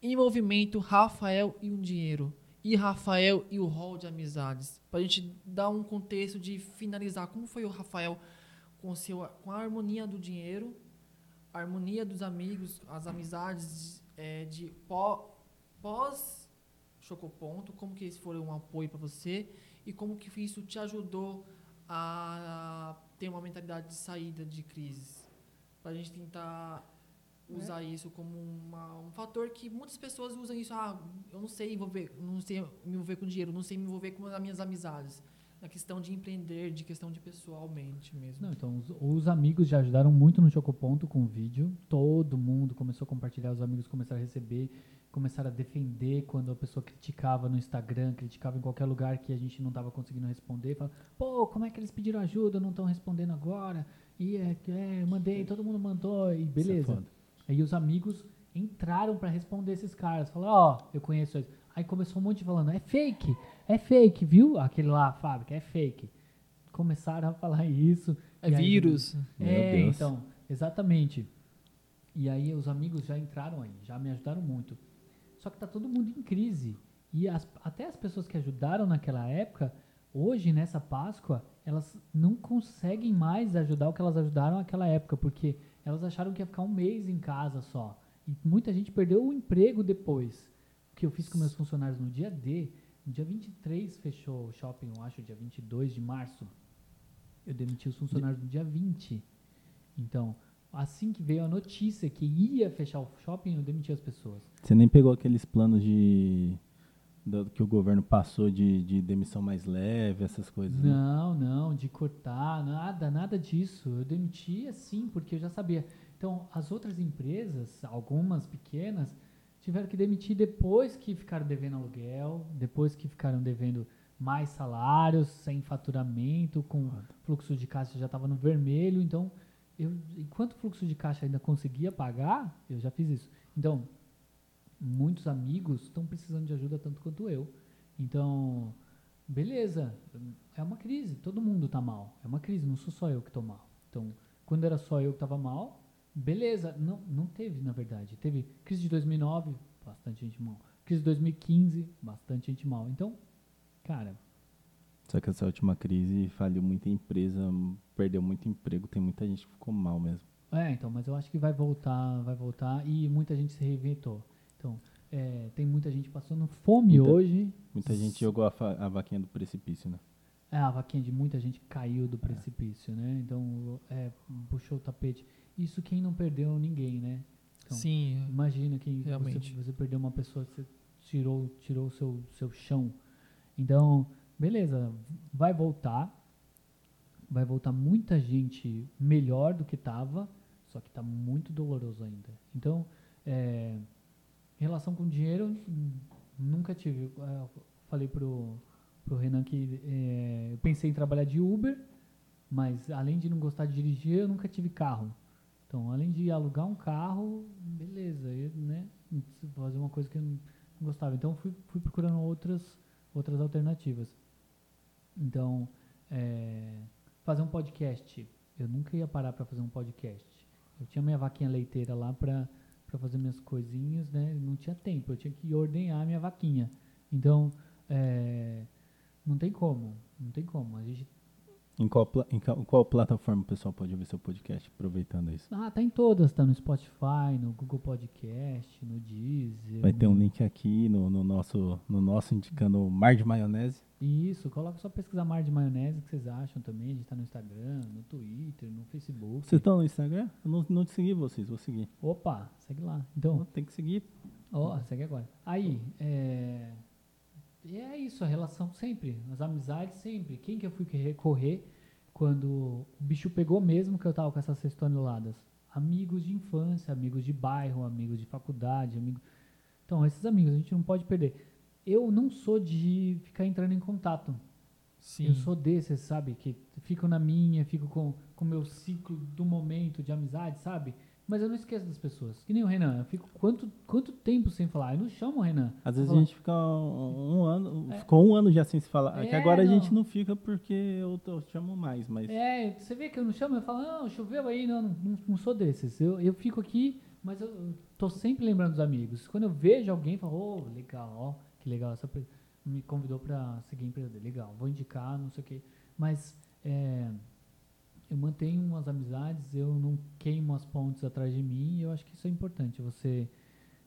envolvimento Rafael e um dinheiro? E Rafael e o rol de amizades? Pra gente dar um contexto de finalizar. Como foi o Rafael com, seu, com a harmonia do dinheiro, a harmonia dos amigos, as amizades eh, de pó- pós Chocoponto, como que isso foi um apoio para você e como que isso te ajudou a ter uma mentalidade de saída de crises? Para a gente tentar usar isso como uma- um fator que muitas pessoas usam isso. Ah, eu não sei envolver, não sei me envolver com dinheiro, não sei me envolver com as minhas amizades. Na questão de empreender, de questão de pessoalmente mesmo. Não, então os, os amigos já ajudaram muito no Chocoponto com o vídeo. Todo mundo começou a compartilhar, os amigos começaram a receber, começaram a defender quando a pessoa criticava no Instagram, criticava em qualquer lugar que a gente não estava conseguindo responder. Fala, pô, como é que eles pediram ajuda, não estão respondendo agora? E é, é, eu mandei, todo mundo mandou, e é beleza. Aí os amigos entraram pra responder esses caras. Falaram, ó, eu conheço eles. Aí começou um monte falando, é fake, é fake, viu? Aquele lá, a fábrica, é fake. Começaram a falar isso. É aí- vírus. Meu é, Deus. então, exatamente. E aí os amigos já entraram aí, já me ajudaram muito. Só que tá todo mundo em crise. E as- até as pessoas que ajudaram naquela época, hoje, nessa Páscoa, elas não conseguem mais ajudar o que elas ajudaram naquela época, porque elas acharam que ia ficar um mês em casa só. E muita gente perdeu o emprego depois. O que eu fiz com meus funcionários no dia D, dia 23 fechou o shopping, eu acho, dia 22 de março. Eu demiti os funcionários no dia 20. Então, assim que veio a notícia que ia fechar o shopping, eu demiti as pessoas. Você nem pegou aqueles planos de. do- que o governo passou de, de demissão mais leve, essas coisas. né? Não, não, de cortar, nada, nada disso. Eu demiti assim, porque eu já sabia. Então, as outras empresas, algumas pequenas, tiveram que demitir depois que ficaram devendo aluguel, depois que ficaram devendo mais salários, sem faturamento, com fluxo de caixa já estava no vermelho. Então, eu, enquanto o fluxo de caixa ainda conseguia pagar, eu já fiz isso. Então, muitos amigos estão precisando de ajuda tanto quanto eu. Então, beleza, é uma crise, todo mundo tá mal. É uma crise, não sou só eu que tô mal. Então, quando era só eu que tava mal, beleza, não, não teve, na verdade. Teve crise de 2009, bastante gente mal. Crise de 2015, bastante gente mal. Então, cara, Só que essa última crise faliu muita empresa, perdeu muito emprego, tem muita gente que ficou mal mesmo. É, então, mas eu acho que vai voltar, vai voltar e muita gente se reinventou. Então, é, tem muita gente passando fome Muita- hoje. Muita gente jogou a, a vaquinha do precipício, né? É, a vaquinha de muita gente caiu do precipício, né? Então, é, puxou o tapete. Isso quem não perdeu ninguém, né? Então, Sim. Imagina que você, Realmente. você perdeu uma pessoa, você tirou, tirou o seu, seu chão. Então, beleza, vai voltar. Vai voltar muita gente melhor do que estava, só que está muito doloroso ainda. Então, é, relação com dinheiro, nunca tive. É, eu falei pro, pro Renan que é, eu pensei em trabalhar de Uber, mas além de não gostar de dirigir, eu nunca tive carro. Então, além de alugar um carro, beleza, eu, né? Fazer uma coisa que eu não gostava. Então, fui, fui procurando outras, outras alternativas. Então, é, fazer um podcast. Eu nunca ia parar para fazer um podcast. Eu tinha minha vaquinha leiteira lá para fazer minhas coisinhas, né? Não tinha tempo, eu tinha que ordenhar minha vaquinha. Então, é, não tem como, não tem como. A gente Em qual, em qual, plataforma o pessoal pode ouvir seu podcast, aproveitando isso? Ah, tá em todas, tá no Spotify, no Google Podcast, no Deezer. Vai ter um link aqui no, no nosso, no nosso indicando mar de maionese. Isso, coloca só pesquisar mar de maionese, o que vocês acham também. A gente tá no Instagram, no Twitter, no Facebook. Vocês estão no Instagram? Eu não, não te segui vocês, vou seguir. Opa, segue lá. Então, Então, tem que seguir. ó, segue agora. Aí, é... E é isso, a relação sempre, as amizades sempre. Quem que eu fui recorrer quando o bicho pegou mesmo que eu tava com essas seis toneladas? Amigos de infância, amigos de bairro, amigos de faculdade, amigos... Então, esses amigos a gente não pode perder. Eu não sou de ficar entrando em contato. Sim. Eu sou desses, sabe? Que fico na minha, fico com o meu ciclo do momento de amizade, sabe? Mas eu não esqueço das pessoas. Que nem o Renan. Eu fico quanto, quanto tempo sem falar? Eu não chamo o Renan. Às vezes Fala- a gente fica um, um ano, É. ficou um ano já sem se falar. É que É, agora a gente não. não fica porque eu, eu chamo mais, mas É, você vê que eu não chamo, eu falo, não, choveu aí, não, não, não sou desses. Eu, eu fico aqui, mas eu eu tô sempre lembrando dos amigos. Quando eu vejo alguém, eu falo, oh, legal, ó, que legal, essa me convidou pra seguir a empresa legal, vou indicar, não sei o quê. Mas é, eu mantenho umas amizades, eu não queimo as pontes atrás de mim, e eu acho que isso é importante, você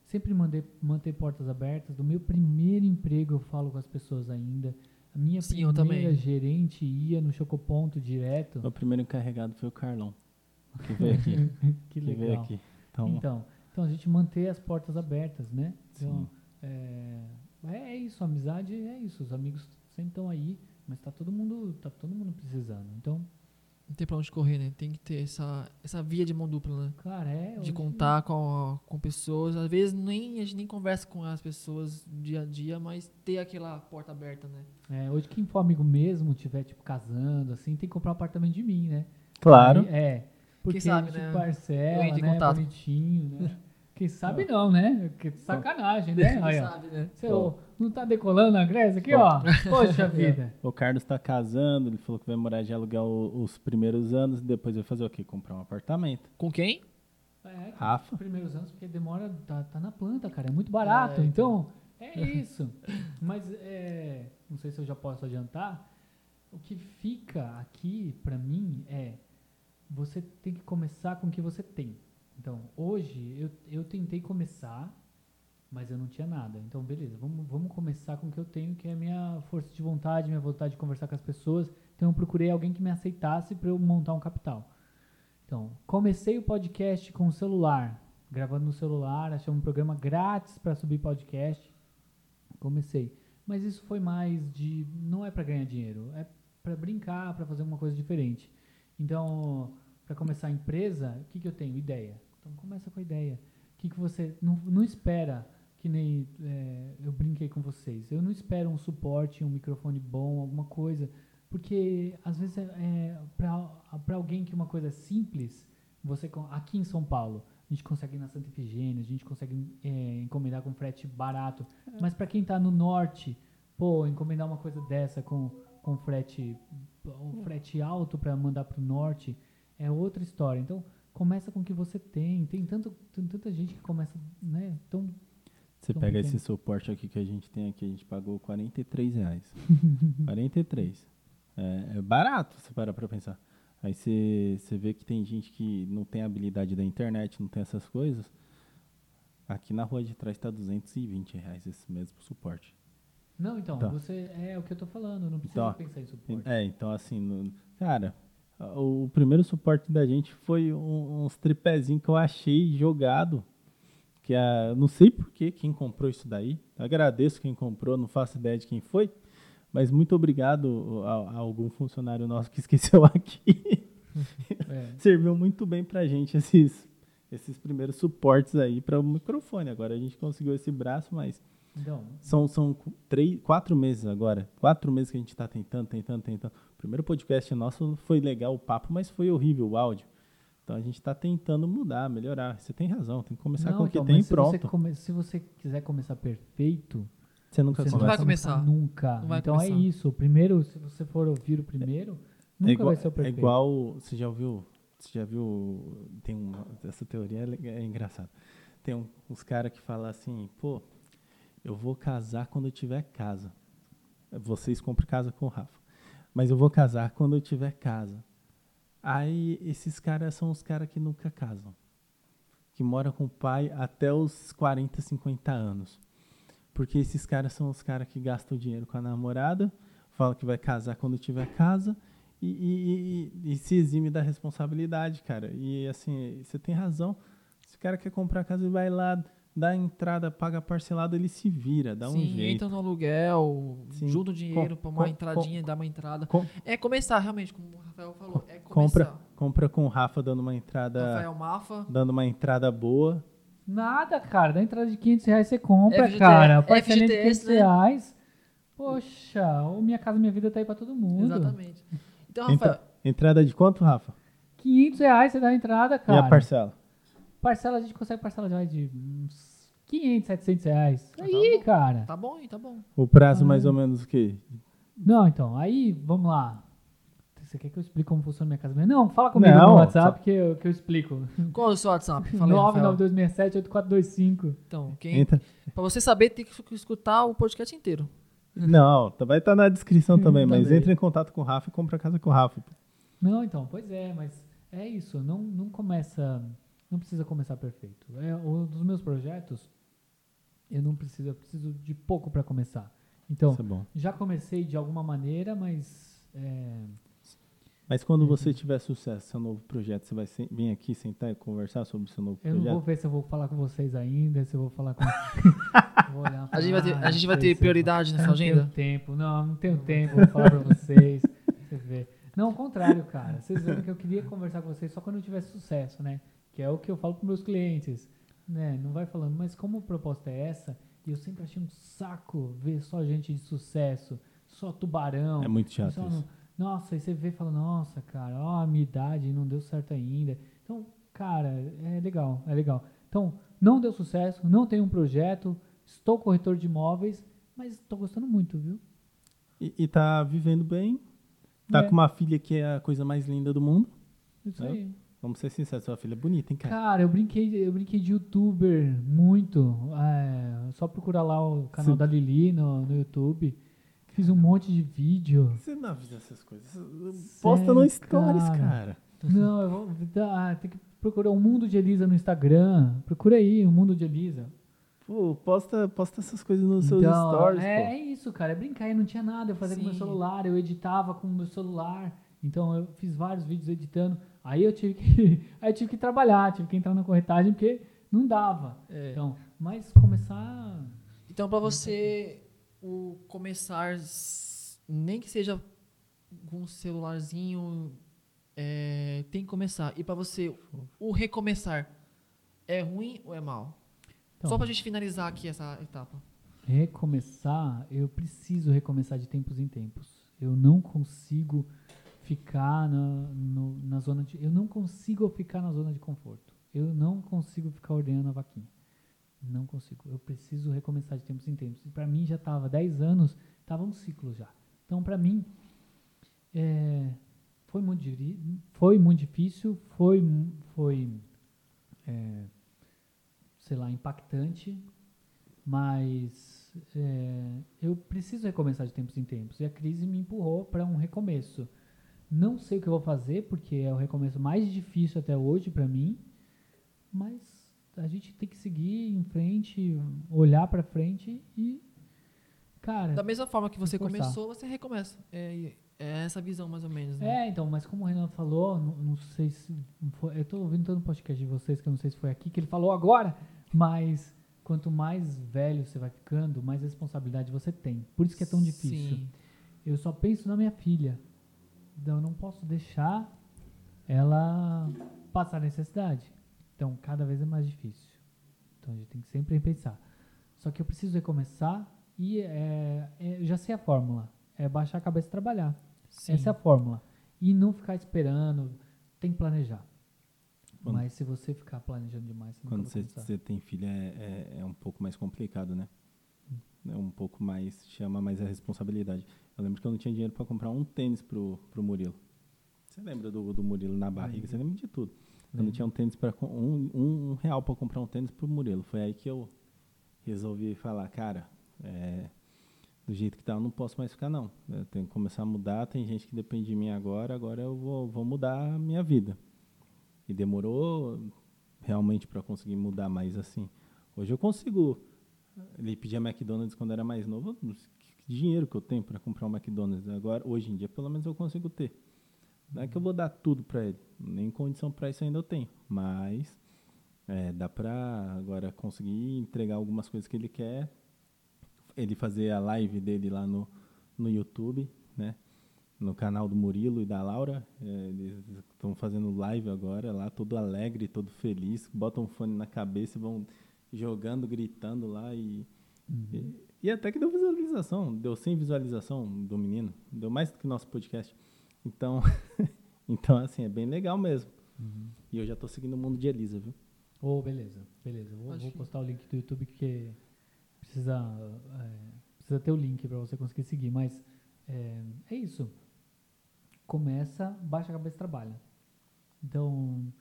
sempre manter, manter portas abertas. Do meu primeiro emprego eu falo com as pessoas ainda. A minha Sim, eu primeira também. gerente ia no Chocoponto direto. o primeiro encarregado foi o Carlão, que veio aqui. [laughs] que que veio legal. aqui. Então, Então, então a gente manter as portas abertas, né? Então, Sim. é, é isso, a amizade é isso. Os amigos sempre estão aí, mas tá todo mundo, tá todo mundo precisando. Então, Não tem pra onde correr, né? Tem que ter essa, essa via de mão dupla, né? cara, é De contar com, com pessoas. Às vezes nem, a gente nem conversa com as pessoas dia a dia, mas ter aquela porta aberta, né? É, hoje quem for amigo mesmo, tiver tipo casando, assim, tem que comprar um apartamento de mim, né? claro. Aí, é. Porque sabe, a gente né? parcela, né? contato. Bonitinho, né? [laughs] Quem sabe não, né? Que sacanagem, [laughs] né? Quem Aí, ó. sabe, né? Ô, não tá decolando a Grécia aqui, ó? [laughs] Poxa vida. [laughs] O Carlos está casando, ele falou que vai morar de aluguel os primeiros anos e depois vai fazer o quê? Comprar um apartamento. Com quem? É, Rafa. Os primeiros anos, porque demora, tá, tá na planta, cara, é muito barato. É, então, [laughs] é isso. Mas, é, não sei se eu já posso adiantar. O que fica aqui pra mim é você tem que começar com o que você tem. Então, hoje eu, eu tentei começar, mas eu não tinha nada. Então, beleza, vamos, vamos começar com o que eu tenho, que é a minha força de vontade, minha vontade de conversar com as pessoas. Então, eu procurei alguém que me aceitasse para eu montar um capital. Então, comecei o podcast com o celular, gravando no celular, achei um programa grátis para subir podcast. Comecei. Mas isso foi mais de. Não é para ganhar dinheiro, é para brincar, para fazer uma coisa diferente. Então, para começar a empresa, o que, que eu tenho? Ideia. Então, começa com a ideia. O que, que você. Não, não espera, que nem é, eu brinquei com vocês. Eu não espero um suporte, um microfone bom, alguma coisa. Porque, às vezes, é, para alguém que uma coisa é simples, você aqui em São Paulo, a gente consegue ir na Santa Efigênia, a gente consegue é, encomendar com frete barato. Mas para quem está no norte, pô, encomendar uma coisa dessa com, com frete, um frete alto para mandar para o norte é outra história. Então, começa com o que você tem. Tem, tanto, tem tanta gente que começa, né? Então, Você Então, pega esse suporte aqui que a gente tem aqui, a gente pagou 43 reais. [laughs] 43. É, é barato, você parar pra pensar. Aí você você vê que tem gente que não tem habilidade da internet, não tem essas coisas. Aqui na rua de trás tá 220 reais esse mesmo suporte. não, então, Tá. você é o que eu tô falando, não precisa Então, pensar em suporte. É, então assim, no- cara, o, o primeiro suporte da gente foi um- uns tripézinhos que eu achei jogado. Que a, não sei por que quem comprou isso daí. Agradeço quem comprou, não faço ideia de quem foi. Mas muito obrigado a, a algum funcionário nosso que [laughs] esqueceu aqui. É. Serviu muito bem pra gente esses, esses primeiros suportes aí para o microfone. Agora a gente conseguiu esse braço, mas Então, são, são três, quatro meses agora. Quatro meses que a gente tá tentando, tentando, tentando. O primeiro podcast nosso foi legal o papo, mas foi horrível o áudio. Então a gente tá tentando mudar, melhorar. Você tem razão, tem que começar com o que então, tem se pronto. Você come- se você quiser começar perfeito, Você nunca você não começa. vai começar. nunca. Não vai então é começar. isso. O primeiro, se você for ouvir o primeiro, nunca é igual, vai ser o é perfeito. igual. Você já ouviu? Você já viu? Tem uma, essa teoria é, é engraçada. Tem um- uns caras que falam assim, pô, eu vou casar quando eu tiver casa. Vocês comprem casa com o Rafa. Mas eu vou casar quando eu tiver casa. Aí esses caras são os caras que nunca casam. Que moram com o pai até os 40, 50 anos. Porque esses caras são os caras que gastam dinheiro com a namorada, falam que vai casar quando tiver casa e, e- e- e se exime da responsabilidade, cara. E assim, você tem razão. Se cara quer comprar casa e vai lá, dá a entrada, paga parcelado, ele se vira, dá um Sim, jeito. entra no aluguel, Sim. junta o dinheiro Com- pra uma com- entradinha, dá uma entrada. Com- É começar, realmente, como o Rafael falou. É começar. compra, compra com o Rafa dando uma entrada, Rafael Mafa. dando uma entrada boa. Nada, cara. Da entrada de 500 reais você compra, FGTS, cara. Parcelinha de 500 FGTS, né? reais. Poxa, o Minha Casa Minha Vida tá aí pra todo mundo. Exatamente. Então, Entra- Rafael, entrada de quanto, Rafa? 500 reais você dá a entrada, E cara. a parcela? Parcela, a gente consegue parcela já de uns 500, 700 reais. tá Aí, bom. cara. tá bom, tá bom. O prazo Ah. mais ou menos o quê? Não, então, aí, vamos lá. Você quer que eu explique como funciona minha casa? Não, fala comigo Não, no WhatsApp só- que, eu, que eu explico. Qual é o seu WhatsApp? Fala aí, Rafael. 99267-8425. Então, quem, Entra. pra você saber, tem que escutar o podcast inteiro. Não, tá- vai estar na descrição também, mas Também. entra em contato com o Rafa e compra a casa com o Rafa. Não, então, pois é, mas é isso. Não, não começa. Não precisa começar perfeito. É, um dos meus projetos, eu não preciso, eu preciso de pouco para começar. Então, é bom. já comecei de alguma maneira, mas. é, Mas quando você tiver sucesso, seu novo projeto, você vai se- vir aqui sentar e conversar sobre o seu novo eu não vou projeto? ver se eu vou falar com vocês ainda, se eu vou falar com. [laughs] [laughs] vou olhar A gente vai ter, a gente vai ter eu- prioridade Eu sua não agenda? tenho tempo, não, não tenho tempo, vou falar pra vocês. Você vê. Não, ao contrário, cara. Vocês viram que eu queria conversar com vocês só quando eu tivesse sucesso, né? Que é o que eu falo pros meus clientes. Né? Não vai falando, mas como a proposta é essa, e eu sempre achei um saco ver só gente de sucesso, só tubarão. É muito chato só isso. no- Nossa, aí você vê e fala, nossa, cara, ó, a minha idade não deu certo ainda. Então, cara, é legal, é legal. Então, não deu sucesso, não tenho um projeto, estou corretor de imóveis, mas estou gostando muito, viu? E, e tá vivendo bem, tá É. com uma filha que é a coisa mais linda do mundo. Isso É. aí. Vamos ser sinceros, sua filha é bonita, hein, cara? Cara, eu brinquei, eu brinquei de youtuber muito. É, só procurar lá o canal Sim. da Lili no, no YouTube. Fiz um monte de vídeo. Você não avisa essas coisas. Posta no Stories, cara? cara. Não, eu vou. Ah, tem que procurar o Mundo de Elisa no Instagram. Procura aí, o Mundo de Elisa. Pô, posta, posta essas coisas nos seus Então, stories, é, pô. é isso, cara. É brincar, eu não tinha nada. Eu fazia com o meu Sim. celular, eu editava com o meu celular. Então eu fiz vários vídeos editando. Aí eu tive que, [laughs] aí tive que trabalhar, tive que entrar na corretagem porque não dava. É. Então, mas começar. Então, pra você o começar, nem que seja com um celularzinho, é, tem que começar. E pra você o recomeçar, é ruim ou é mal? Então, Só pra gente finalizar aqui essa etapa. recomeçar, eu preciso recomeçar de tempos em tempos. Eu não consigo ficar na, no- na zona de. Eu não consigo ficar na zona de conforto. Eu não consigo ficar ordenhando a vaquinha. Não consigo. Eu preciso recomeçar de tempos em tempos. E para mim já estava 10 anos, estava um ciclo já. Então, para mim, é, foi, muito, foi muito difícil, foi, foi é, sei lá, impactante, mas é, eu preciso recomeçar de tempos em tempos. E a crise me empurrou para um recomeço. Não sei o que eu vou fazer, porque é o recomeço mais difícil até hoje para mim, mas a gente tem que seguir em frente, olhar para frente e, cara. Da mesma forma que você começou, você recomeça. É, é essa visão, mais ou menos. Né? É, então, mas como o Renan falou, não, não sei se foi, eu tô ouvindo todo o podcast de vocês, que eu não sei se foi aqui que ele falou agora, mas quanto mais velho você vai ficando, mais responsabilidade você tem. Por isso que é tão difícil. Sim. Eu só penso na minha filha. Então eu não posso deixar ela passar necessidade. Então cada vez é mais difícil. Então a gente tem que sempre pensar. Só que eu preciso recomeçar e é, é, já sei a fórmula. É baixar a cabeça e trabalhar. Sim. Essa é a fórmula. E não ficar esperando, tem que planejar. Quando- Mas se você ficar planejando demais, você Quando você, você tem filha é, é, é um pouco mais complicado, né? É um pouco mais, chama mais a responsabilidade. Eu lembro que eu não tinha dinheiro para comprar um tênis pro, pro Murilo. Você lembra do, do Murilo na barriga? Você lembra de tudo. Eu não tinha um tênis para um, um, um real para comprar um tênis pro Murilo. Foi aí que eu resolvi falar, cara, é, do jeito que tá, eu não posso mais ficar não. Eu tenho que começar a mudar. Tem gente que depende de mim agora. Agora eu vou, vou mudar a minha vida. E demorou realmente para conseguir mudar mais assim. Hoje eu consigo. Ele pedia McDonald's quando era mais novo. Dinheiro que eu tenho para comprar um McDonald's agora? Hoje em dia, pelo menos eu consigo ter. Não é que eu vou dar tudo para ele. Nem condição para isso ainda eu tenho. Mas é, dá para agora conseguir entregar algumas coisas que ele quer. Ele fazer a live dele lá no, no YouTube, né? no canal do Murilo e da Laura. É, eles estão fazendo live agora lá, todo alegre, todo feliz. Botam um fone na cabeça e vão jogando, gritando lá. E, e, e até que deu visualização, deu 100 visualização do menino, deu mais do que nosso podcast. Então, [laughs] então assim, é bem legal mesmo. E eu já tô seguindo o mundo de Elisa, viu? Ô, beleza, beleza. Vou, vou que- postar o link do YouTube porque precisa, é, precisa ter o link para você conseguir seguir. Mas é, é isso. Começa, baixa a cabeça e trabalha. Então,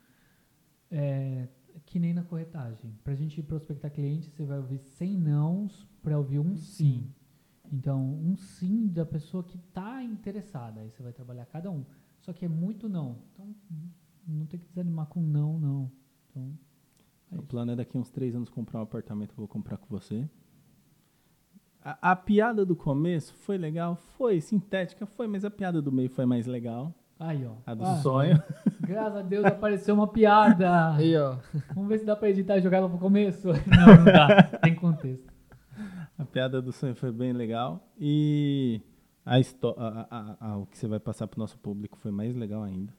é que nem na corretagem. Para a gente prospectar cliente, você vai ouvir 100 nãos para ouvir um sim. Então, um sim da pessoa que está interessada. Aí você vai trabalhar cada um. Só que é muito não. Então, não tem que desanimar com não, não. Então, é o isso. plano é daqui uns três anos comprar um apartamento, eu vou comprar com você. A, a piada do começo foi legal, foi sintética, foi, mas a piada do meio foi mais legal. Aí, ó. A do Ah, sonho. [laughs] Graças a Deus apareceu uma piada. Aí, ó. Vamos ver se dá pra editar e jogar ela pro começo. [laughs] Não, não dá. Tem contexto. A piada do sonho foi bem legal. E a a- a- a- o que você vai passar pro nosso público foi mais legal ainda.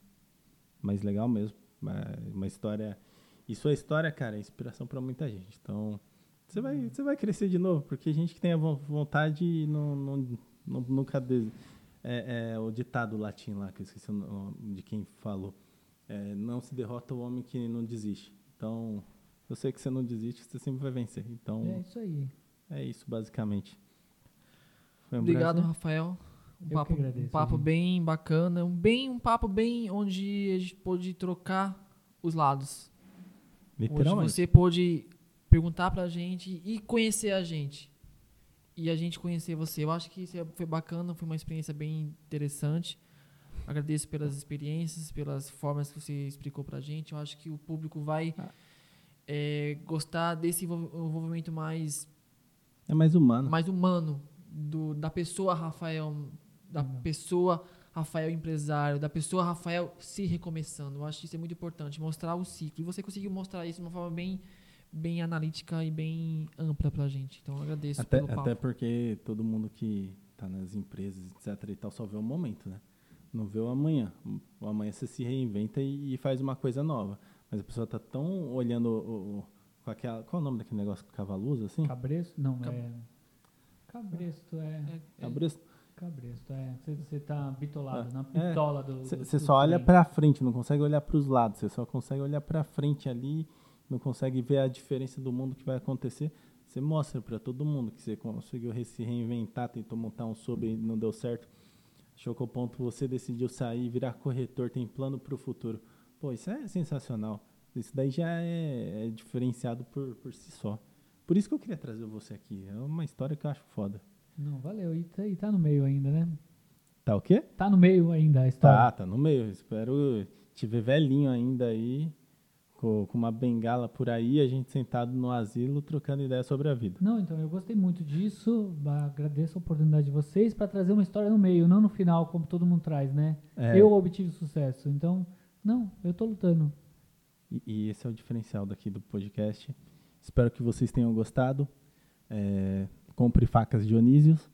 Mais legal mesmo. Uma- Uma história. E sua história, cara, é inspiração para muita gente. Então, você vai, você vai crescer de novo, porque gente que tem a vo- vontade não, não, não- nunca. des- É, é o ditado latim lá, que eu esqueci o de quem falou. É, não se derrota o homem que não desiste. Então, eu sei que você não desiste, você sempre vai vencer. Então, É isso aí. É isso, basicamente. Foi um Obrigado, prazer. Rafael. Um Eu que papo, agradeço, um papo bem bacana, um, bem, um papo bem onde a gente pôde trocar os lados. Onde Literalmente. você pôde perguntar pra gente e conhecer a gente. E a gente conhecer você. Eu acho que isso é- foi bacana, foi uma experiência bem interessante. Agradeço pelas experiências, pelas formas que você explicou pra gente. Eu acho que o público vai eh, gostar desse envol- envolvimento mais É mais humano. mais humano do, da pessoa Rafael, da pessoa Rafael empresário, da pessoa Rafael se recomeçando. Eu acho que isso é muito importante, mostrar o ciclo. E você conseguiu mostrar isso de uma forma bem, bem analítica e bem ampla pra gente. Então eu agradeço Até, até porque todo mundo que tá nas empresas, etc e tal, só vê o momento, né? Não vê o amanhã. O amanhã você se reinventa e, e faz uma coisa nova. Mas a pessoa tá tão olhando o, o- com aquela... Qual é o nome daquele negócio que o cavalo usa, assim? Cabresto? Não, Cab- é. Cabresto, é. É, é, Cabresto. Cabresto, é. Você- Você tá bitolado, Ah, na é. pitola do. Você do- você do só olha pra frente, não consegue olhar pros lados. Você só consegue olhar pra frente ali, não consegue ver a diferença do mundo que vai acontecer. Você mostra pra todo mundo que você conseguiu se reinventar, tentou montar um sobre e não deu certo. Chocou o ponto, você decidiu sair, virar corretor, tem plano pro futuro. Pô, isso é sensacional. Isso daí já é, é diferenciado por, por si só. Por isso que eu queria trazer você aqui. É uma história que eu acho foda. Não, valeu. E tá, e tá no meio ainda, né? Tá o quê? Tá no meio ainda a história. Tá, tá no meio. Espero te ver velhinho ainda aí, com, com uma bengala por aí, a gente sentado no asilo trocando ideia sobre a vida. Não, então eu gostei muito disso. Agradeço a oportunidade de vocês para trazer uma história no meio, não no final, como todo mundo traz, né? É. Eu obtive sucesso. Então, não, eu tô lutando. E, e esse é o diferencial daqui do podcast. Espero que vocês tenham gostado. É, compre facas Dionísios.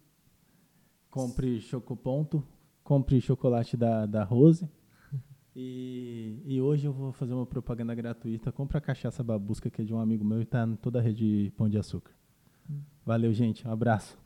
Compre chocoponto. Compre chocolate da, da Rose. [laughs] E, e hoje eu vou fazer uma propaganda gratuita. Compre a cachaça babusca, que é de um amigo meu e tá em toda a rede Pão de Açúcar. Valeu, gente. Um abraço.